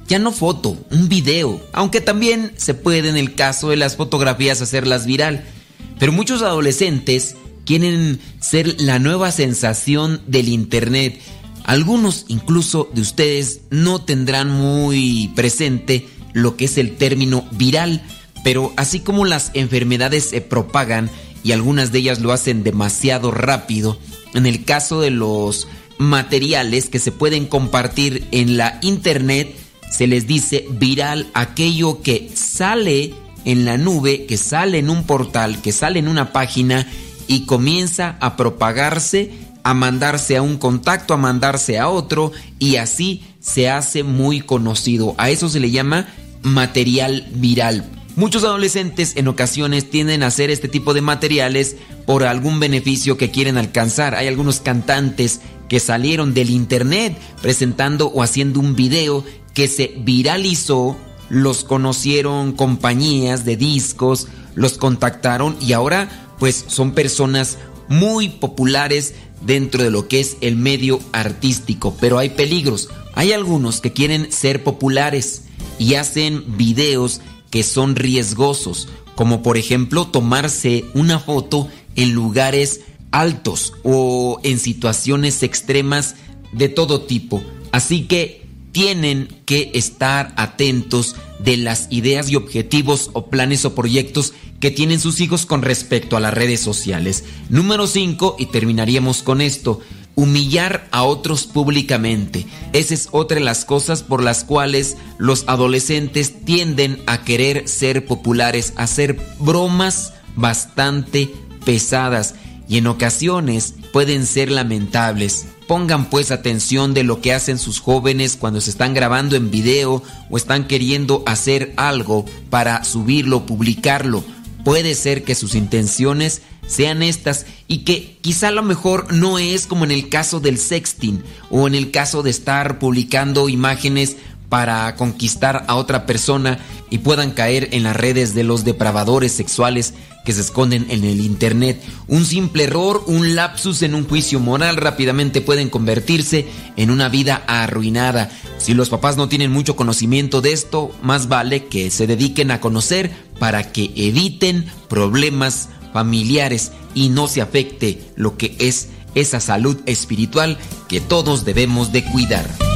Ya no foto, un video. Aunque también se puede en el caso de las fotografías hacerlas viral. Pero muchos adolescentes quieren ser la nueva sensación del Internet. Algunos incluso de ustedes no tendrán muy presente lo que es el término viral, pero así como las enfermedades se propagan y algunas de ellas lo hacen demasiado rápido, en el caso de los materiales que se pueden compartir en la internet, se les dice viral aquello que sale en la nube, que sale en un portal, que sale en una página y comienza a propagarse, a mandarse a un contacto, a mandarse a otro y así se hace muy conocido. A eso se le llama material viral. Muchos adolescentes en ocasiones tienden a hacer este tipo de materiales por algún beneficio que quieren alcanzar. Hay algunos cantantes que salieron del internet presentando o haciendo un video que se viralizó, los conocieron compañías de discos, los contactaron y ahora pues son personas muy populares dentro de lo que es el medio artístico, pero hay peligros. Hay algunos que quieren ser populares y hacen videos que son riesgosos, como por ejemplo tomarse una foto en lugares altos o en situaciones extremas de todo tipo. Así que tienen que estar atentos de las ideas y objetivos o planes o proyectos que tienen sus hijos con respecto a las redes sociales. Número 5, y terminaríamos con esto, humillar a otros públicamente. Esa es otra de las cosas por las cuales los adolescentes tienden a querer ser populares, a hacer bromas bastante pesadas y en ocasiones pueden ser lamentables. Pongan pues atención de lo que hacen sus jóvenes cuando se están grabando en video o están queriendo hacer algo para subirlo, publicarlo. Puede ser que sus intenciones sean estas y que quizá a lo mejor no es como en el caso del sexting o en el caso de estar publicando imágenes para conquistar a otra persona y puedan caer en las redes de los depravadores sexuales que se esconden en el Internet. Un simple error, un lapsus en un juicio moral rápidamente pueden convertirse en una vida arruinada. Si los papás no tienen mucho conocimiento de esto, más vale que se dediquen a conocer para que eviten problemas familiares y no se afecte lo que es esa salud espiritual que todos debemos de cuidar.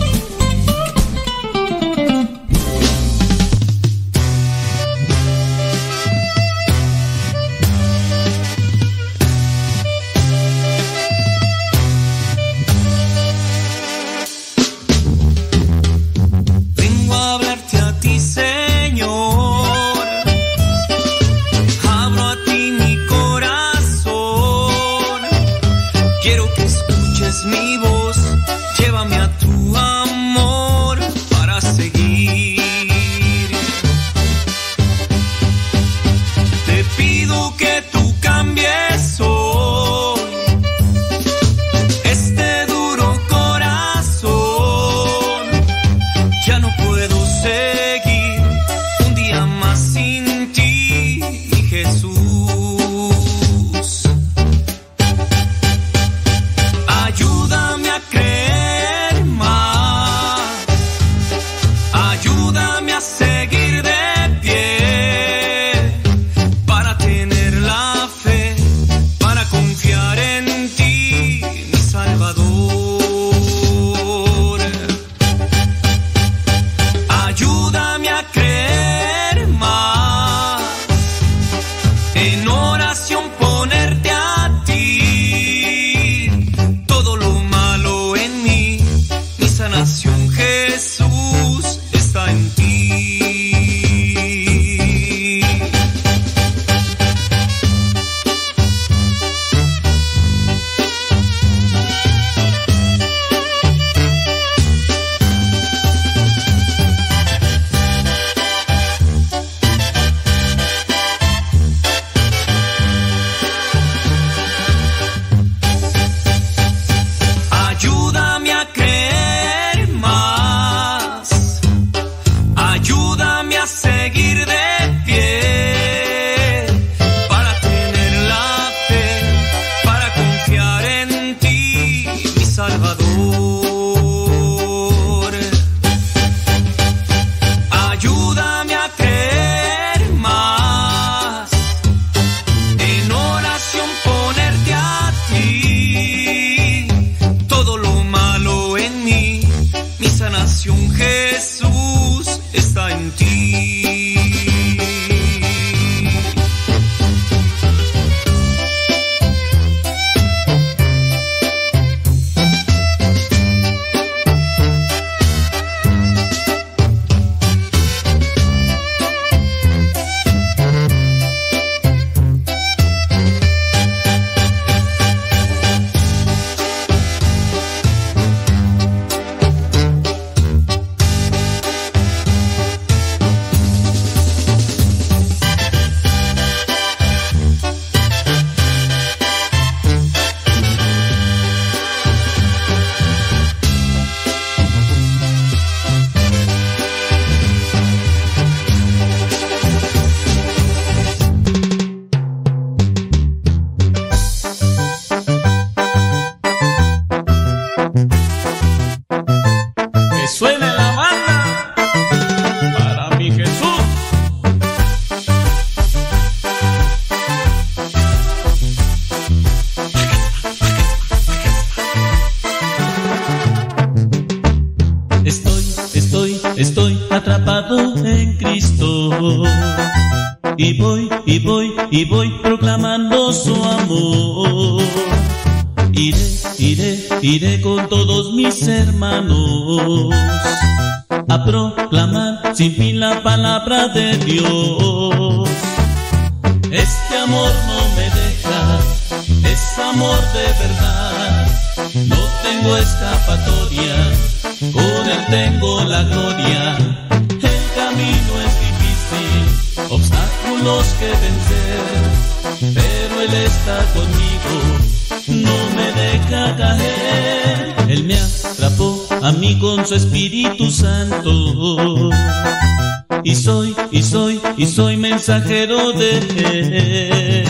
soy mensajero de.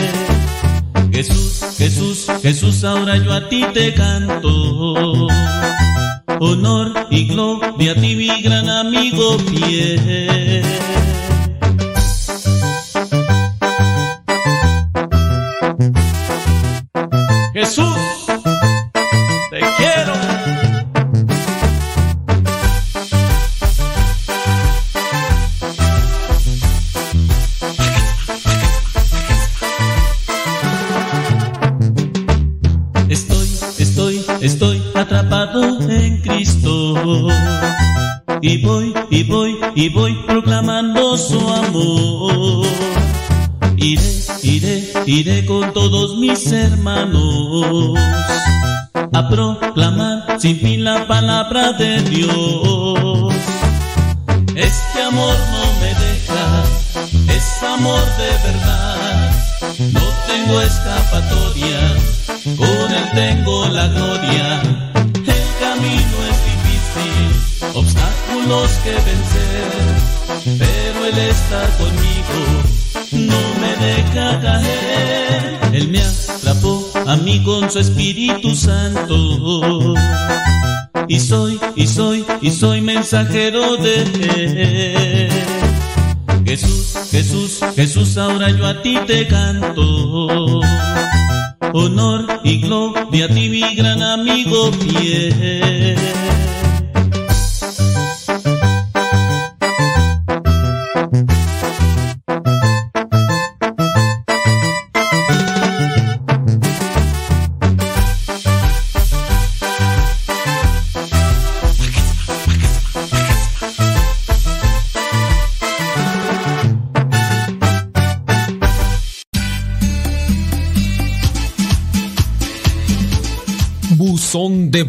Jesús, Jesús, Jesús, ahora yo a ti te canto. Honor y gloria a ti, mi gran amigo fiel. De Dios. Este amor no me deja, es amor de verdad. No tengo escapatoria, con él tengo la gloria. El camino es difícil, obstáculos que vencer, pero él está conmigo, no me deja caer. Él me atrapó a mí con su Espíritu Santo. Y soy, y soy, y soy mensajero de él. Jesús, Jesús, Jesús, ahora yo a ti te canto. Honor y gloria a ti, mi gran amigo fiel.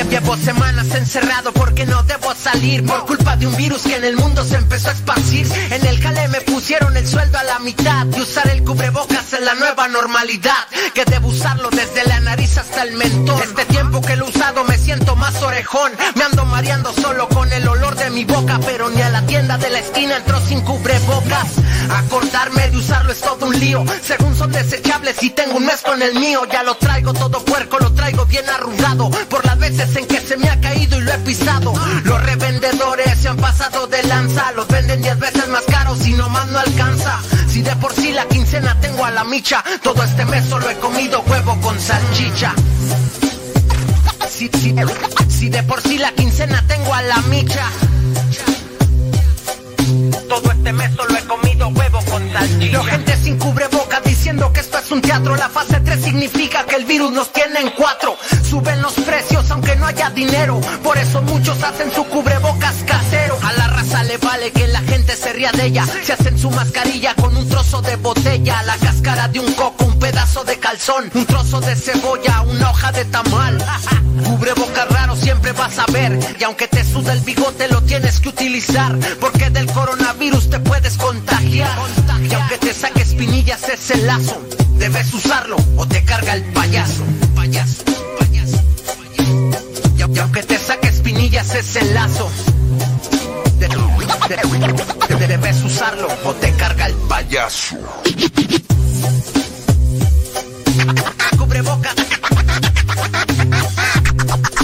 Llevo, llevo semanas encerrado porque no debo salir por culpa de un virus que en el mundo se empezó a esparcir. En el jale me pusieron el sueldo a la mitad y usar el cubrebocas es la nueva normalidad. Que debo usarlo desde la nariz hasta el mentón. Este tiempo que lo he usado me siento más orejón. Me ando mareando solo con el olor de mi boca, pero ni a la tienda de la esquina entró sin cubrebocas. Acordarme de usarlo es todo un lío. Según son desechables y tengo un mes con el mío, ya lo traigo todo puerco, lo traigo bien arrugado por las veces en que se me ha caído y lo he pisado. Los revendedores se han pasado de lanza, los venden 10 veces más caros y nomás no alcanza. Si de por sí la quincena tengo a la micha, todo este mes solo he comido huevo con salchicha. Si, si- de por sí la quincena tengo a la micha. Todo este mes solo he salchicha. Lo gente sin cubreboca diciendo que esto es un teatro. La fase 3 significa que el virus nos tiene en cuatro. Suben los precios aunque no haya dinero. Por eso muchos hacen su cubrebocas casero. A la raza le vale que la gente se ría de ella. Se hacen su mascarilla con un trozo de botella. La cáscara de un coco, un pedazo de calzón. Un trozo de cebolla, una hoja de tamal. Cubrebocas raro siempre vas a ver. Y aunque te suda el bigote lo tienes que utilizar. Porque del coronavirus te puedes contagiar. Y aunque te saque espinillas ese lazo, debes usarlo o te carga el payaso. Payaso, payaso, payaso. Y, aunque te saque espinillas lazo, de- de- de- debes usarlo o te carga el payaso. Cubreboca.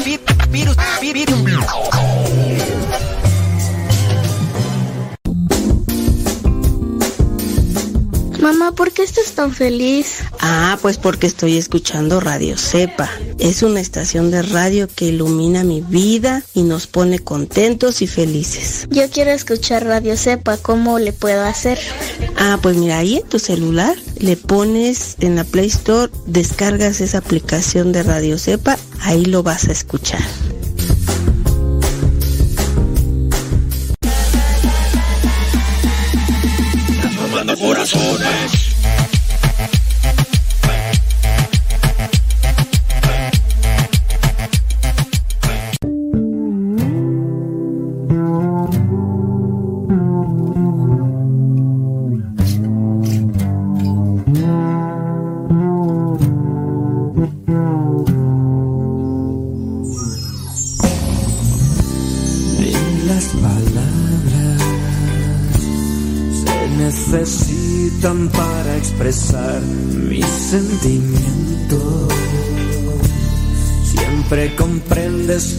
Vi- Virus, vi- virus. Mamá, ¿por qué estás tan feliz? Ah, pues porque estoy escuchando Radio Cepa. Es una estación de radio que ilumina mi vida y nos pone contentos y felices. Yo quiero escuchar Radio Cepa, ¿cómo le puedo hacer? Ah, pues mira, ahí en tu celular le pones en la Play Store, descargas esa aplicación de Radio Cepa, ahí lo vas a escuchar. Corazones.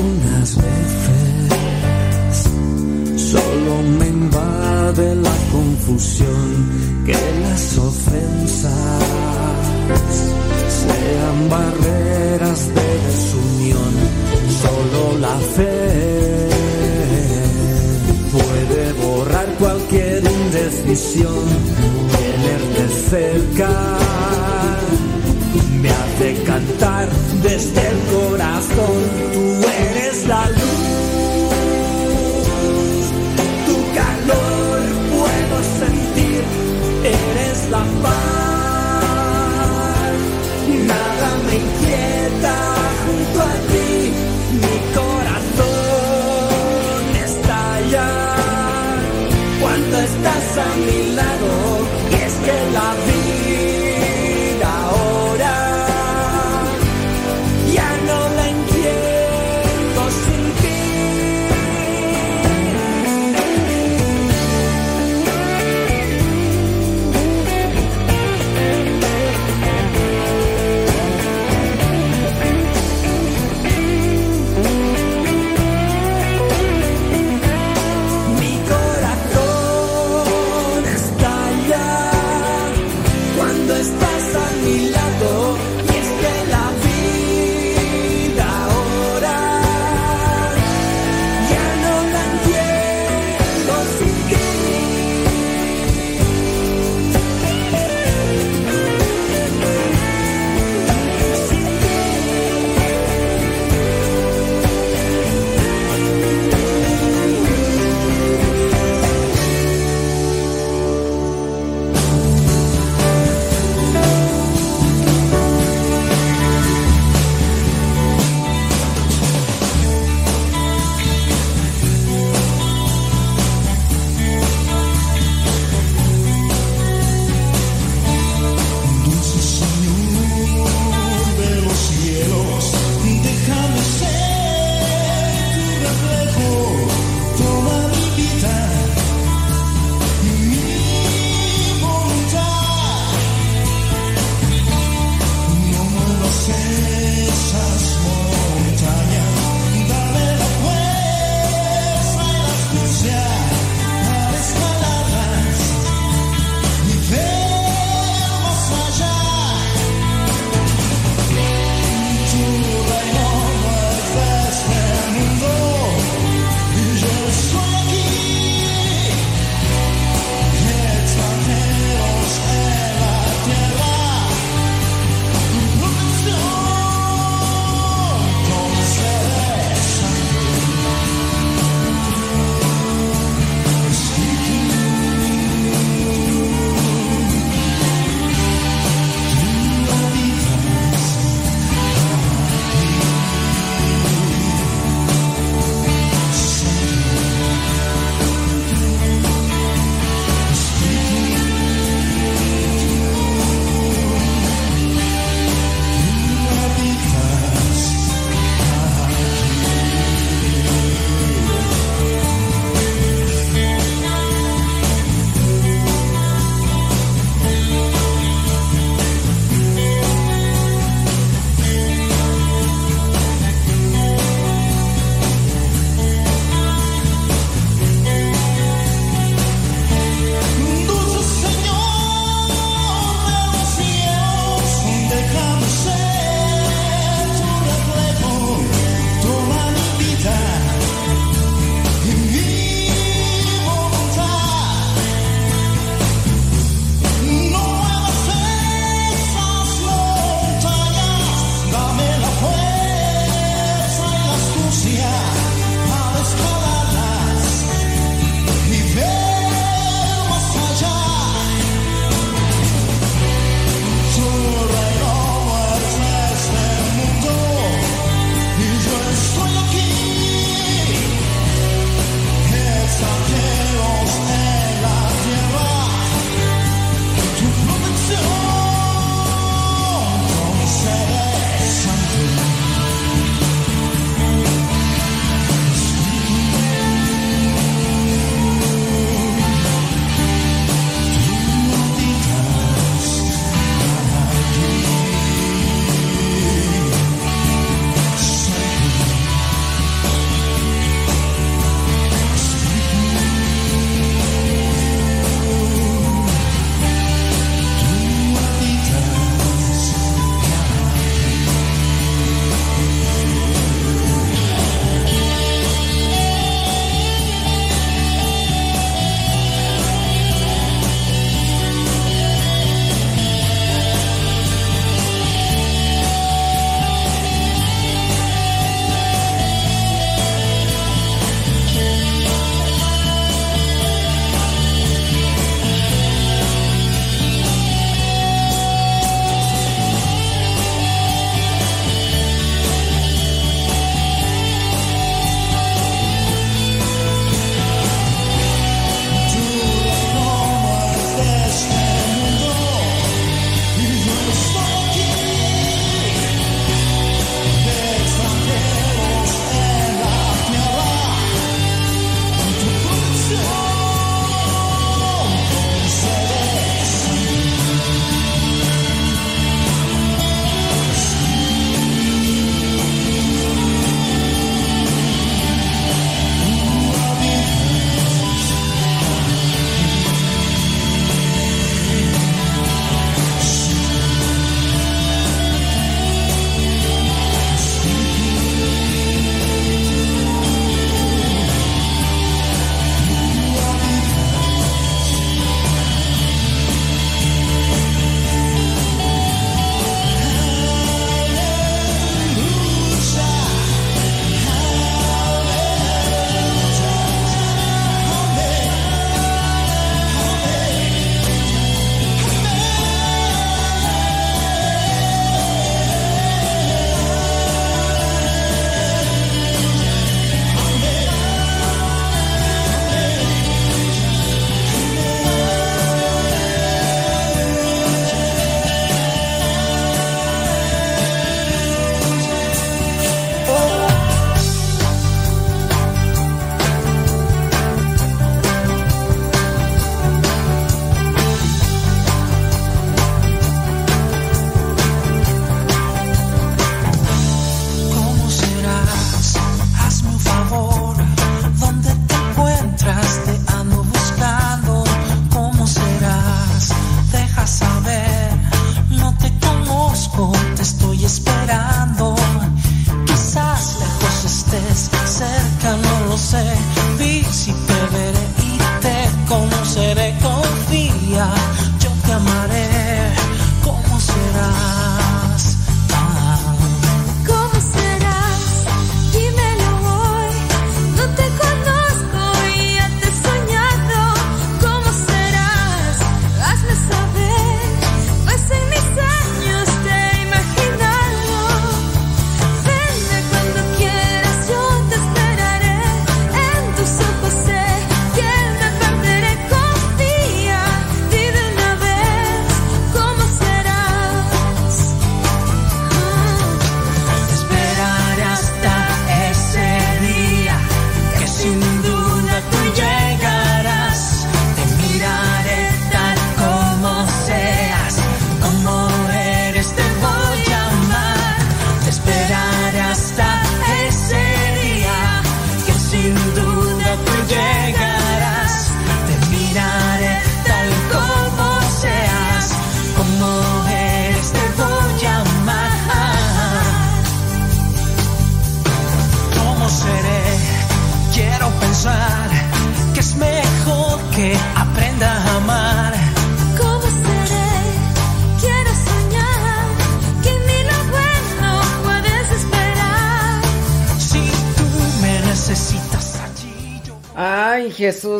Algunas veces solo me invade la confusión que las ofensas sean barreras de desunión. Solo la fe puede borrar cualquier indecisión. Tenerte cerca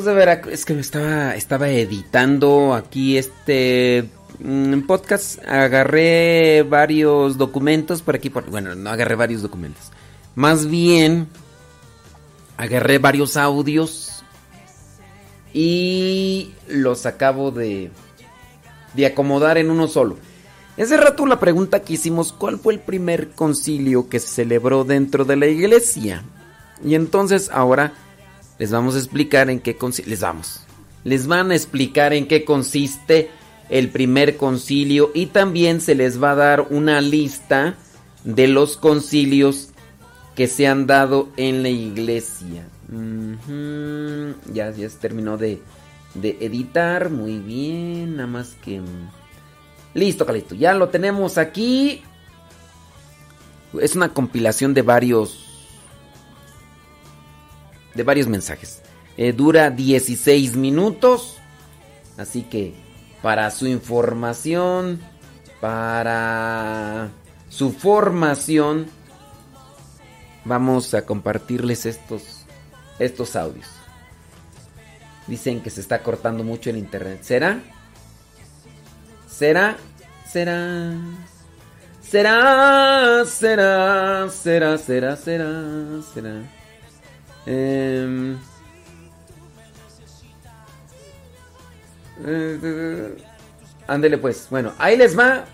De Veracruz. Es que me estaba, editando aquí este mm, podcast. Agarré varios documentos por aquí. Bueno, no agarré varios documentos. Más bien, agarré varios audios y los acabo de, de acomodar en uno solo. Ese rato la pregunta que hicimos, ¿cuál fue el primer concilio que se celebró dentro de la iglesia? Y entonces ahora les vamos a explicar en qué consiste. Les vamos. Les van a explicar en qué consiste el primer concilio y también se les va a dar una lista de los concilios que se han dado en la iglesia. Ya, ya se terminó de, de editar. Muy bien. Nada más que. mm, Listo, Calito. Ya lo tenemos aquí. Es una compilación de varios. Varios mensajes. Eh, dura 16 minutos. Así que para su información, para su formación, vamos a compartirles estos, estos audios. Dicen que se está cortando mucho el internet. ¿Será? ¿Será? ¿Será? ¿Será? ¿Será? ¿Será? ¿Será? ¿Será? ¿Será? Em, eh, ándele pues. Bueno, ahí les va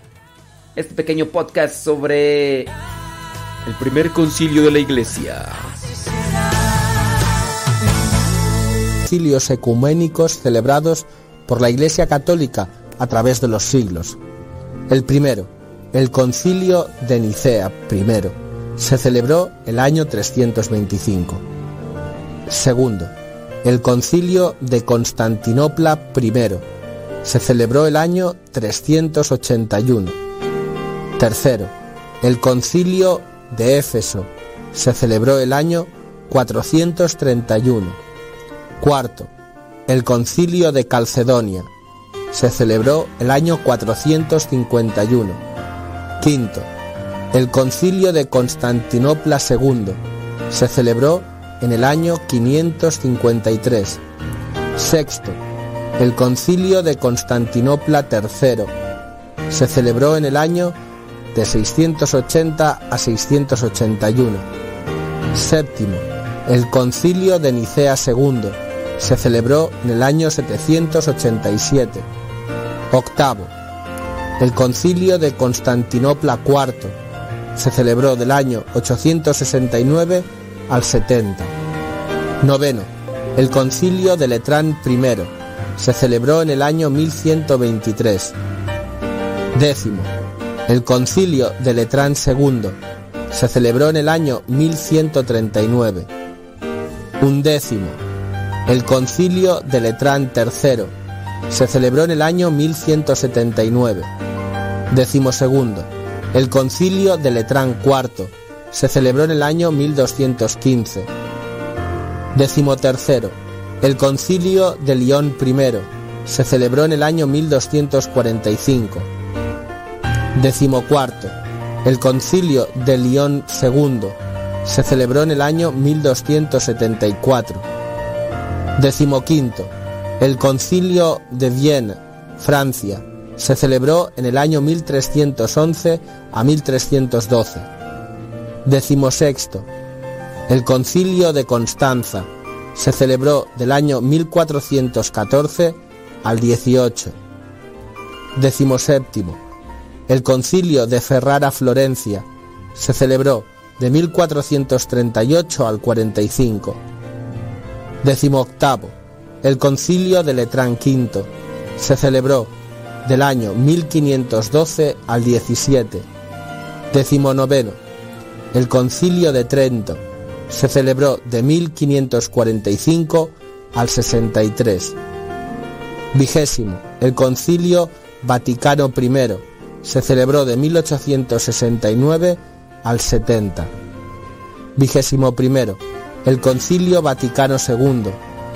este pequeño podcast sobre el primer concilio de la iglesia. concilios ecuménicos celebrados por la Iglesia Católica a través de los siglos. El primero, el concilio de Nicea I, se celebró el año 325. Segundo, el concilio de Constantinopla I, se celebró el año 381. Tercero, el concilio de Éfeso, se celebró el año 431. Cuarto, el concilio de Calcedonia, se celebró el año 451. Quinto, el concilio de Constantinopla II, se celebró en el año 553. Sexto, el concilio de Constantinopla III, se celebró en el año de 680 a 681. Séptimo, el concilio de Nicea II, se celebró en el año 787. Octavo, el concilio de Constantinopla IV, se celebró del año 869 al 70. Noveno, el concilio de Letrán I, se celebró en el año 1123. Décimo, el concilio de Letrán II, se celebró en el año 1139. Undécimo, el concilio de Letrán III, se celebró en el año 1179. Décimo segundo, el concilio de Letrán IV, se celebró en el año 1215. Decimotercero, el Concilio de León I, se celebró en el año 1245. Decimocuarto, el Concilio de León II, se celebró en el año 1274. Decimoquinto, el Concilio de Viena, Francia, se celebró en el año 1311 a 1312. Decimosexto, el Concilio de Constanza, se celebró del año 1414 al 18. Decimoséptimo, el Concilio de Ferrara Florencia, se celebró de 1438 al 45. Décimo octavo, el concilio de Letrán V se celebró del año 1512 al 17. Décimo noveno, el concilio de Trento se celebró de 1545 al 63. Vigésimo, el concilio Vaticano I se celebró de 1869 al 70. Vigésimo primero, el Concilio Vaticano II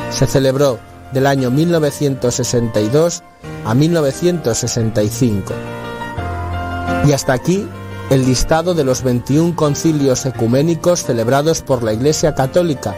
se celebró del año 1962 a 1965. Y hasta aquí el listado de los 21 concilios ecuménicos celebrados por la Iglesia Católica.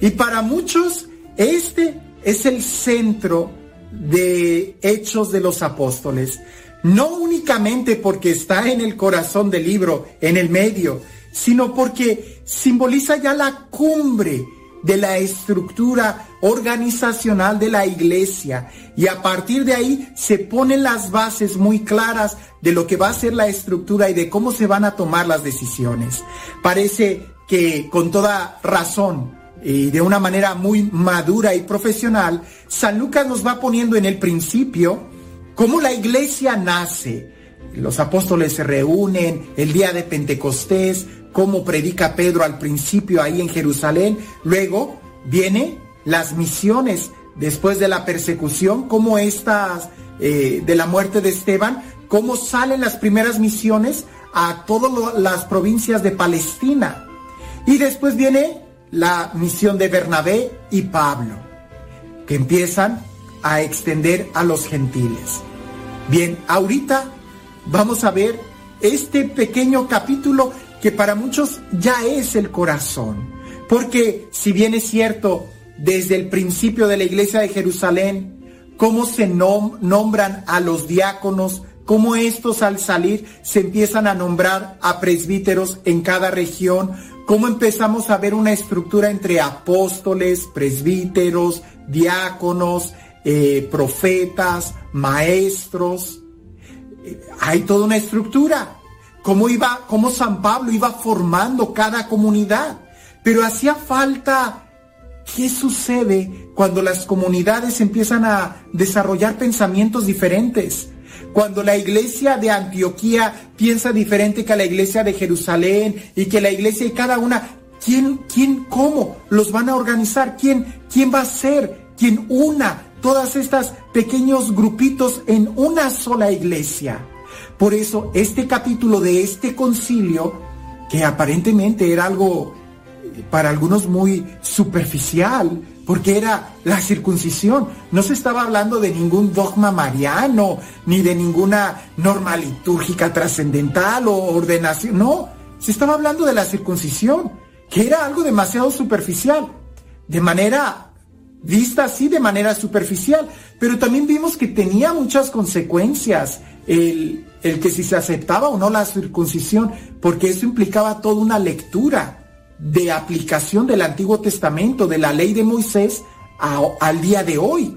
Y para muchos este es el centro de Hechos de los Apóstoles. No únicamente porque está en el corazón del libro, en el medio, sino porque simboliza ya la cumbre de la estructura organizacional de la iglesia y a partir de ahí se ponen las bases muy claras de lo que va a ser la estructura y de cómo se van a tomar las decisiones. Parece que con toda razón y de una manera muy madura y profesional, San Lucas nos va poniendo en el principio cómo la iglesia nace. Los apóstoles se reúnen el día de Pentecostés, cómo predica Pedro al principio ahí en Jerusalén. Luego viene las misiones después de la persecución, cómo estas eh, de la muerte de Esteban, cómo salen las primeras misiones a todas las provincias de Palestina. Y después viene la misión de Bernabé y Pablo, que empiezan a extender a los gentiles. Bien, ahorita vamos a ver este pequeño capítulo que para muchos ya es el corazón. Porque si bien es cierto, desde el principio de la iglesia de Jerusalén, cómo se nombran a los diáconos, cómo estos al salir se empiezan a nombrar a presbíteros en cada región, cómo empezamos a ver una estructura entre apóstoles, presbíteros, diáconos, eh, profetas, maestros. Eh, hay toda una estructura. Cómo iba, cómo San Pablo iba formando cada comunidad. Pero hacía falta ¿Qué sucede cuando las comunidades empiezan a desarrollar pensamientos diferentes? Cuando la iglesia de Antioquía piensa diferente que la iglesia de Jerusalén y que la iglesia y cada una, ¿quién, quién, cómo los van a organizar? ¿Quién, quién va a ser? ¿Quién una todas estas pequeños grupitos en una sola iglesia? Por eso este capítulo de este concilio, que aparentemente era algo para algunos muy superficial, porque era la circuncisión. No se estaba hablando de ningún dogma mariano, ni de ninguna norma litúrgica trascendental o ordenación. No, se estaba hablando de la circuncisión, que era algo demasiado superficial, de manera vista así, de manera superficial. Pero también vimos que tenía muchas consecuencias el, el que si se aceptaba o no la circuncisión, porque eso implicaba toda una lectura de aplicación del Antiguo Testamento, de la ley de Moisés, al día de hoy.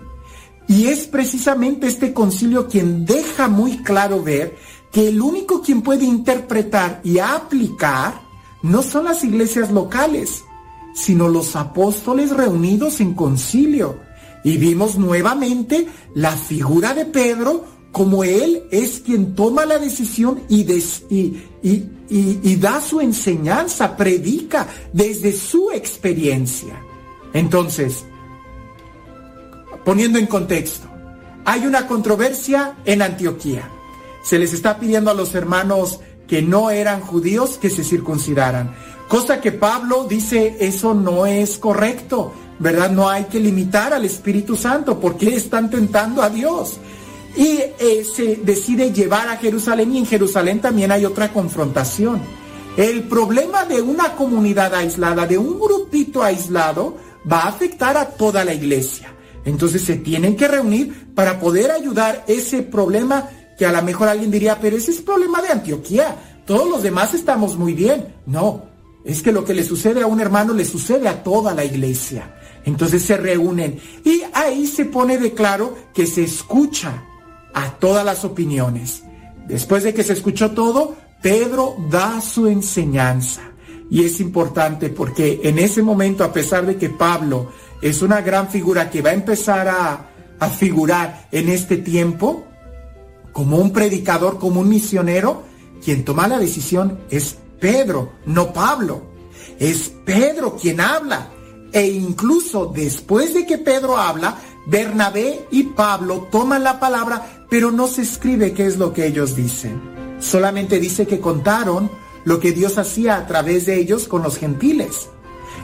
Y es precisamente este concilio quien deja muy claro ver que el único quien puede interpretar y aplicar no son las iglesias locales, sino los apóstoles reunidos en concilio. Y vimos nuevamente la figura de Pedro como él es quien toma la decisión y, da su enseñanza, predica desde su experiencia. Entonces, poniendo en contexto, hay una controversia en Antioquía. Se les está pidiendo a los hermanos que no eran judíos que se circuncidaran. Cosa que Pablo dice, eso no es correcto, ¿verdad? No hay que limitar al Espíritu Santo porque están tentando a Dios. Y eh, se decide llevar a Jerusalén y en Jerusalén también hay otra confrontación. El problema de una comunidad aislada, de un grupito aislado, va a afectar a toda la iglesia. Entonces se tienen que reunir para poder ayudar ese problema que a lo mejor alguien diría, pero ese es problema de Antioquía. Todos los demás estamos muy bien. No, es que lo que le sucede a un hermano le sucede a toda la iglesia. Entonces se reúnen y ahí se pone de claro que se escucha a todas las opiniones. Después de que se escuchó todo, Pedro da su enseñanza. Y es importante porque en ese momento, a pesar de que Pablo es una gran figura que va a empezar a, a figurar en este tiempo, como un predicador, como un misionero, quien toma la decisión es Pedro, no Pablo. Es Pedro quien habla. E incluso después de que Pedro habla, Bernabé y Pablo toman la palabra, pero no se escribe qué es lo que ellos dicen. Solamente dice que contaron lo que Dios hacía a través de ellos con los gentiles.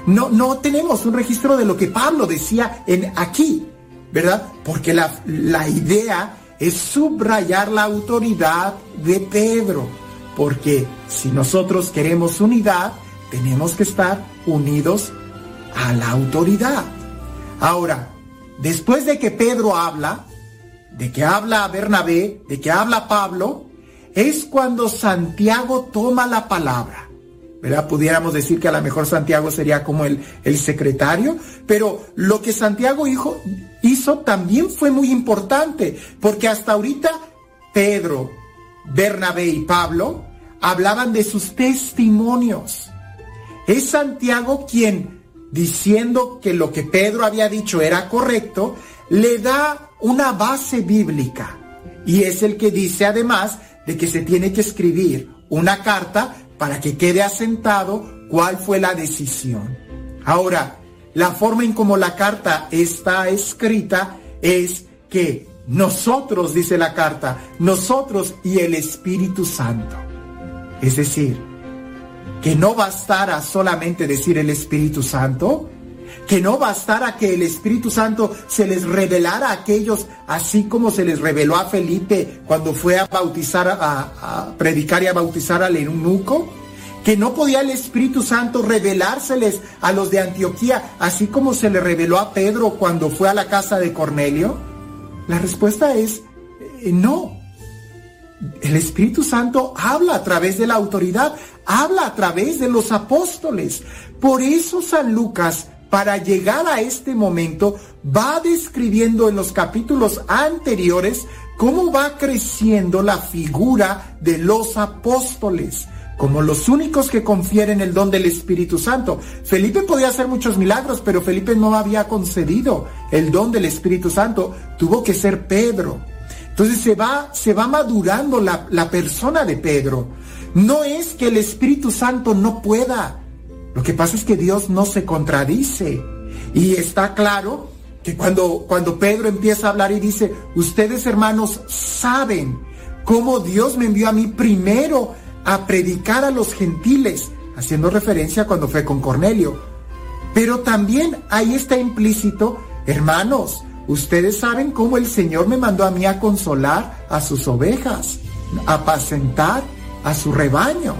No, no tenemos un registro de lo que Pablo decía en aquí, ¿verdad? Porque la, la idea es subrayar la autoridad de Pedro. Porque si nosotros queremos unidad, tenemos que estar unidos a la autoridad. Ahora, después de que Pedro habla, de que habla Bernabé, de que habla Pablo, es cuando Santiago toma la palabra. ¿Verdad? Pudiéramos decir que a lo mejor Santiago sería como el, el secretario, pero lo que Santiago hizo, hizo también fue muy importante, porque hasta ahorita Pedro, Bernabé y Pablo hablaban de sus testimonios. Es Santiago quien, diciendo que lo que Pedro había dicho era correcto, le da una base bíblica. Y es el que dice además de que se tiene que escribir una carta para que quede asentado cuál fue la decisión. Ahora, la forma en como la carta está escrita es que nosotros, dice la carta, nosotros y el Espíritu Santo. Es decir, que no bastara solamente decir el Espíritu Santo, que no bastara que el Espíritu Santo se les revelara a aquellos, así como se les reveló a Felipe cuando fue a bautizar, a, predicar y a bautizar al eunuco, que no podía el Espíritu Santo revelárseles a los de Antioquía, así como se le reveló a Pedro cuando fue a la casa de Cornelio. La respuesta es eh, no. El Espíritu Santo habla a través de la autoridad, habla a través de los apóstoles. Por eso San Lucas para llegar a este momento, va describiendo en los capítulos anteriores cómo va creciendo la figura de los apóstoles como los únicos que confieren el don del Espíritu Santo. Felipe podía hacer muchos milagros, pero Felipe no había concedido el don del Espíritu Santo. Tuvo que ser Pedro. Entonces se va, se va madurando la, la persona de Pedro. No es que el Espíritu Santo no pueda, lo que pasa es que Dios no se contradice. Y está claro que cuando, cuando Pedro empieza a hablar y dice, ustedes hermanos saben cómo Dios me envió a mí primero a predicar a los gentiles, haciendo referencia cuando fue con Cornelio. Pero también ahí está implícito, hermanos, ustedes saben cómo el Señor me mandó a mí a consolar a sus ovejas, a apacentar a su rebaño.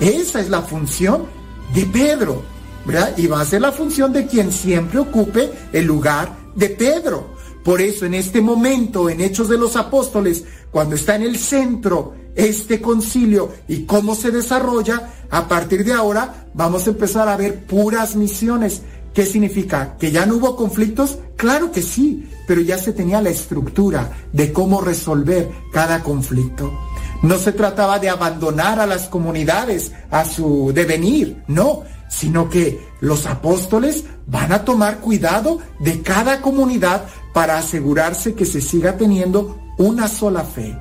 Esa es la función de Pedro, ¿verdad? Y va a ser la función de quien siempre ocupe el lugar de Pedro. Por eso en este momento, en Hechos de los Apóstoles, cuando está en el centro este concilio y cómo se desarrolla, a partir de ahora vamos a empezar a ver puras misiones. ¿Qué significa? ¿Que ya no hubo conflictos? Claro que sí, pero ya se tenía la estructura de cómo resolver cada conflicto. No se trataba de abandonar a las comunidades a su devenir, no, sino que los apóstoles van a tomar cuidado de cada comunidad para asegurarse que se siga teniendo una sola fe,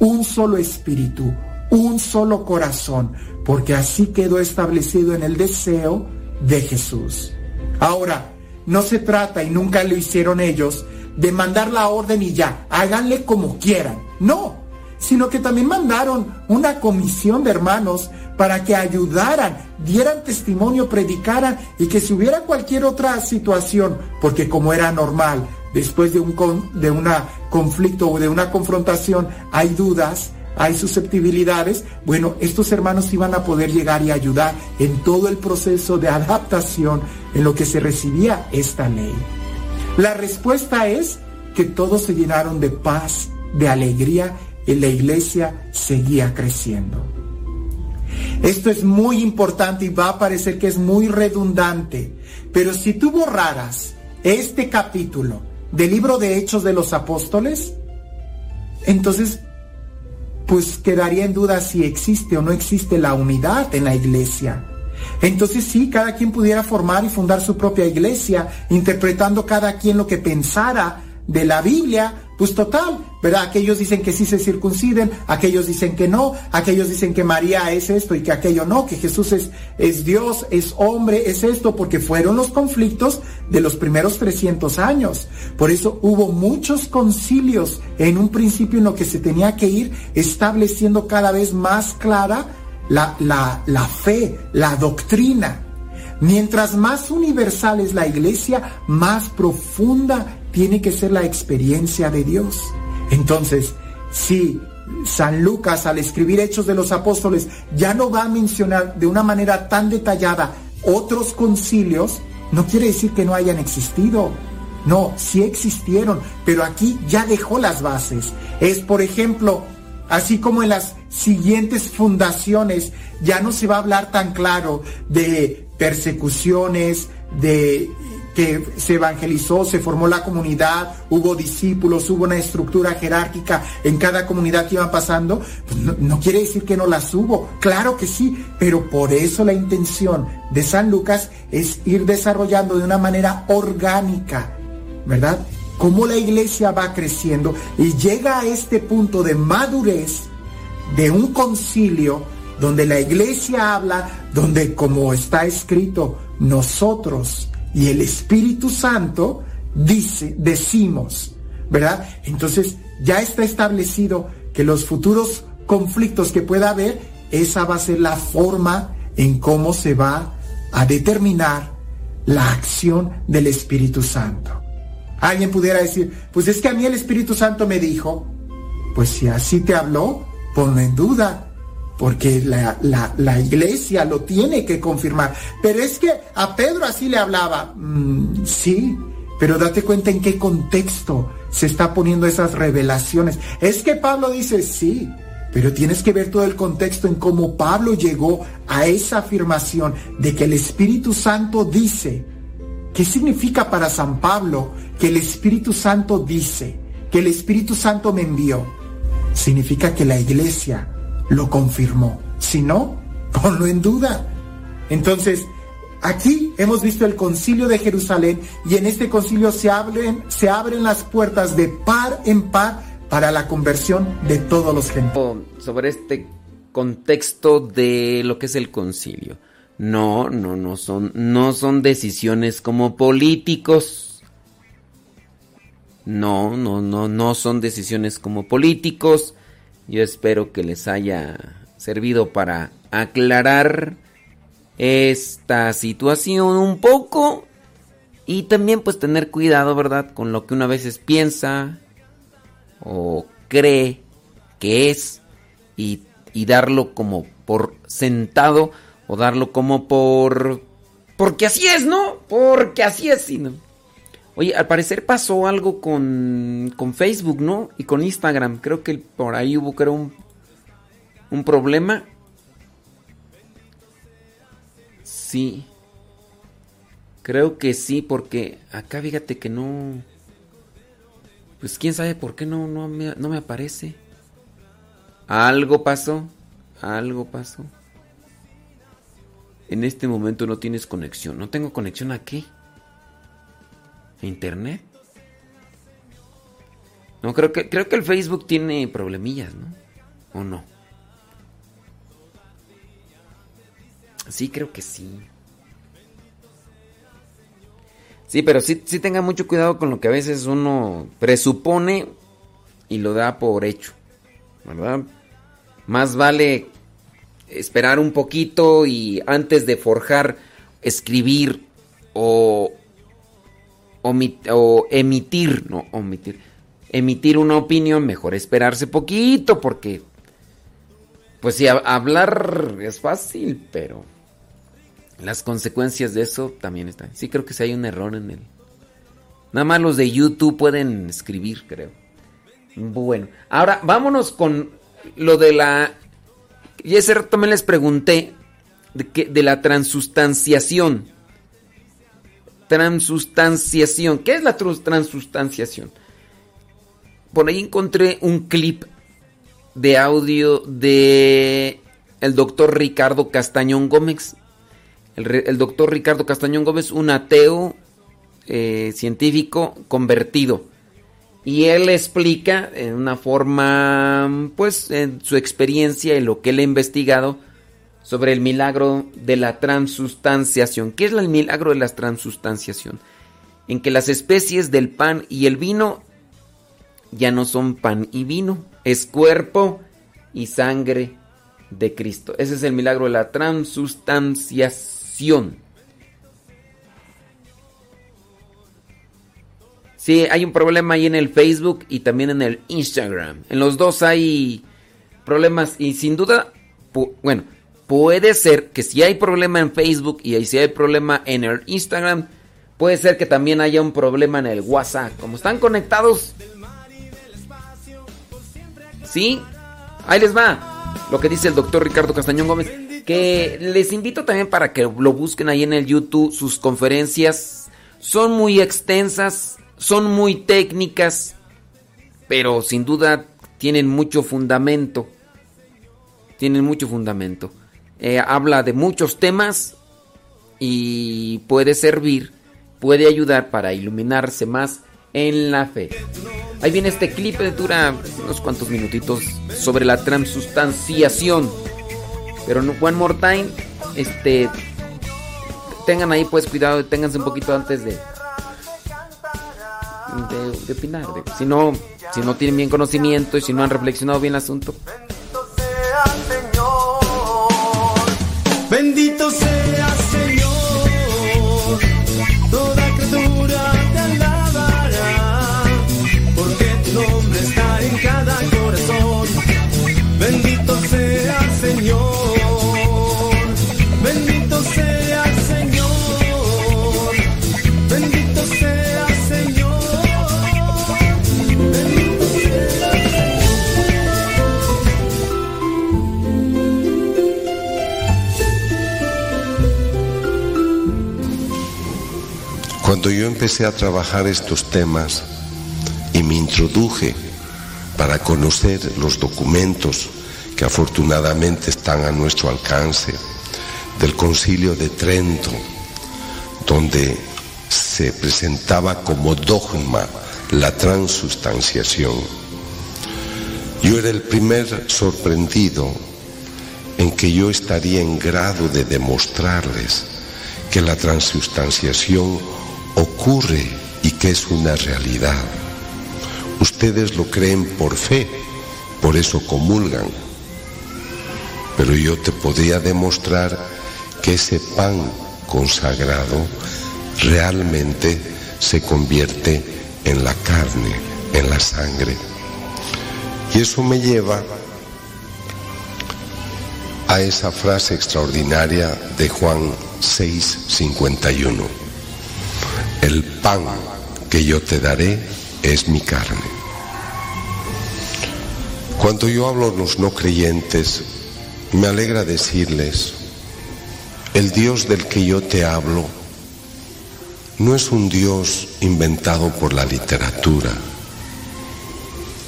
un solo espíritu, un solo corazón, porque así quedó establecido en el deseo de Jesús. Ahora, no se trata, y nunca lo hicieron ellos, de mandar la orden y ya, háganle como quieran. No, sino que también mandaron una comisión de hermanos para que ayudaran, dieran testimonio, predicaran y que si hubiera cualquier otra situación, porque como era normal, después de un con- de una conflicto o de una confrontación hay dudas, hay susceptibilidades, bueno, estos hermanos iban a poder llegar y ayudar en todo el proceso de adaptación en lo que se recibía esta ley. La respuesta es que todos se llenaron de paz, de alegría y la iglesia seguía creciendo. Esto es muy importante y va a parecer que es muy redundante, pero si tú borraras este capítulo del libro de Hechos de los Apóstoles, entonces pues quedaría en duda si existe o no existe la unidad en la iglesia. Entonces sí, cada quien pudiera formar y fundar su propia iglesia, interpretando cada quien lo que pensara de la Biblia, pues total, ¿verdad? Aquellos dicen que sí se circunciden, aquellos dicen que no, aquellos dicen que María es esto y que aquello no, que Jesús es, es Dios, es hombre, es esto, porque fueron los conflictos de los primeros 300 años. Por eso hubo muchos concilios en un principio en lo que se tenía que ir estableciendo cada vez más clara la, la, la fe, la doctrina. Mientras más universal es la iglesia, más profunda tiene que ser la experiencia de Dios. Entonces, si San Lucas al escribir Hechos de los Apóstoles ya no va a mencionar de una manera tan detallada otros concilios, no quiere decir que no hayan existido. No, sí existieron, pero aquí ya dejó las bases. Es, por ejemplo, así como en las siguientes fundaciones ya no se va a hablar tan claro de persecuciones, de que se evangelizó, se formó la comunidad, hubo discípulos, hubo una estructura jerárquica en cada comunidad que iban pasando, pues no, no quiere decir que no las hubo, claro que sí, pero por eso la intención de San Lucas es ir desarrollando de una manera orgánica, ¿verdad? Cómo la iglesia va creciendo y llega a este punto de madurez de un concilio donde la iglesia habla, donde como está escrito, nosotros y el Espíritu Santo dice, decimos, ¿verdad? Entonces ya está establecido que los futuros conflictos que pueda haber, esa va a ser la forma en cómo se va a determinar la acción del Espíritu Santo. Alguien pudiera decir, pues es que a mí el Espíritu Santo me dijo, pues si así te habló, ponlo en duda, porque la, la, la, iglesia lo tiene que confirmar. Pero es que a Pedro así le hablaba, mm, sí, pero date cuenta en qué contexto se está poniendo esas revelaciones. Es que Pablo dice, sí, pero tienes que ver todo el contexto en cómo Pablo llegó a esa afirmación de que el Espíritu Santo dice. ¿Qué significa para San Pablo que el Espíritu Santo dice, que el Espíritu Santo me envió? Significa que la iglesia lo confirmó. Si no, ponlo en duda. Entonces, aquí hemos visto el concilio de Jerusalén y en este concilio se abren, se abren las puertas de par en par para la conversión de todos los gentiles. Sobre este contexto de lo que es el concilio. No, no, no son, no son decisiones como políticos. No, no, no, no son decisiones como políticos. Yo espero que les haya servido para aclarar esta situación un poco y también pues tener cuidado, ¿verdad? Con lo que una veces piensa o cree que es y, y darlo como por sentado o darlo como por... Porque así es, ¿no? Porque así es, ¿sí, no? Oye, al parecer pasó algo con, con Facebook, ¿no? Y con Instagram. Creo que por ahí hubo creo, un, un problema. Sí. Creo que sí, porque acá fíjate que no... Pues quién sabe por qué no, no, me, no me aparece. Algo pasó. Algo pasó. En este momento no tienes conexión. ¿No tengo conexión a qué? Internet. No, creo que, creo que el Facebook tiene problemillas, ¿no? ¿O no? Sí, creo que sí. Sí, pero sí, sí tenga mucho cuidado con lo que a veces uno presupone y lo da por hecho. ¿verdad? Más vale esperar un poquito y antes de forjar, escribir o, o emitir, no, omitir, emitir una opinión, mejor esperarse poquito porque, pues sí, hab- hablar es fácil, pero las consecuencias de eso también están. Sí creo que sí hay un error en el... Nada más los de YouTube pueden escribir, creo. Bueno, ahora vámonos con lo de la... Y ese rato también les pregunté de, que- de la transustanciación. Transustanciación. ¿Qué es la trans- transustanciación? Por ahí encontré un clip de audio de el doctor Ricardo Castañón Gómez. El doctor Ricardo Castañón Gómez, un ateo eh, científico convertido. Y él explica en una forma, pues, en su experiencia y lo que él ha investigado sobre el milagro de la transustanciación. ¿Qué es el milagro de la transustanciación? En que las especies del pan y el vino ya no son pan y vino, es cuerpo y sangre de Cristo. Ese es el milagro de la transustanciación. Sí, hay un problema ahí en el Facebook y también en el Instagram. En los dos hay problemas y sin duda, bueno, puede ser que si hay problema en Facebook y si hay problema en el Instagram, puede ser que también haya un problema en el WhatsApp. Como están conectados, ¿sí? Ahí les va lo que dice el doctor Ricardo Castañón Gómez. Que les invito también para que lo busquen ahí en el YouTube. Sus conferencias son muy extensas, son muy técnicas, pero sin duda tienen mucho fundamento. Tienen mucho fundamento. Eh, habla de muchos temas y puede servir, puede ayudar para iluminarse más en la fe. Ahí viene este clip, dura unos cuantos minutitos sobre la transustanciación. Pero no, one more time, este, tengan ahí pues cuidado, ténganse un poquito antes de, de, de opinar. de- si no, si no tienen bien conocimiento y si no han reflexionado bien el asunto, Bendito sea Cuando yo empecé a trabajar estos temas y me introduje para conocer los documentos que afortunadamente están a nuestro alcance del concilio de Trento, donde se presentaba como dogma la transustanciación. Yo era el primer sorprendido en que yo estaría en grado de demostrarles que la transustanciación ocurre y que es una realidad. Ustedes lo creen por fe, por eso comulgan. Pero yo te podría demostrar que ese pan consagrado realmente se convierte en la carne, en la sangre. Y eso me lleva a esa frase extraordinaria de Juan 6:51. El pan que yo te daré es mi carne. Cuando yo hablo a los no creyentes, me alegra decirles, el Dios del que yo te hablo no es un Dios inventado por la literatura,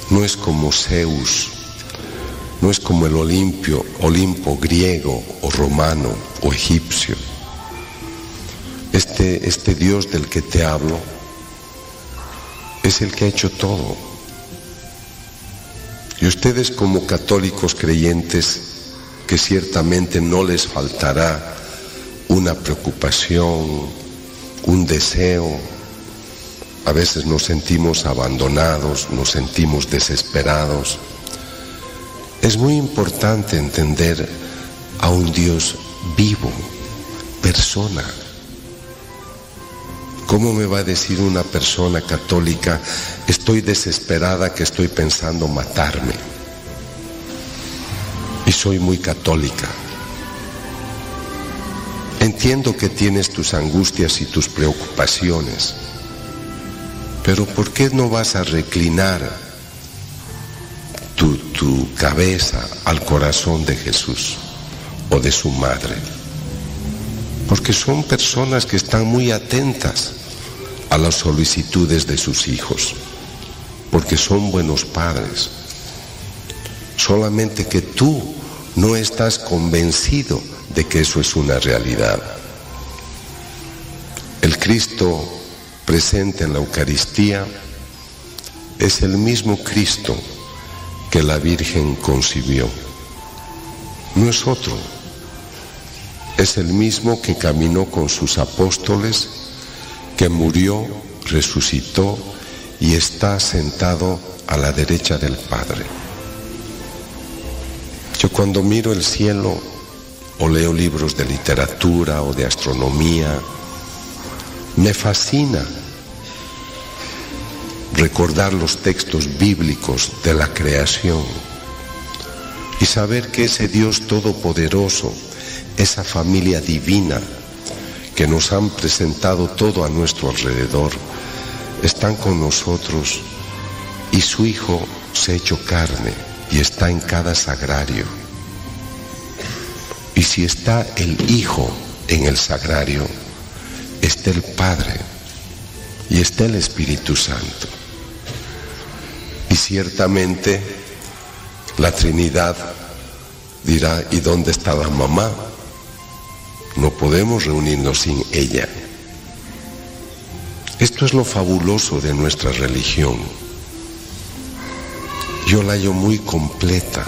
no es como Zeus, no es como el Olimpio, Olimpo griego o romano o egipcio. Este, este Dios del que te hablo es el que ha hecho todo. Y ustedes como católicos creyentes, que ciertamente no les faltará una preocupación, un deseo, a veces nos sentimos abandonados, nos sentimos desesperados, Es muy importante entender a un Dios vivo, persona. ¿Cómo me va a decir una persona católica, estoy desesperada que estoy pensando matarme? Y soy muy católica. Entiendo que tienes tus angustias y tus preocupaciones, pero ¿por qué no vas a reclinar tu, tu cabeza al corazón de Jesús o de su madre? Porque son personas que están muy atentas a las solicitudes de sus hijos, porque son buenos padres. Solamente que tú no estás convencido de que eso es una realidad. El Cristo presente en la Eucaristía es el mismo Cristo que la Virgen concibió. No es otro. Es el mismo que caminó con sus apóstoles, que murió, resucitó y está sentado a la derecha del Padre. Yo cuando miro el cielo o leo libros de literatura o de astronomía, me fascina recordar los textos bíblicos de la creación y saber que ese Dios todopoderoso, esa familia divina que nos han presentado todo a nuestro alrededor, están con nosotros y su Hijo se ha hecho carne y está en cada sagrario. Y si está el Hijo en el sagrario, está el Padre y está el Espíritu Santo. Y ciertamente la Trinidad dirá, ¿y dónde está la mamá? No podemos reunirnos sin ella. Esto es lo fabuloso de nuestra religión. Yo la hallo muy completa,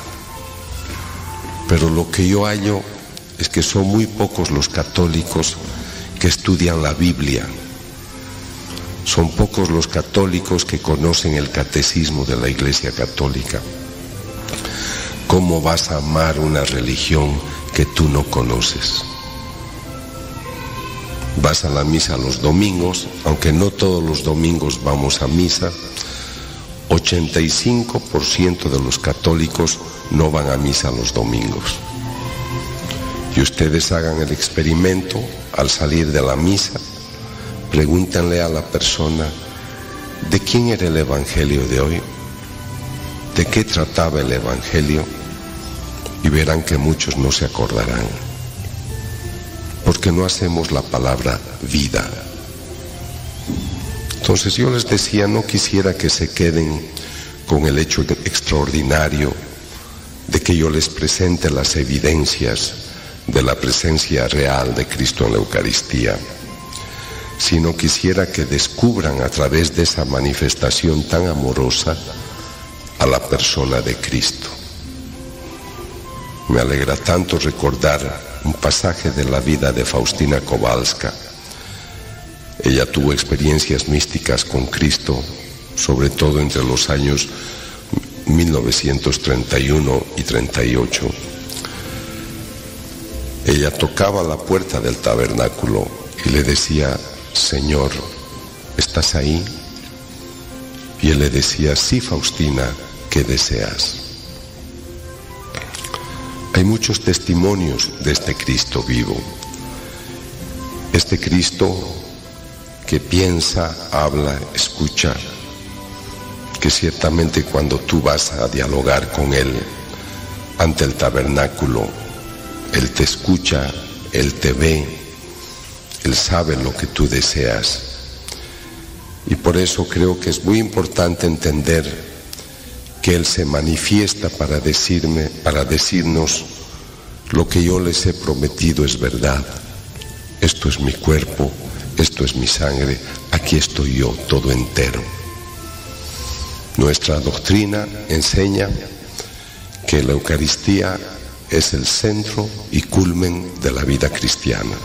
pero lo que yo hallo es que son muy pocos los católicos que estudian la Biblia. Son pocos los católicos que conocen el catecismo de la Iglesia Católica. ¿Cómo vas a amar una religión que tú no conoces? Vas a la misa los domingos, aunque no todos los domingos vamos a misa, 85% de los católicos no van a misa los domingos. Y ustedes hagan el experimento al salir de la misa, pregúntenle a la persona, ¿de quién era el Evangelio de hoy? ¿De qué trataba el Evangelio? Y verán que muchos no se acordarán. Porque no hacemos la palabra vida. Entonces yo les decía, no quisiera que se queden con el hecho extraordinario de que yo les presente las evidencias de la presencia real de Cristo en la Eucaristía, sino quisiera que descubran a través de esa manifestación tan amorosa a la persona de Cristo. Me alegra tanto recordar un pasaje de la vida de Faustina Kowalska. Ella tuvo experiencias místicas con Cristo, sobre todo entre los años 1931 y 38. Ella tocaba la puerta del tabernáculo y le decía, Señor, ¿estás ahí? Y él le decía, sí, Faustina, ¿qué deseas? Hay muchos testimonios de este Cristo vivo. Este Cristo que piensa, habla, escucha, que ciertamente cuando tú vas a dialogar con Él ante el tabernáculo, Él te escucha, Él te ve, Él sabe lo que tú deseas. Y por eso creo que es muy importante entender que Él se manifiesta para decirme, para decirnos lo que yo les he prometido es verdad. Esto es mi cuerpo, esto es mi sangre, aquí estoy yo todo entero. Nuestra doctrina enseña que la Eucaristía es el centro y culmen de la vida cristiana.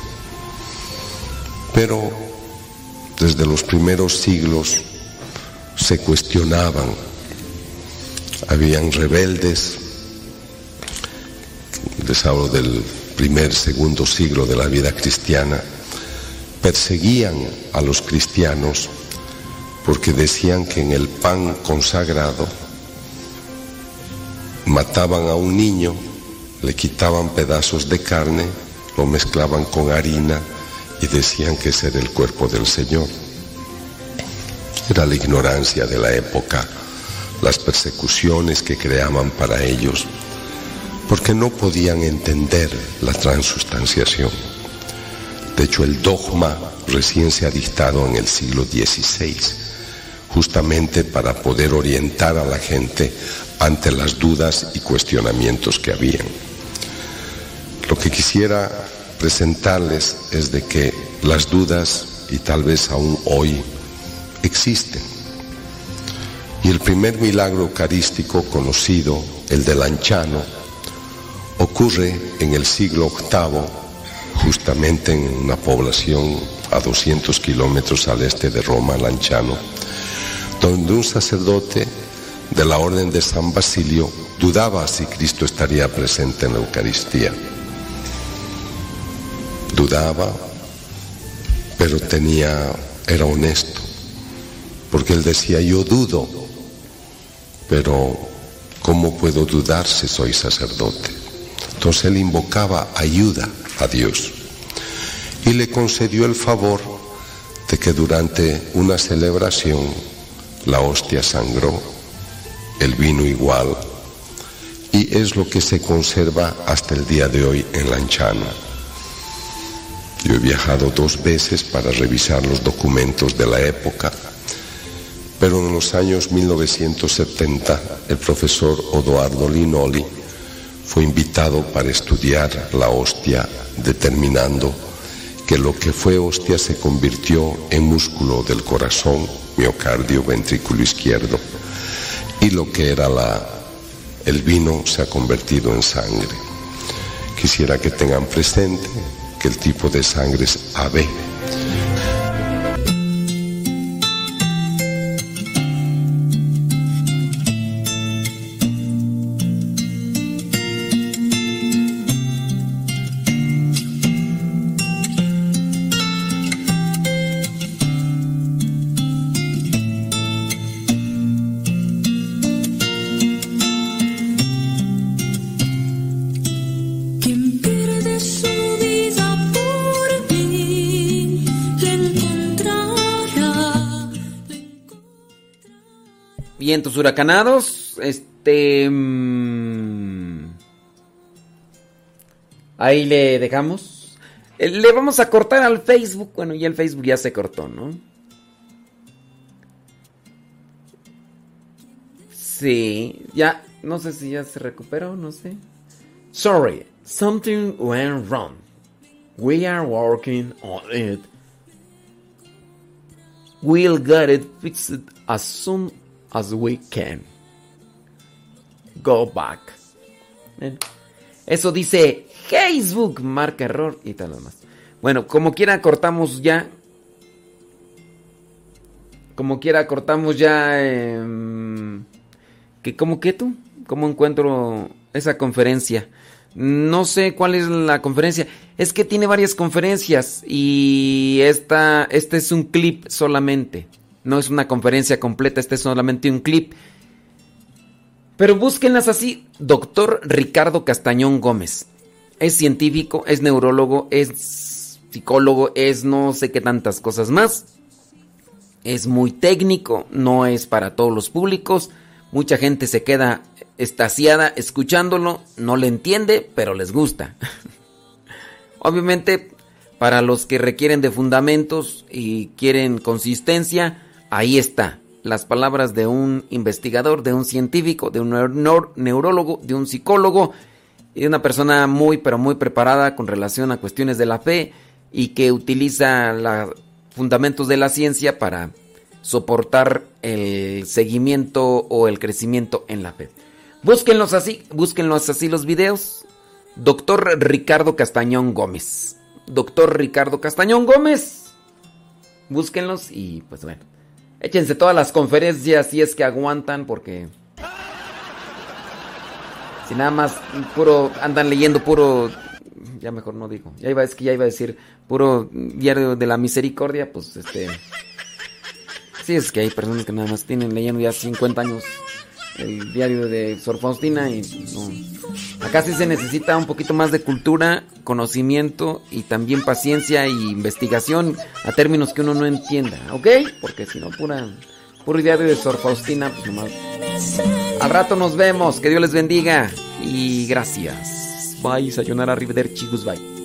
Pero desde los primeros siglos se cuestionaban, habían rebeldes. Les hablo del primer, segundo siglo de la vida cristiana, perseguían a los cristianos porque decían que en el pan consagrado mataban a un niño, le quitaban pedazos de carne, lo mezclaban con harina y decían que ese era el cuerpo del Señor. Era la ignorancia de la época, las persecuciones que creaban para ellos, porque no podían entender la transustanciación. De hecho, el dogma recién se ha dictado en el siglo XVI, justamente para poder orientar a la gente ante las dudas y cuestionamientos que habían. Lo que quisiera presentarles es de que las dudas, y tal vez aún hoy, existen. Y el primer milagro eucarístico conocido, el del Anchano, ocurre en el siglo VIII, justamente en una población a 200 kilómetros al este de Roma, Lanchano, donde un sacerdote de la Orden de San Basilio dudaba si Cristo estaría presente en la Eucaristía. Dudaba, pero tenía, era honesto, porque él decía, yo dudo, pero ¿cómo puedo dudar si soy sacerdote? Entonces él invocaba ayuda a Dios y le concedió el favor de que durante una celebración la hostia sangró, el vino igual, y es lo que se conserva hasta el día de hoy en Lanchana. Yo he viajado dos veces para revisar los documentos de la época, pero en los años 1970 el profesor Odoardo Linoli fue invitado para estudiar la hostia, determinando que lo que fue hostia se convirtió en músculo del corazón, miocardio, ventrículo izquierdo, y lo que era la, el vino se ha convertido en sangre. Quisiera que tengan presente que el tipo de sangre es AB. Huracanados. Este. mm, ahí le dejamos. Eh, Le vamos a cortar al Facebook. Bueno, ya el Facebook ya se cortó, ¿no? Sí, ya. No sé si ya se recuperó, no sé. Sorry, something went wrong. We are working on it. We'll get it fixed as soon as we can. Go back. Eso dice Facebook, marca error y tal demás. Bueno, como quiera cortamos ya. Como quiera cortamos ya. em, que como que tú, cómo encuentro esa conferencia. No sé cuál es la conferencia. Es que tiene varias conferencias y esta, este es un clip solamente. No es una conferencia completa, este es solamente un clip. Pero búsquenlas así. Doctor Ricardo Castañón Gómez. Es científico, es neurólogo, es psicólogo, es no sé qué tantas cosas más. Es muy técnico, no es para todos los públicos. Mucha gente se queda estasiada escuchándolo, no le entiende, pero les gusta. Obviamente, para los que requieren de fundamentos y quieren consistencia, ahí está. Las palabras de un investigador, de un científico, de un neur- neurólogo, de un psicólogo y de una persona muy, pero muy preparada con relación a cuestiones de la fe y que utiliza los fundamentos de la ciencia para soportar el seguimiento o el crecimiento en la fe. Búsquenlos así, búsquenlos así los videos. Doctor Ricardo Castañón Gómez. Doctor Ricardo Castañón Gómez. Búsquenlos y pues bueno. Échense todas las conferencias si es que aguantan porque... Si nada más puro andan leyendo puro ya mejor no digo. Ya iba es que ya iba a decir puro diario de la misericordia, pues este Sí, es que hay personas que nada más tienen leyendo ya 50 años el diario de Sor Faustina y no. Acá sí se necesita un poquito más de cultura, conocimiento y también paciencia e investigación a términos que uno no entienda, ¿ok? Porque si no, pura, puro diario de Sor Faustina, pues nomás. Al rato nos vemos, que Dios les bendiga y gracias. Bye, sayonara, arrivederci, bye.